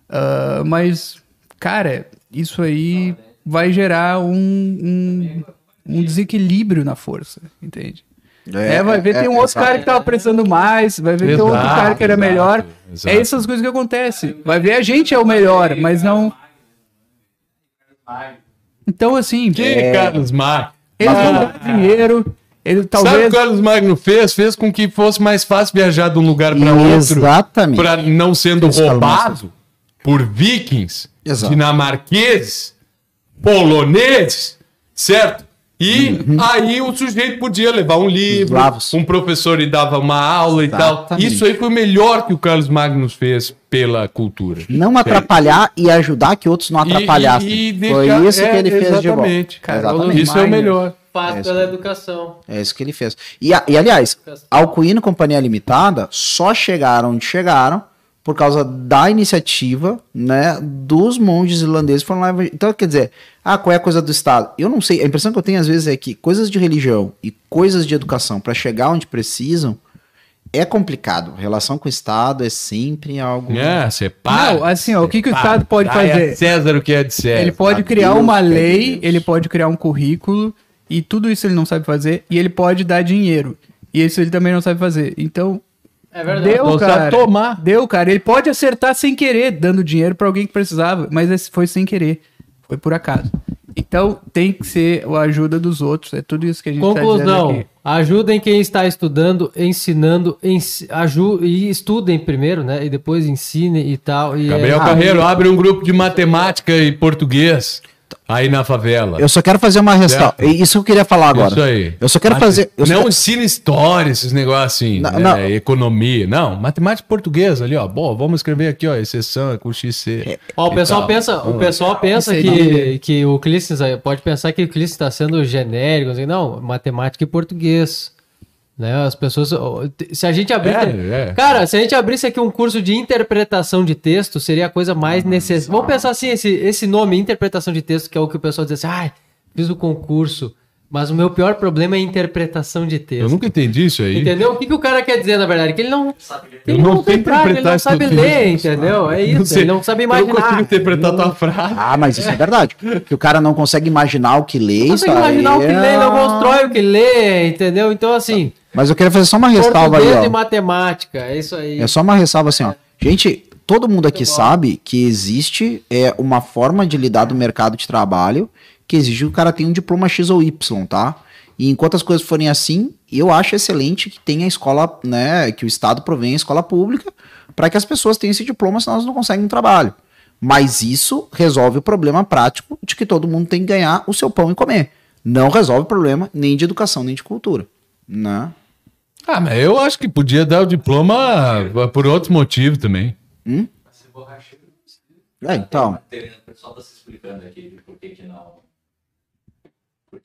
Ah, mas, cara, isso aí vai gerar um, um, um desequilíbrio na força, entende? É, vai ver, tem um outro cara que tava precisando mais, vai ver, tem outro Exato, cara que era exato, melhor. exato. É essas coisas que acontecem. Vai ver, a gente é o melhor, mas não. Então, assim, Que Carlos Magno. ele não dá dinheiro, ele Sabe o talvez. que o Carlos Magno fez? Fez com que fosse mais fácil viajar de um lugar para outro. Exatamente. Para não sendo roubado por vikings, Exato. dinamarqueses, poloneses, certo? E aí o sujeito podia levar um livro, um professor lhe dava uma aula e tal. Exatamente. Isso aí foi o melhor que o Carlos Magno fez pela cultura. Não atrapalhar e ajudar que outros não E- atrapalhassem. e- e Foi deixar- isso que é, ele fez de exatamente. Cara, Exatamente. Isso é o melhor. Faz É isso pela educação. É isso que ele fez. E, e, aliás, Alcuino e Companhia Limitada só chegaram onde chegaram por causa da iniciativa, né, dos monges irlandeses foram lá. Então, quer dizer, ah, qual é a coisa do Estado? Eu não sei. A impressão que eu tenho às vezes é que coisas de religião e coisas de educação para chegar onde precisam é complicado. Relação com o Estado é sempre algo. É, separa. Não, assim, ó, o que que o. Estado pode fazer? César o que é de César. Ele pode criar Deus, uma é lei, Deus. ele pode criar um currículo, e tudo isso ele não sabe fazer, e ele pode dar dinheiro. E isso ele também não sabe fazer. Então, É verdade. deu, cara. tomar. Deu, cara. Ele pode acertar sem querer, dando dinheiro pra alguém que precisava, mas esse foi sem querer. Foi por acaso. Então, tem que ser a ajuda dos outros. É tudo isso que a gente tá Conclusão. dizendo aqui. Ajudem quem está estudando, ensinando, ens... aju... e estudem primeiro, né? E depois ensinem e tal. E Gabriel é... Carreiro abre um grupo de matemática e português aí na favela. Eu só quero fazer uma. Certo. Isso que eu queria falar agora. Isso aí. Eu só quero Mate- fazer. eu não quero- ensina história, esses negócios assim, Não, né? não. economia. Não, matemática e português ali, ó. Bom, vamos escrever aqui, ó, exceção é com XC. Ó, o pessoal tal. pensa, o pessoal pensa que, que o Clístenes aí pode pensar que o Clístenes está sendo genérico, assim, não, matemática e português. Né? As pessoas, se a gente abrir, É, é. cara, se a gente abrisse aqui um curso de interpretação de texto, seria a coisa mais necessária. Vamos pensar assim, esse, esse nome, interpretação de texto, que é o que o pessoal diz assim, ai, fiz o concurso, mas o meu pior problema é interpretação de texto. Eu nunca entendi isso aí. Entendeu? O que, que o cara quer dizer, na verdade? Que ele não, Eu ele não não, tem prática, ele não sabe ler, entendeu? É isso, sei. ele não sabe Eu não consigo imaginar. interpretar tua frase. Ah, mas isso é verdade. que o cara não consegue imaginar o que lê. Não consegue imaginar o que lê, é- não constrói o que lê, entendeu? Então, assim, Mas eu queria fazer só uma ressalva aí, português ó. e matemática, é isso aí. É só uma ressalva assim, ó. Gente, todo mundo aqui sabe que existe é, uma forma de lidar do mercado de trabalho que exige que o cara tenha um diploma X ou Y, tá? E enquanto as coisas forem assim, eu acho excelente que tenha a escola, né, que o Estado provém a escola pública para que as pessoas tenham esse diploma, senão elas não conseguem um trabalho. Mas isso resolve o problema prático de que todo mundo tem que ganhar o seu pão e comer. Não resolve o problema nem de educação, nem de cultura, né? Ah, mas eu acho que podia dar o diploma por outros motivos também. É, então, O pessoal está se explicando aqui de por que, que não.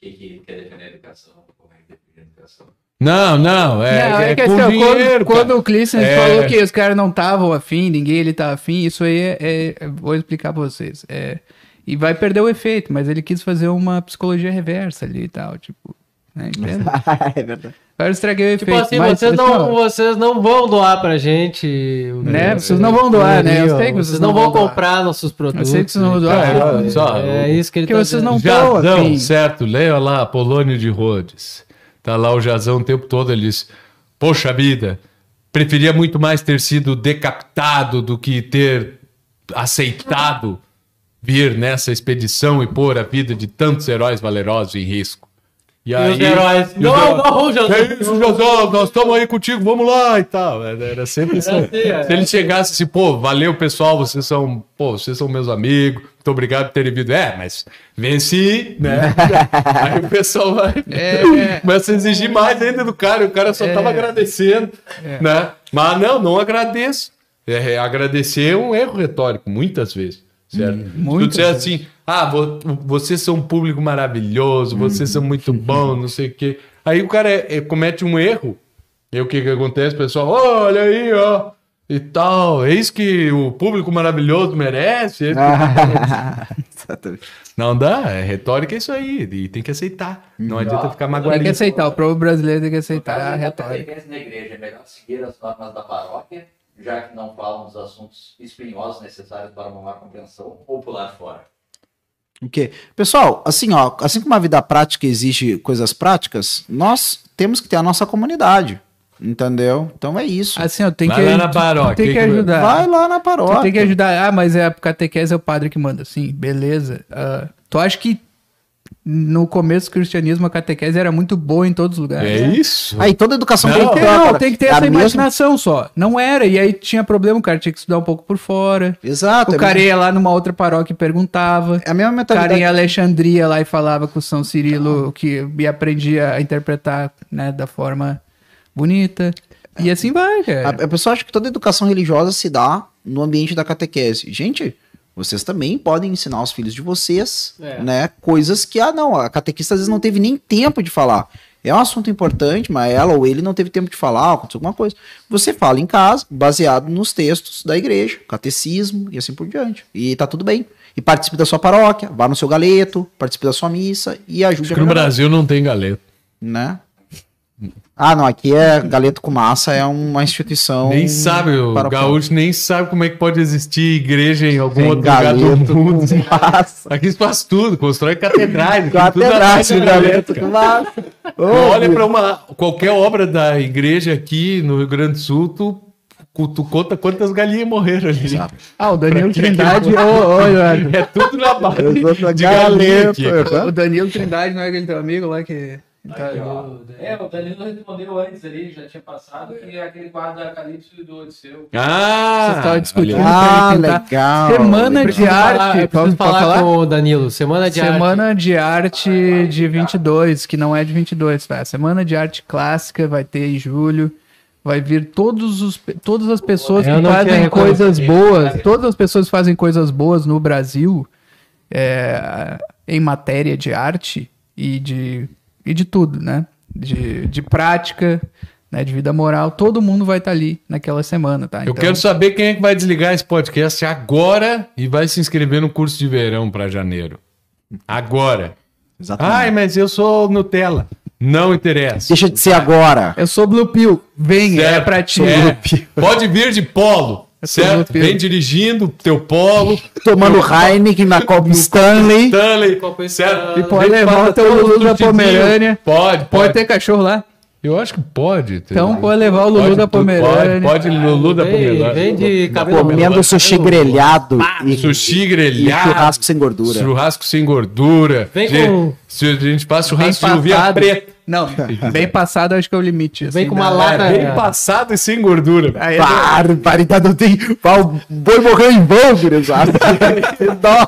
Que, que quer defender a educação, como é que defende a educação. Não, não, é, Não, é, é assim, dinheiro, quando, quando o Clisson É. falou que os caras não estavam afim, ninguém ele tá afim, isso aí é, é- é- Vou explicar pra vocês. É, e vai perder o efeito, mas ele quis fazer uma psicologia reversa ali e tal, tipo. Né, entende? é verdade. Agora eu estraguei o Tipo efeito. assim, mas, vocês, assim, não, vocês não vão doar pra gente. Né? Vocês não vão doar, né? Eu sei que vocês, vocês não vão vão doar. comprar nossos produtos. Eu sei que vocês não vão doar. Cara, só, É isso que ele Porque tá vocês dizendo. não- Jazão, afim. certo? Leia lá, Polônio de Rhodes. Tá lá o Jazão o tempo todo, ele diz, poxa vida, preferia muito mais ter sido decapitado do que ter aceitado vir nessa expedição e pôr a vida de tantos heróis valerosos em risco. E, E os heróis. Não, heróis, não, Jazão. Que isso, Jazão, nós estamos aí contigo, vamos lá e tal. Era sempre isso. assim, é. Se ele chegasse assim, pô, valeu pessoal, vocês são, pô, vocês são meus amigos, muito obrigado por terem vindo. É, mas venci, né? Aí o pessoal vai, É. começa a exigir mais ainda do cara, o cara só tava agradecendo, né? Mas não, não agradeço. É, agradecer é um erro retórico, muitas vezes. Certo? Se tu disser assim, ah, vo- vocês são um público maravilhoso, vocês são muito bons, não sei o quê. Aí o cara é- é- comete um erro. E o que que acontece, pessoal? Olha aí, ó. E tal. É isso que o público maravilhoso merece. é. Não dá, é retórica é isso aí, e tem que aceitar. Não adianta ficar Tem que aceitar, o povo brasileiro tem que aceitar a retórica. na igreja, é melhor seguir as normas da paróquia, já que não falam dos assuntos espinhosos necessários para uma maior compreensão, ou pular fora. O quê? Pessoal, assim, ó, assim como a vida prática exige coisas práticas, nós temos que ter a nossa comunidade. Entendeu? Então é isso. Assim, ó, tem Vai que, lá na paróquia, tem que que- ajudar. Vai lá na Tu paróquia. tem que ajudar. Ah, mas é a catequese é o padre que manda. Sim, beleza. Ah, tu acha que no começo do cristianismo a catequese era muito boa em todos os lugares? É isso. Aí toda educação Não, tem que ter. Não, cara, tem que ter é a essa mesma- imaginação só. Não era. E aí tinha problema, o cara tinha que estudar um pouco por fora. Exato. O é cara mesmo- ia lá numa outra paróquia e perguntava. É a mesma O cara mentalidade. em Alexandria lá e falava com o São Cirilo que e aprendia a interpretar né, da forma bonita. E assim vai, cara. A, a pessoa acha que toda educação religiosa se dá no ambiente da catequese. Gente, vocês também podem ensinar os filhos de vocês, É. né? Coisas que, ah, não, a catequista às vezes não teve nem tempo de falar. É um assunto importante, mas ela ou ele não teve tempo de falar, aconteceu alguma coisa. Você fala em casa, baseado nos textos da igreja, catecismo e assim por diante. E tá tudo bem. E participe da sua paróquia, vá no seu galeto, participe da sua missa e ajude Acho que no Brasil não tem galeto. né? Ah, não, aqui é galeto com massa, é uma instituição. Nem sabe, o gaúcho nem sabe como é que pode existir igreja em algum Tem outro lugar galeto do mundo. com massa. Aqui se faz tudo, constrói catedrais. atrás com de galeto com massa. Tu olha para uma qualquer obra da igreja aqui no Rio Grande do Sul, tu, tu conta quantas galinhas morreram ali. Ah, o Danilo Trindade. que- Ô, ô, Eduardo. É tudo na base de galinha galeto. aqui. O Danilo Trindade não é aquele teu amigo lá que. Tá- É, o Danilo respondeu antes ali, já tinha passado, que é aquele quadro da Calypso e do Odisseu. Ah, Vocês estavam discutindo. Ah, legal. Semana de arte. falar, preciso falar, falar? com o Danilo. Semana de arte. Semana de arte de 22, que não é de 22, tá? Semana de arte clássica vai ter em julho. Vai vir todos os, todas as pessoas Eu que fazem coisas boas, todas as pessoas que fazem coisas boas no Brasil é, em matéria de arte e de, e de tudo, né? De, de prática, né? de vida moral, todo mundo vai estar ali naquela semana, tá? Eu quero saber quem é que vai desligar esse podcast agora e vai se inscrever no curso de verão para janeiro. Agora. Exatamente. Ai, mas eu sou Nutella. Não interessa. Deixa de ser agora. Eu sou Blue Pill, vem, é pra ti. É. Pode vir de polo, certo? Nutella. Vem dirigindo teu polo, Tomando Heineken na Copa Stanley. Stanley, Copa certo? E pode levar o teu Lulu da. Pomerânia. Pode, pode. Pode ter cachorro lá. Eu acho que pode. ter. Então pode levar o Lulu Pode da Pomerânia. Pode, pode Lulu da Pomerânia. vem de cabelo Comendo sushi grelhado e, Sushi e grelhado. churrasco sem gordura. Churrasco sem gordura. Vem com- Se a gente Bem churrasco de uvinha passado. preta. Não, bem passado acho que é o limite. Vem assim, com uma né? lata. É, bem passado e sem gordura. Aí, Barbaridade, não tem. O boi morreu em vão, gurizada. Dó.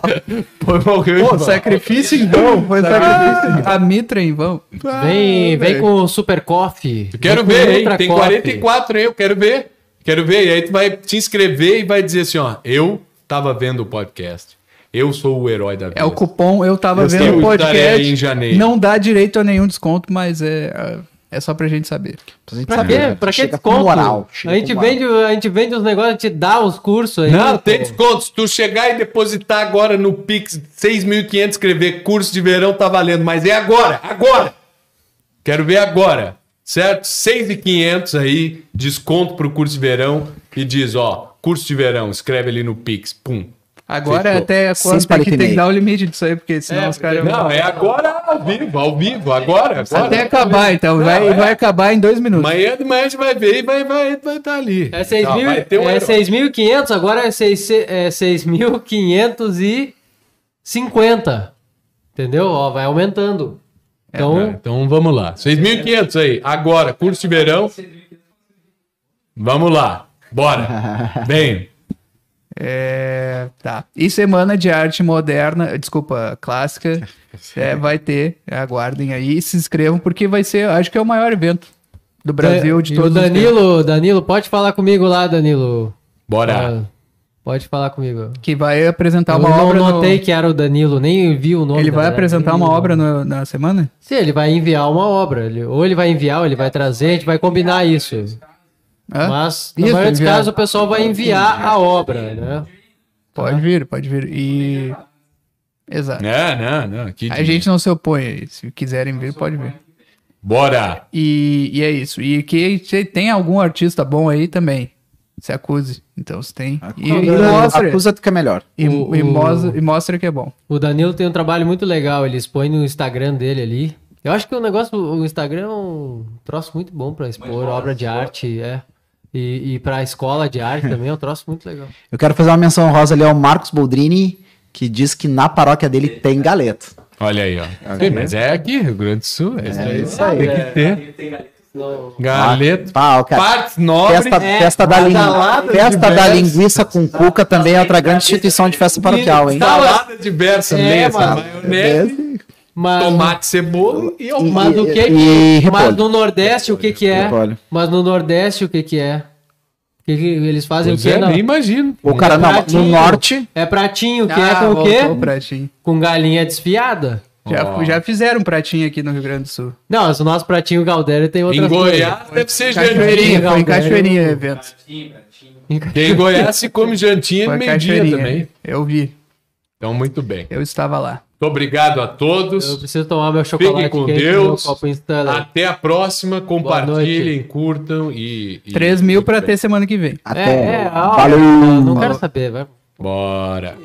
Pô, morreu em vão. sacrifício em vão. Foi sacrifício. A mitra em vão. Vem, vem com o Super Coffee. Eu quero ver, hein? Tem Coffee. 44 aí, eu quero ver. Quero ver. E aí tu vai te inscrever e vai dizer assim, ó. Eu tava vendo o podcast. Eu sou o herói da vida. É o cupom, eu tava Eu vendo o podcast. em janeiro. Não dá direito a nenhum desconto, mas é, é só pra gente saber. Pra quê? Pra que Chega com desconto? moral, a, gente vende, a gente vende os negócios, a gente dá os cursos aí. Não, pô. tem desconto. Se tu chegar e depositar agora no Pix 6.500, escrever curso de verão, tá valendo. Mas é agora, agora. Quero ver agora, certo? 6.500 aí, desconto pro curso de verão e diz, ó, curso de verão, escreve ali no Pix, pum. Agora Fechou. até quando tem que, tem que 49. dar o limite disso aí, porque senão É, os caras... Não, é agora ao vivo, ao vivo, agora, agora. Até acabar, então. Vai, Não, é. vai acabar em dois minutos. Amanhã de manhã a gente vai ver e vai estar vai, vai tá ali. É 6 Tá, vai um é. 6.500, agora é 6 é 6.550. Entendeu? Ó, vai aumentando. Então, É, então vamos lá. 6.500 aí. Agora, curso de verão. Vamos lá. Bora. Vem. É, tá. E semana de arte moderna, desculpa, clássica, é, vai ter. Aguardem aí, se inscrevam, porque vai ser, acho que é o maior evento do Brasil de e todos o os tempos. Danilo, Danilo, pode falar comigo lá, Danilo. Bora. Ah, pode falar comigo. Que vai apresentar Eu uma não obra. no- notei que era o Danilo, nem vi o nome. Ele vai apresentar nem uma o obra no- na semana? Sim, ele vai enviar uma obra. Ele- ou ele vai enviar, ou ele vai trazer, a gente vai combinar isso. Hã? Mas, no Isso, maioria dos enviar. casos, o pessoal vai enviar a obra, né? Pode vir, pode vir. E Exato. É, não, não. Aqui A gente não se opõe aí. Se quiserem ver, pode ver. Bora! E, e é isso. E que se tem algum artista bom aí também. Se acuse. Então se tem. E, e mostra. Acusa que é melhor. E, O- e o- mostra, e mostra que é bom. O Danilo tem um trabalho muito legal, ele expõe no Instagram dele ali. Eu acho que o negócio, o Instagram é um troço muito bom pra expor obra de arte, é. E, e pra escola de arte também é um troço muito legal. Eu quero fazer uma menção rosa ali ao Marcos Boldrini, que diz que na paróquia dele tem galeto. Olha aí, ó. Sim, mas é aqui, Rio Grande do Sul. É, É isso aí. Tem que ter. Tem galera. Galeto. Cara. Partes nobres. Festa, é, festa, da, lin... badalada festa da linguiça com cuca também é outra grande instituição de festa paroquial, hein? Salada diversa, É, mesa, mano. maionese, Mas, tomate, cebola e E- alface. mas o que e que, mas no Nordeste o que que é? Repolho. Mas no Nordeste o que que é? O que que eles fazem Pois o quê? é, Não? nem imagino. O cara, É não, no norte, É pratinho, que é Ah, com o quê? pratinho. Com galinha desfiada. Já, Ó. já fizeram um pratinho aqui no Rio Grande do Sul. Não, mas o nosso pratinho Galdério tem outras Em Goiás deve ser Cachoeirinha, foi em. Cachoeirinha o evento. Pratinho, pratinho. em Goiás se come jantinha e em meio-dia também. Eu vi, Então, muito bem. eu estava lá. Muito obrigado a Eu todos. preciso tomar meu chocolate com quente Deus. Até a próxima. Compartilhem, curtam e. e- 3 mil bem. ter semana que vem. até. É, é, ó, Valeu! eu não quero saber, vai. Bora.